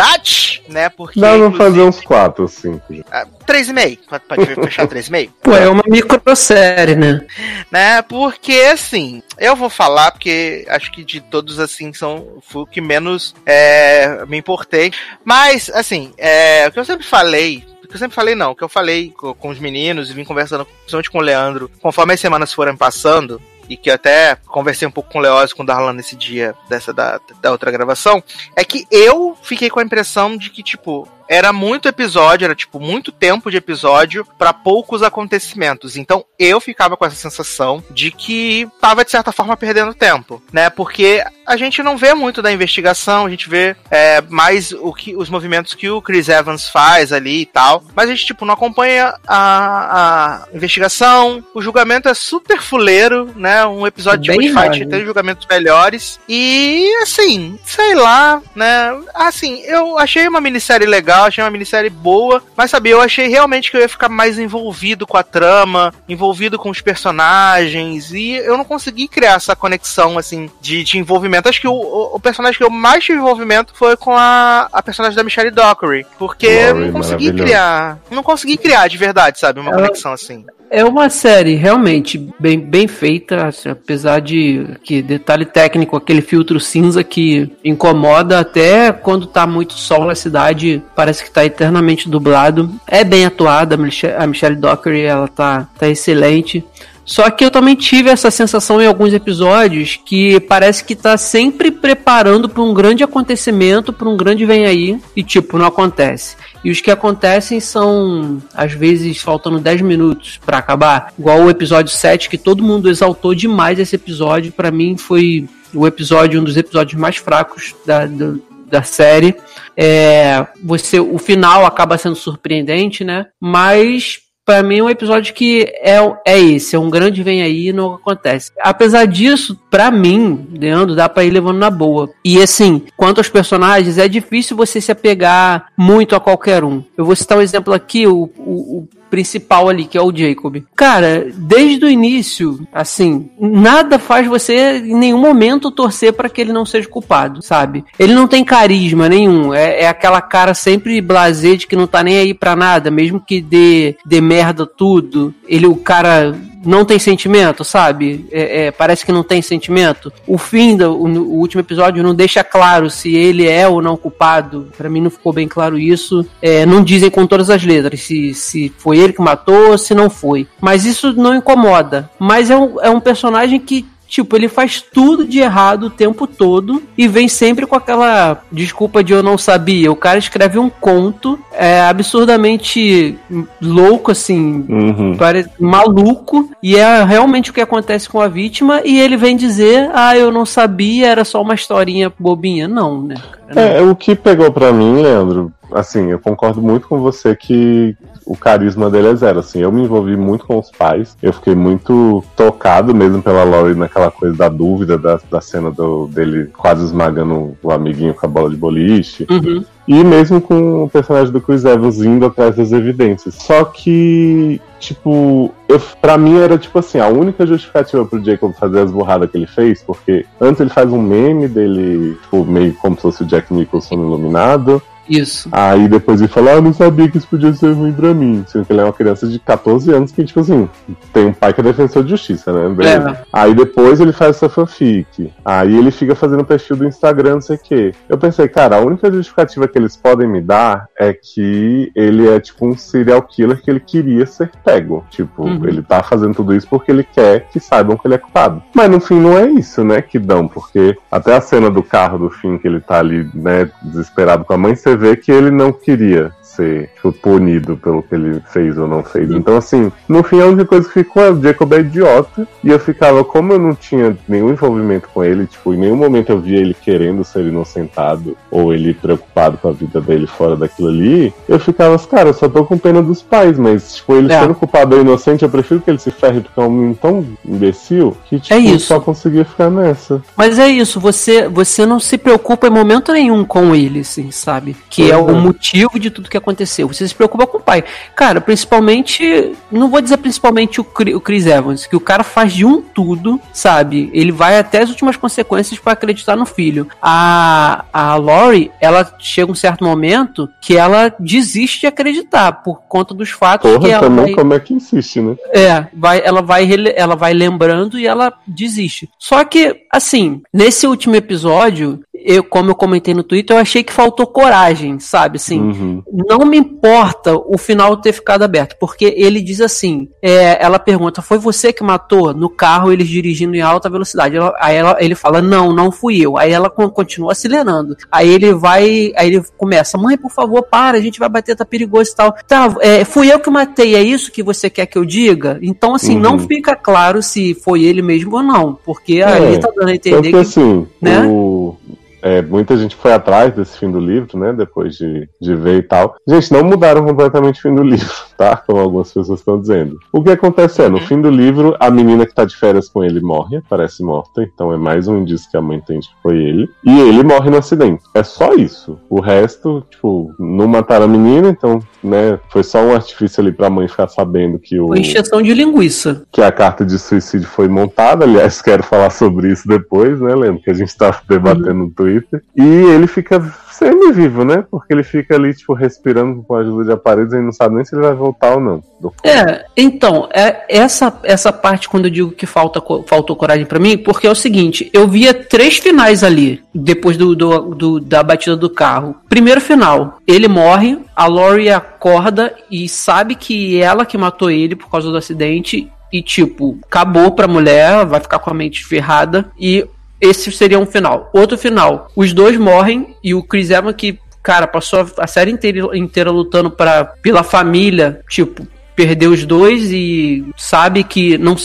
né? Porque. Dá pra fazer uns quatro, cinco já. ah, Três e meio. Pode, pode fechar três e meio? Pô, é uma microsérie, né? né? Porque assim, eu vou falar porque acho que de todos assim são foi o que menos é, me importei. Mas assim, é, o que eu sempre falei o que eu sempre falei, não, o que eu falei co- com, os meninos e vim conversando, principalmente com o Leandro, conforme as semanas foram passando, e que eu até conversei um pouco com o Leózio e com o Darlan nesse dia dessa da, da outra gravação, é que eu fiquei com a impressão de que, tipo, era muito episódio, era tipo muito tempo de episódio pra poucos acontecimentos. Então eu ficava com essa sensação de que tava de certa forma perdendo tempo, né? Porque a gente não vê muito da investigação, a gente vê é, mais o que os movimentos que o Chris Evans faz ali e tal, mas a gente tipo não acompanha a, a investigação. O julgamento é super fuleiro, né? Um episódio Bem de Fight raso. tem julgamentos melhores e assim, sei lá, né? Assim, eu achei uma minissérie legal, achei uma minissérie boa, mas sabe, eu achei realmente que eu ia ficar mais envolvido com a trama, envolvido com os personagens, e eu não consegui criar essa conexão, assim, de, de envolvimento. Acho que o, o, o personagem que eu mais tive envolvimento foi com a, a personagem da Michelle Dockery, porque eu Laurie, não consegui criar, não consegui criar de verdade, sabe, uma Ela- conexão assim. É uma série realmente bem, bem feita, assim, apesar de que detalhe técnico, aquele filtro cinza que incomoda até quando tá muito sol na cidade, parece que tá eternamente dublado. É bem atuada, a Michelle, a Michelle Dockery, ela tá, tá excelente. Só que eu também tive essa sensação em alguns episódios que parece que tá sempre preparando para um grande acontecimento, para um grande vem aí, e tipo, não acontece. E os que acontecem são, às vezes, faltando 10 minutos pra acabar. Igual o episódio 7, que todo mundo exaltou demais esse episódio. Pra mim foi o episódio, um dos episódios mais fracos da, do- da série. É, você, o final acaba sendo surpreendente, né? Mas Pra mim é um episódio que é, é esse, é um grande vem aí e não acontece. Apesar disso, pra mim, Leandro, dá pra ir levando na boa. E assim, quanto aos personagens, é difícil você se apegar muito a qualquer um. Eu vou citar um exemplo aqui, o, o, o principal ali, que é o Jacob. Cara, desde o início, assim, nada faz você em nenhum momento torcer pra que ele não seja culpado, sabe? Ele não tem carisma nenhum, é, é aquela cara sempre blazer de que não tá nem aí pra nada, mesmo que dê, dê merda tudo. Ele, o cara não tem sentimento, sabe? É, é, parece que não tem sentimento. O fim do o, o último episódio não deixa claro se ele é ou não culpado. Pra mim não ficou bem claro isso. É, não dizem com todas as letras se, se foi ele que matou ou se não foi. Mas isso não incomoda. Mas é um, é um personagem que Tipo, ele faz tudo de errado o tempo todo e vem sempre com aquela desculpa de eu não sabia. O cara escreve um conto é, absurdamente louco, assim, Uhum. maluco, e é realmente o que acontece com a vítima, e ele vem dizer, ah, eu não sabia, era só uma historinha bobinha. Não, né? cara? É, o que pegou pra mim, Leandro, assim, eu concordo muito com você que o carisma dele é zero, assim, eu me envolvi muito com os pais, eu fiquei muito tocado mesmo pela Laurie naquela coisa da dúvida, da, da cena do, dele quase esmagando o amiguinho com a bola de boliche, Uhum. e mesmo com o personagem do Chris Evans indo atrás das evidências. Só que, tipo, eu, pra mim era tipo assim, a única justificativa pro Jacob fazer as burradas que ele fez, porque antes ele faz um meme dele, tipo, meio como se fosse o Jack Nicholson iluminado. Isso. Aí depois ele fala, ah, eu não sabia que isso podia ser ruim pra mim. Sendo que ele é uma criança de 14 anos que, tipo assim, tem um pai que é defensor de justiça, né? É. Aí depois ele faz essa fanfic. Aí ele fica fazendo perfil do Instagram, não sei o quê. Eu pensei, cara, a única justificativa que eles podem me dar é que ele é tipo um serial killer que ele queria ser pego. Tipo, Uhum. ele tá fazendo tudo isso porque ele quer que saibam que ele é culpado. Mas no fim não é isso, né, que dão, porque até a cena do carro do fim que ele tá ali, né, desesperado com a mãe, você vê que ele não queria ser tipo, punido pelo que ele fez ou não fez. Então, assim, no fim a única coisa que ficou é o Jacob é idiota. E eu ficava, como eu não tinha nenhum envolvimento com ele, tipo, em nenhum momento eu via ele querendo ser inocentado ou ele preocupado com a vida dele fora daquilo ali, eu ficava, cara, eu só tô com pena dos pais, mas, tipo, ele É. sendo culpado ou inocente, eu prefiro que ele se ferre porque é um menino tão imbecil que, tipo, É isso. só conseguia ficar nessa. Mas é isso, você, você não se preocupa em momento nenhum com ele, assim, sabe? Que Pois é é. o motivo de tudo que aconteceu. Você se preocupa com o pai. Cara, principalmente. Não vou dizer principalmente o, Chris Evans, que o cara faz de um tudo, sabe? Ele vai até as últimas consequências pra acreditar no filho. A, a Lori, ela chega um certo momento que ela desiste de acreditar por conta dos fatos que Porra, ela também vai... como é que insiste, né? É, vai, ela, vai, ela vai lembrando e ela desiste. Só que, assim, nesse último episódio, eu, como eu comentei no Twitter, eu achei que faltou coragem, sabe? Assim, Uhum. Não me importa o final ter ficado aberto, porque ele diz assim: é, ela pergunta, foi você que matou no carro eles dirigindo em alta velocidade? Ela- aí ela- ele fala, não, não fui eu. Aí ela con- continua acelerando. Aí ele vai, aí ele começa, mãe, por favor, para, a gente vai bater, tá perigoso e tal. Tá, é, fui eu que matei, é isso que você quer que eu diga? Então, assim, Uhum. não fica claro se foi ele mesmo ou não, porque ali tá dando a entender que que. assim, né? o- é, muita gente foi atrás desse fim do livro, né? Depois de, de ver e tal. Gente, não mudaram completamente o fim do livro, tá? Como algumas pessoas estão dizendo. O que acontece é, no fim do livro, a menina que tá de férias com ele morre, parece morta, então é mais um indício que a mãe entende que foi ele. E ele morre no acidente. É só isso. O resto, tipo, não mataram a menina, então, né? Foi só um artifício ali pra mãe ficar sabendo que o Foi encheção de linguiça. que a carta de suicídio foi montada. Aliás, quero falar sobre isso depois, né, Lembro que a gente tá debatendo no Twitter. E ele fica semi-vivo, né? Porque ele fica ali, tipo, respirando com a ajuda de aparelhos e não sabe nem se ele vai voltar ou não. É, então, é essa, essa parte quando eu digo que falta, faltou coragem pra mim, porque é o seguinte, eu via três finais ali, depois do, do- do- da batida do carro. Primeiro final, ele morre, a Lori acorda e sabe que ela que matou ele por causa do acidente, e tipo, acabou pra mulher, vai ficar com a mente ferrada, e esse seria um final. Outro final, os dois morrem, e o Chris Evans que cara, passou a série inteira, inteira lutando pra, pela família, tipo, perdeu os dois e sabe que não,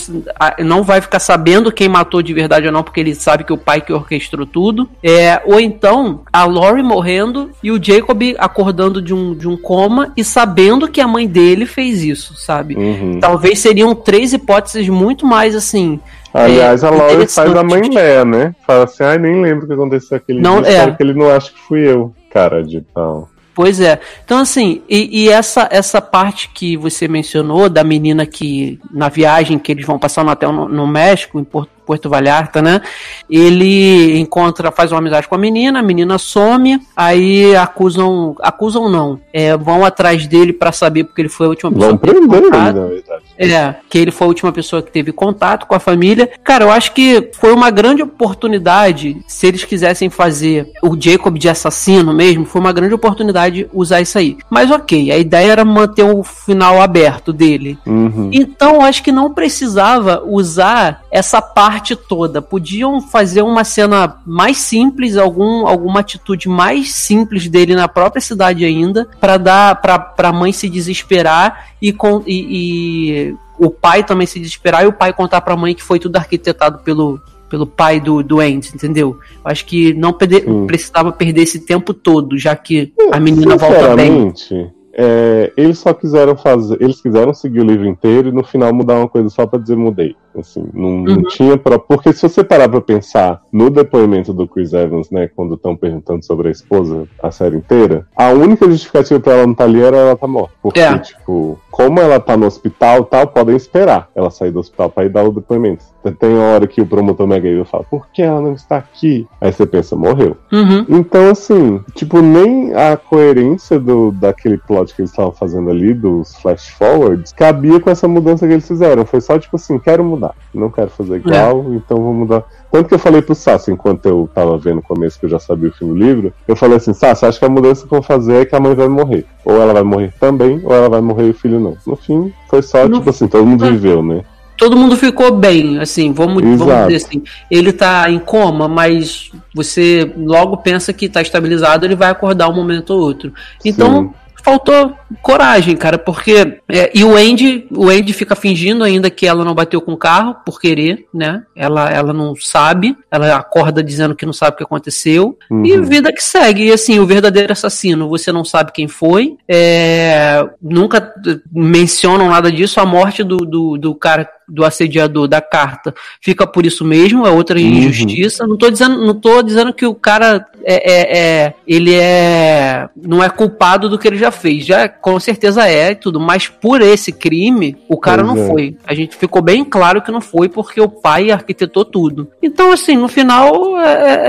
não vai ficar sabendo quem matou de verdade ou não, porque ele sabe que o pai que orquestrou tudo. É, ou então, a Lori morrendo e o Jacob acordando de um, de um coma e sabendo que a mãe dele fez isso, sabe? Uhum. Talvez seriam três hipóteses muito mais assim. Aliás, é, a Laura interessante. faz a mãe Leia, né? Fala assim, ai, nem lembro o que aconteceu aquele Não, dia, é. que ele não acha que fui eu, cara de pau. Pois é. Então, assim, e, e essa, essa parte que você mencionou da menina que, na viagem que eles vão passar no hotel no, no México, em Porto, Porto Vallarta, né? Ele encontra, faz uma amizade com a menina, a menina some, aí acusam, acusam não, é, vão atrás dele pra saber porque ele foi a última pessoa Vão que teve prender ele, na verdade. É, que ele foi a última pessoa que teve contato com a família. Cara, eu acho que foi uma grande oportunidade, se eles quisessem fazer o Jacob de assassino mesmo, foi uma grande oportunidade usar isso aí. Mas ok, a ideia era manter o final aberto dele. Uhum. Então, eu acho que não precisava usar essa parte toda. Podiam fazer uma cena mais simples, algum, alguma atitude mais simples dele na própria cidade ainda, para dar pra, pra mãe se desesperar e, com, e, e o pai também se desesperar e o pai contar pra mãe que foi tudo arquitetado pelo pelo pai do, do Andy, entendeu? Eu acho que não perde- Sim. precisava perder esse tempo todo, já que a menina volta bem. É, eles só quiseram fazer. Eles quiseram seguir o livro inteiro e no final mudar uma coisa só pra dizer mudei. Assim, não, não Uhum. tinha pra. Porque se você parar pra pensar no depoimento do Chris Evans, né, quando estão perguntando sobre a esposa a série inteira, a única justificativa pra ela não estar ali era ela tá morta. Porque, É. tipo, como ela tá no hospital e tal, podem esperar ela sair do hospital pra ir dar o depoimento. Tem uma hora que o promotor Mega Evil fala, por que ela não está aqui? Aí você pensa, morreu. Uhum. Então, assim, tipo, nem a coerência do, daquele plot que eles estavam fazendo ali, dos flash forwards, cabia com essa mudança que eles fizeram. Foi só, tipo assim, quero mudar. Não quero fazer igual, então vou mudar. Tanto que eu falei pro Sassi, enquanto eu tava vendo o começo, que eu já sabia o fim do livro, eu falei assim, Sassi, acho que a mudança que eu vou fazer é que a mãe vai morrer. Ou ela vai morrer também, ou ela vai morrer e o filho não. No fim, foi só, No- tipo assim, todo mundo viveu, né? Todo mundo ficou bem, assim, vamos, vamos dizer assim. Ele tá em coma, mas você logo pensa que tá estabilizado, ele vai acordar um momento ou outro. Então, Sim. Faltou coragem, cara, porque. é, e o Andy, o Andy fica fingindo ainda que ela não bateu com o carro por querer, né? Ela, ela não sabe, ela acorda dizendo que não sabe o que aconteceu. E Uhum. vida que segue. E assim, o verdadeiro assassino, você não sabe quem foi. é, nunca mencionam nada disso. A morte do, do, do cara, do assediador da carta, fica por isso mesmo, é outra Uhum. injustiça. Não tô dizendo, não tô dizendo que o cara é, é, é- ele é não é culpado do que ele já fez. Já com certeza é e tudo, mas por esse crime, o cara Pois não é. foi. A gente ficou bem claro que não foi porque o pai arquitetou tudo. Então, assim, no final, é- é-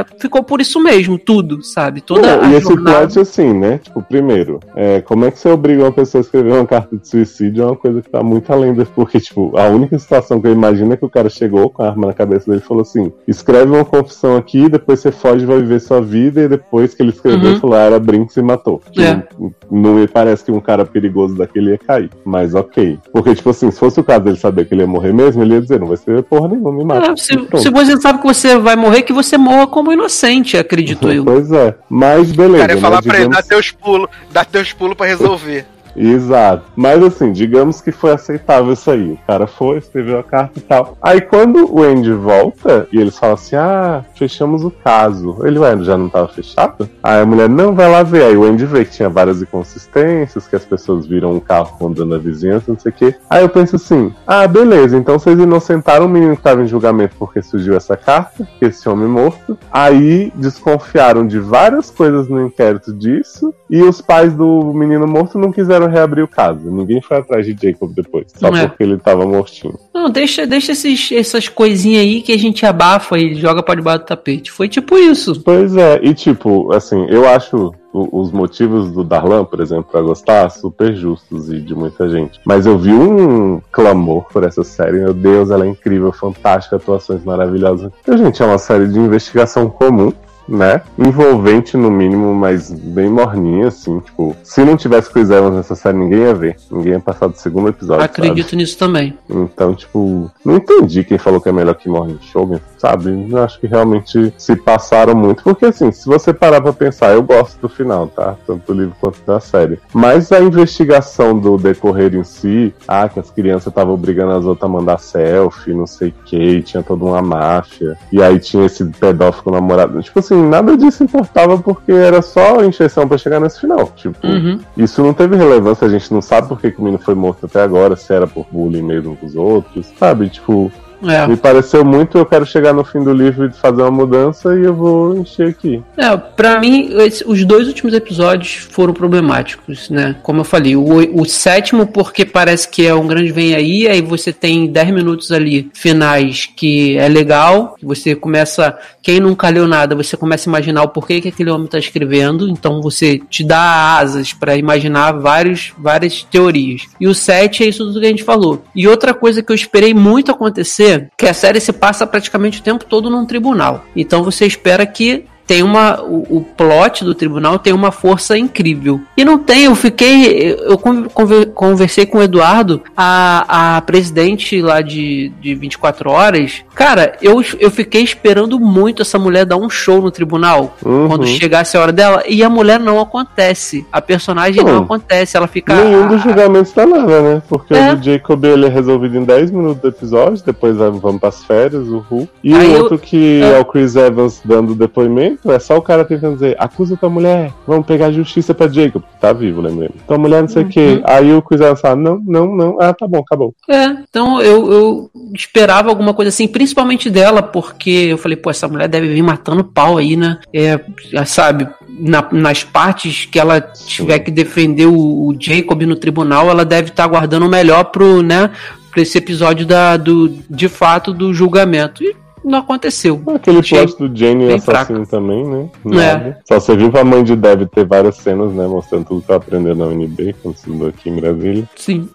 é, ficou por isso mesmo, tudo, sabe? Toda Não, a e esse jornada. plot, assim, né? Tipo, primeiro, é, como é que você obriga uma pessoa a escrever uma carta de suicídio é uma coisa que tá muito além da. Porque, tipo, a única situação que eu imagino é que o cara chegou com a arma na cabeça dele e falou assim: escreve uma confissão aqui, depois você foge e vai viver sua vida, e depois que ele escreveu, Uhum. falou, ah, era Brinks e matou. Que É. não, não me parece que um cara perigoso daquele ia cair. Mas ok. Porque, tipo assim, se fosse o caso dele saber que ele ia morrer mesmo, ele ia dizer, não vai escrever porra nenhuma, me mata. É, se, se você sabe que você vai morrer, que você morra como inocente, acredito eu. Pois é. Mas beleza. Cara, ia falar né, pra ele, digamos- dá teus pulos, dá teus pulos pra resolver. Exato. Mas assim, digamos que foi aceitável isso aí. O cara foi, escreveu a carta e tal. Aí quando o Andy volta e eles falam assim: ah, fechamos o caso. Ele vai, já não tava fechado? Aí a mulher, não, vai lá ver. Aí o Andy vê que tinha várias inconsistências, que as pessoas viram um carro rondando a vizinhança, não sei o quê. Aí eu penso assim: ah, beleza, então vocês inocentaram o menino que tava em julgamento porque surgiu essa carta, esse homem morto. Aí desconfiaram de várias coisas no inquérito disso. E os pais do menino morto não quiseram reabrir o caso. Ninguém foi atrás de Jacob depois, só É. porque ele tava mortinho. Não, deixa, deixa esses, essas coisinhas aí que a gente abafa e joga pra debaixo do tapete. Foi tipo isso. Pois é, e tipo, assim, eu acho os motivos do Darlan, por exemplo, pra gostar, super justos e de muita gente. Mas eu vi um clamor por essa série. Meu Deus, ela é incrível, fantástica, atuações maravilhosas. E, gente, é uma série de investigação comum. Né? Envolvente no mínimo, mas bem morninha, assim, tipo, se não tivesse Chris Evans nessa série, ninguém ia ver. Ninguém ia passar do segundo episódio. sabe? Acredito nisso também. Então, tipo, não entendi quem falou que é melhor que Morning Shogun, sabe? Eu acho que realmente se passaram muito. Porque, assim, se você parar pra pensar, eu gosto do final, tá? Tanto do livro quanto da série. Mas a investigação do decorrer em si, ah, que as crianças estavam obrigando as outras a mandar selfie, não sei o que, tinha toda uma máfia. E aí tinha esse pedófilo namorado. Tipo assim, nada disso importava porque era só encheção pra chegar nesse final. Tipo, Uhum. isso não teve relevância, a gente não sabe por que, que o menino foi morto até agora, se era por bullying mesmo com os outros, sabe? Tipo, É. me pareceu muito, eu quero chegar no fim do livro e fazer uma mudança e eu vou encher aqui. É, pra mim, os dois últimos episódios foram problemáticos, né? Como eu falei, o, o sétimo, porque parece que é um grande vem aí, aí você tem 10 minutos ali finais que é legal, você começa. Quem nunca leu nada, você começa a imaginar o porquê que aquele homem tá escrevendo, então você te dá asas pra imaginar vários, várias teorias. E o 7 é isso tudo que a gente falou. E outra coisa que eu esperei muito acontecer, que a série se passa praticamente o tempo todo num tribunal. Então você espera que tem uma. O, o plot do tribunal tem uma força incrível. E não tem, eu fiquei. Eu con- conver- conversei com o Eduardo, a, a presidente lá de, de 24 horas. Cara, eu, eu fiquei esperando muito essa mulher dar um show no tribunal. Uhum. Quando chegasse a hora dela. E a mulher não acontece. A personagem não, Não. acontece. Ela fica. Nenhum dos julgamentos tá nada, né? Porque É. o Jacob ele é resolvido em 10 minutos do episódio, depois vamos pras férias, o Hulk. E Aí o eu- outro que é. é. o Chris Evans dando depoimento, é só o cara tentando dizer, acusa tua mulher, vamos pegar justiça pra Jacob. Tá vivo, lembrando. Tua mulher não sei o Uhum. quê. Aí o Evans fala, não, não, não. Ah, tá bom, acabou. É, então eu, eu esperava alguma coisa assim, principalmente dela, porque eu falei, pô, essa mulher deve vir matando pau aí, né? É, sabe, na- nas partes que ela tiver que defender o, o Jacob no tribunal, ela deve estar guardando o melhor pro, né, pra esse episódio da, do, de fato do julgamento. E não aconteceu. Aquele Achei plot do Jenny bem assassino também, né? É. Nada. Só você viu pra mãe de Deb ter várias cenas, né? Mostrando tudo que ela aprendeu na UNB, quando estudou aqui em Brasília. Sim.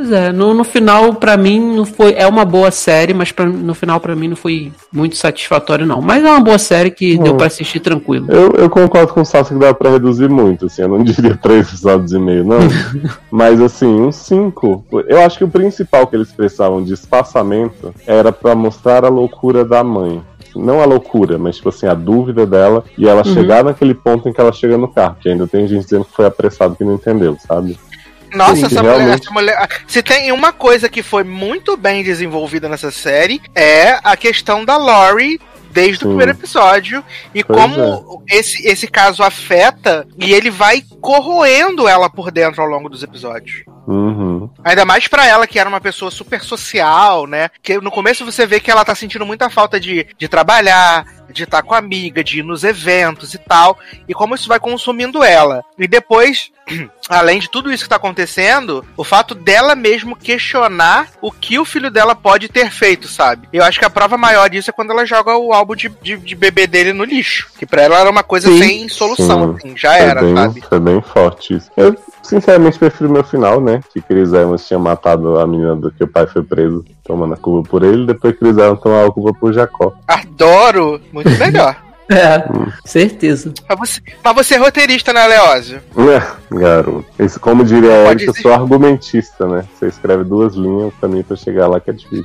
Pois é, no, no final, pra mim, não foi. É uma boa série, mas pra, no final, pra mim, não foi muito satisfatório, não. Mas é uma boa série que deu Hum. pra assistir tranquilo. Eu, eu concordo com o Sassi que dá pra reduzir muito, assim, eu não diria três episódios e meio, não. Mas assim, uns cinco. Eu acho que o principal que eles precisavam de espaçamento era pra mostrar a loucura da mãe. Não a loucura, mas tipo assim, a dúvida dela e ela Uhum. chegar naquele ponto em que ela chega no carro, que ainda tem gente dizendo que foi apressado que não entendeu, sabe? Nossa, Sim, essa mulher, essa mulher. Se tem uma coisa que foi muito bem desenvolvida nessa série, é a questão da Lori. Desde o Sim. primeiro episódio, e Pois como esse, esse caso afeta, e ele vai corroendo ela por dentro ao longo dos episódios. Uhum. Ainda mais pra ela, que era uma pessoa super social, né? Que no começo você vê que ela tá sentindo muita falta de, de trabalhar, de estar com a amiga, de ir nos eventos e tal. E como isso vai consumindo ela. E depois, além de tudo isso que tá acontecendo, o fato dela mesmo questionar o que o filho dela pode ter feito, sabe? Eu acho que a prova maior disso é quando ela joga o álbum de, de, de bebê dele no lixo. Que pra ela era uma coisa Sim. sem solução, Sim. assim, já Foi era, bem, sabe? Foi bem forte isso. Eu, sinceramente, prefiro meu final, né? Que Chris Evans tinha matado a menina do que o pai foi preso, tomando a culpa por ele, depois Chris Evans tomou a culpa por Jacó. Adoro! Muito melhor. É, certeza. Mas você, mas você é roteirista, né, Leózio? É, garoto. Isso, como diria a Erika, eu sou argumentista, né? Você escreve duas linhas, o caminho pra chegar lá que é difícil.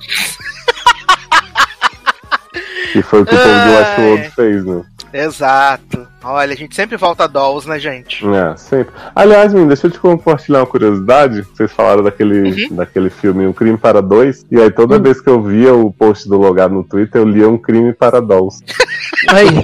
que foi o que o Ai. Westworld fez, né? Exato. Olha, a gente sempre volta a dolls, né, gente? É, sempre. Aliás, menino, deixa eu te compartilhar uma curiosidade. Vocês falaram daquele, Uhum. daquele filme Um Crime para Dois. E aí, toda vez que eu via o post do logado no Twitter, eu lia Um Crime para Dolls. Aí,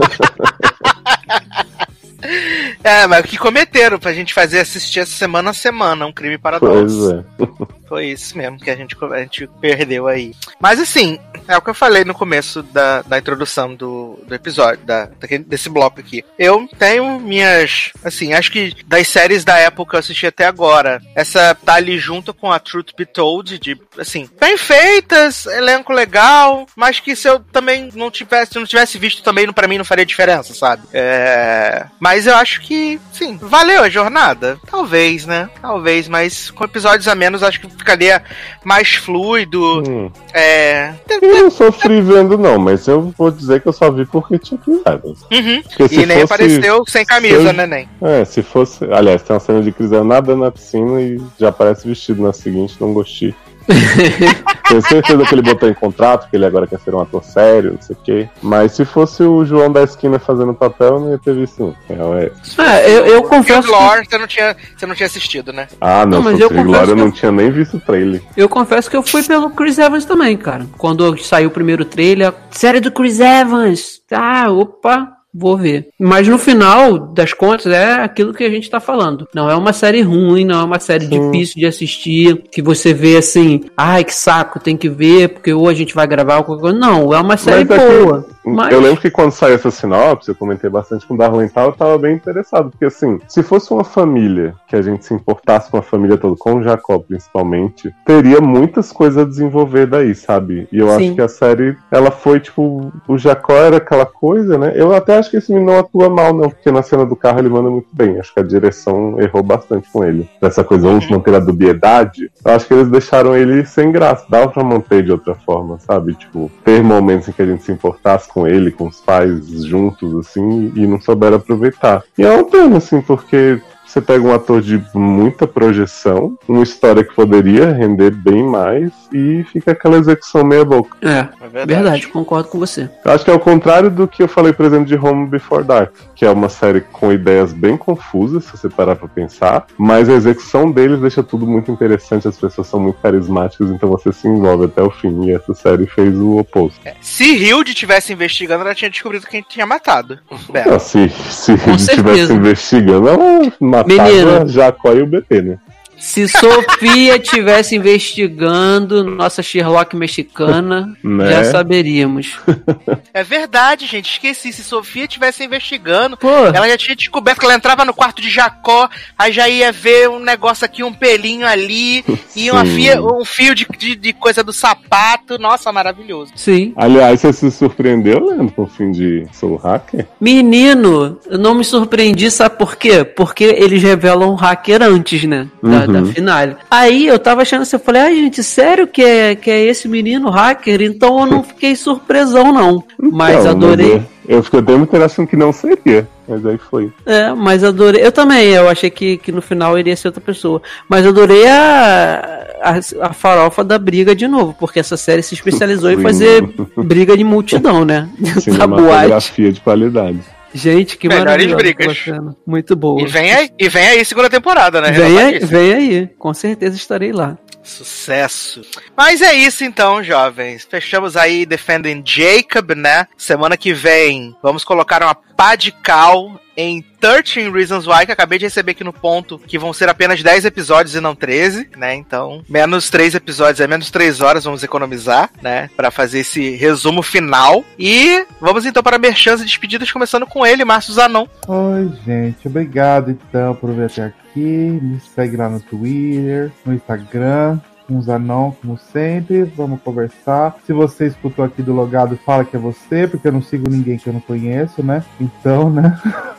É, mas o que cometeram pra gente fazer assistir essa semana a semana, um crime para Pois dolls. é. Foi isso mesmo que a gente, a gente perdeu aí. Mas assim, é o que eu falei no começo da, da introdução do, do episódio, da, daquele- desse bloco aqui. Eu tenho minhas. Assim, acho que das séries da época que eu assisti até agora, essa tá ali junto com a Truth Be Told, de, assim, bem feitas, elenco legal, mas que se eu também não tivesse, se não tivesse visto também, pra mim não faria diferença, sabe? É. Mas eu acho que, sim, valeu a jornada? Talvez, né? Talvez, mas com episódios a menos acho que ficaria mais fluido. Hum. É. Eu não sofri vendo, não, mas eu vou dizer que eu só vi porque tinha Evans. Uhum. Porque E nem apareceu sem camisa, eu- né, nem? É, se fosse. Aliás, tem uma cena de Evans nada na piscina e já aparece vestido na seguinte, não gostei. Tenho certeza que ele botou em contrato, que ele agora quer ser um ator sério, não sei o quê. Mas se fosse o João da esquina fazendo papel, eu não ia ter visto um. Real é. é, eu, eu confesso que, Glor, você não tinha, você não tinha assistido, né? Ah, não, Não, mas eu Glória, eu que não eu- tinha nem visto o trailer. eu confesso que eu fui pelo Chris Evans também, cara. Quando saiu o primeiro trailer, série do Chris Evans. Ah, opa, vou ver. Mas no final das contas é aquilo que a gente tá falando. Não é uma série ruim, não é uma série Sim. difícil de assistir, que você vê assim, ai que saco, tem que ver, porque ou a gente vai gravar ou qualquer coisa. Não, é uma série Mas boa. Mas... Eu lembro que quando saiu essa sinopse, eu comentei bastante com o Darlan e tal, eu tava bem interessado, porque assim, se fosse uma família, que a gente se importasse com a família toda, com o Jacob principalmente, teria muitas coisas a desenvolver daí, sabe? E eu Sim. acho que a série, ela foi tipo, o Jacó era aquela coisa, né? Eu até acho que esse menino não atua mal, não, porque na cena do carro ele manda muito bem. Acho que a direção errou bastante com ele. Dessa coisa, vamos manter a dubiedade. Eu acho que eles deixaram ele sem graça. Dava pra manter de outra forma, sabe? Tipo, ter momentos em que a gente se importasse com ele, com os pais juntos, assim, e não souberam aproveitar. E é uma pena, assim, porque você pega um ator de muita projeção, uma história que poderia render bem mais, e fica aquela execução meia boca. É, É verdade. concordo com você. Eu acho que é o contrário do que eu falei, por exemplo, de Home Before Dark, que é uma série com ideias bem confusas, se você parar pra pensar, mas a execução deles deixa tudo muito interessante, as pessoas são muito carismáticas, então você se envolve até o fim, e essa série fez o oposto. Se Hilde tivesse investigando, ela tinha descobrido quem tinha matado. Ah, se se estivesse certeza. investigando, ela matava Menina. Jacó e o BT, né? Se Sofia tivesse investigando nossa Sherlock mexicana, Né? já saberíamos. É verdade, gente. Esqueci. Se Sofia tivesse investigando, Pô, ela já tinha descoberto que ela entrava no quarto de Jacó, aí já ia ver um negócio aqui, um pelinho ali, e uma Sim. fia, um fio de, de, de coisa do sapato. Nossa, maravilhoso. sim. Aliás, você se surpreendeu, Leandro, com o fim de Soul Hacker? Menino, eu não me surpreendi, sabe por quê? Porque eles revelam um hacker antes, né? Uhum. da finale. Aí eu tava achando assim, eu falei, ai gente, sério que é, que é esse menino hacker? Então eu não fiquei surpresão, não. Mas Então, adorei. mas eu, eu fiquei até muito achando que não seria, mas aí foi. É, mas adorei. Eu também, eu achei que, que no final iria ser outra pessoa. Mas adorei a, a, a farofa da briga de novo, porque essa série se especializou em fazer briga de multidão, né? Da. Cinematografia de qualidade. Gente, que Melhores brigas. aquela cena. Muito boa. E vem aí, e vem aí segunda temporada, né? Vem aí, vem aí, com certeza estarei lá. Sucesso. Mas é isso então, jovens. Fechamos aí Defending Jacob, né? Semana que vem vamos colocar uma pá de cal em 13 Reasons Why, que acabei de receber aqui no ponto, que vão ser apenas 10 episódios e não 13, né? Então, menos 3 episódios é menos 3 horas, vamos economizar, né? Pra fazer esse resumo final. E vamos então para merchans e despedidas, começando com ele, Márcio Zanon. Oi, gente. Obrigado, então, por vir até aqui. Me segue lá no Twitter, no Instagram. Uns anão, como sempre. Vamos conversar. Se você escutou aqui do logado, fala que é você, porque eu não sigo ninguém que eu não conheço, né? Então, né?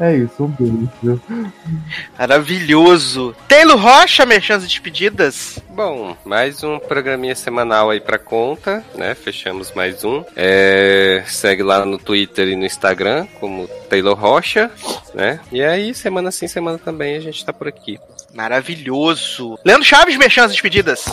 é isso, um beijo. Maravilhoso. Taylor Rocha, merchans e despedidas. Bom, mais um programinha semanal aí pra conta, né? Fechamos mais um. É, segue lá no Twitter e no Instagram como Taylor Rocha, né? E aí, semana sim, semana também, a gente tá por aqui. Maravilhoso. Leandro Chaves, merchans e despedidas.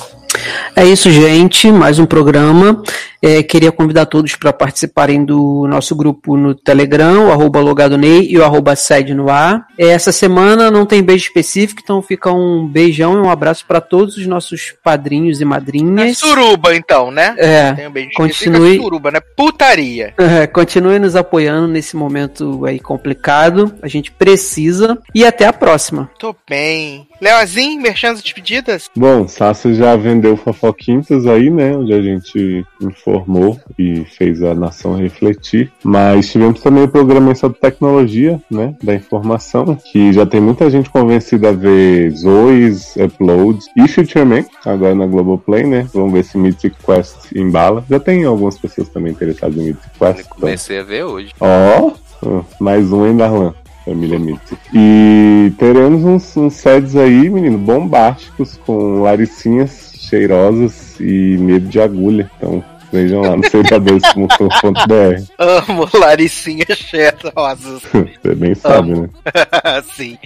É isso, gente. Mais um programa. É, queria convidar todos para participarem do nosso grupo no Telegram, o arroba logadonei e o arroba sede no ar. É, Essa semana não tem beijo específico, então fica um beijão e um abraço para todos os nossos padrinhos e É madrinhas. suruba, então, né? É, Tem um beijo continue- específico, é suruba, né? Putaria. é, continue nos apoiando nesse momento aí complicado. A gente precisa. E até a próxima. Tô bem. Leozinho, merchans e despedidas. Bom, Sassi já vendeu Fofoquintas aí, né? Onde a gente informou e fez a nação refletir. Mas tivemos também o programa sobre tecnologia, né? Da informação, que já tem muita gente convencida a ver Zoe's, Upload e Future Man, agora na Globoplay, né? Vamos ver se Mythic Quest embala. Já tem algumas pessoas também interessadas em Mythic Quest. então- Comecei a ver hoje. Ó, ó, mais um em Darlan. Família Mythic. E teremos uns, uns sets aí, menino, bombásticos, com laricinhas cheirosas e medo de agulha. Então, vejam lá no seriadores.com.br. Amo Laricinha Rosas. Você bem sabe, né? Sim.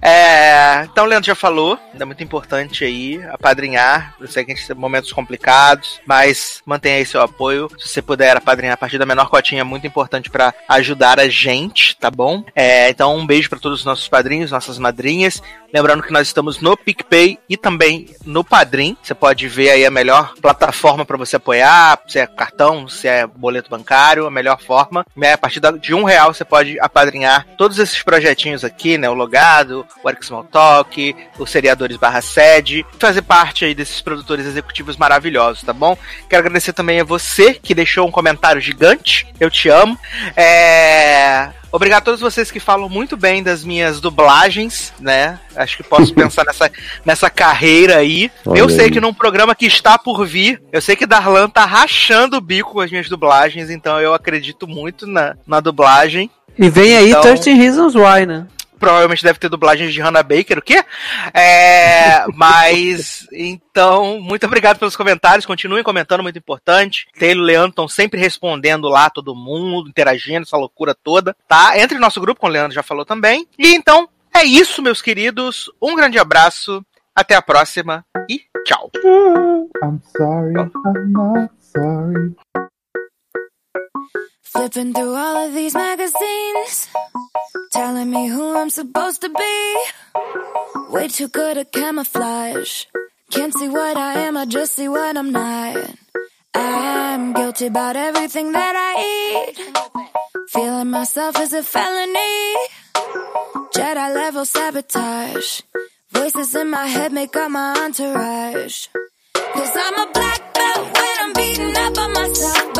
É, então, o Leandro já falou, é muito importante aí apadrinhar. Eu sei que a gente tem momentos complicados, mas mantenha aí seu apoio. Se você puder apadrinhar a partir da menor cotinha, é muito importante pra ajudar a gente, tá bom? É, então, um beijo pra todos os nossos padrinhos, nossas madrinhas. Lembrando que nós estamos no PicPay e também no Padrim. Você pode ver aí a melhor plataforma para você apoiar, se é cartão, se é boleto bancário, a melhor forma. É, A partir de um real você pode apadrinhar todos esses projetinhos aqui, né? O Logado, o Eric Small Talk, o Seriadores Barra Sede, fazer parte aí desses produtores executivos maravilhosos, tá bom? Quero agradecer também a você que deixou um comentário gigante. Eu te amo. É... Obrigado a todos vocês que falam muito bem das minhas dublagens, né? Acho que posso pensar nessa, nessa carreira aí. Olha eu sei aí. que num programa que está por vir, eu sei que Darlan tá rachando o bico com as minhas dublagens, então eu acredito muito na, na dublagem. E vem aí Então- 13 Reasons Why, né? Provavelmente deve ter dublagens de Hannah Baker, o quê? É, mas, então, muito obrigado pelos comentários, continuem comentando, muito importante. Taylor e Leandro estão sempre respondendo lá, todo mundo, interagindo, essa loucura toda, tá? Entre no nosso grupo, como o Leandro já falou também. E então, é isso, meus queridos. Um grande abraço, até a próxima e tchau. I'm sorry, I'm not sorry. Flipping through all of these magazines, telling me who I'm supposed to be. Way too good at camouflage. Can't see what I am, I just see what I'm not. I'm guilty about everything that I eat. Feeling myself is a felony. Jedi level sabotage. Voices in my head make up my entourage. Cause I'm a black belt when I'm beating up on myself.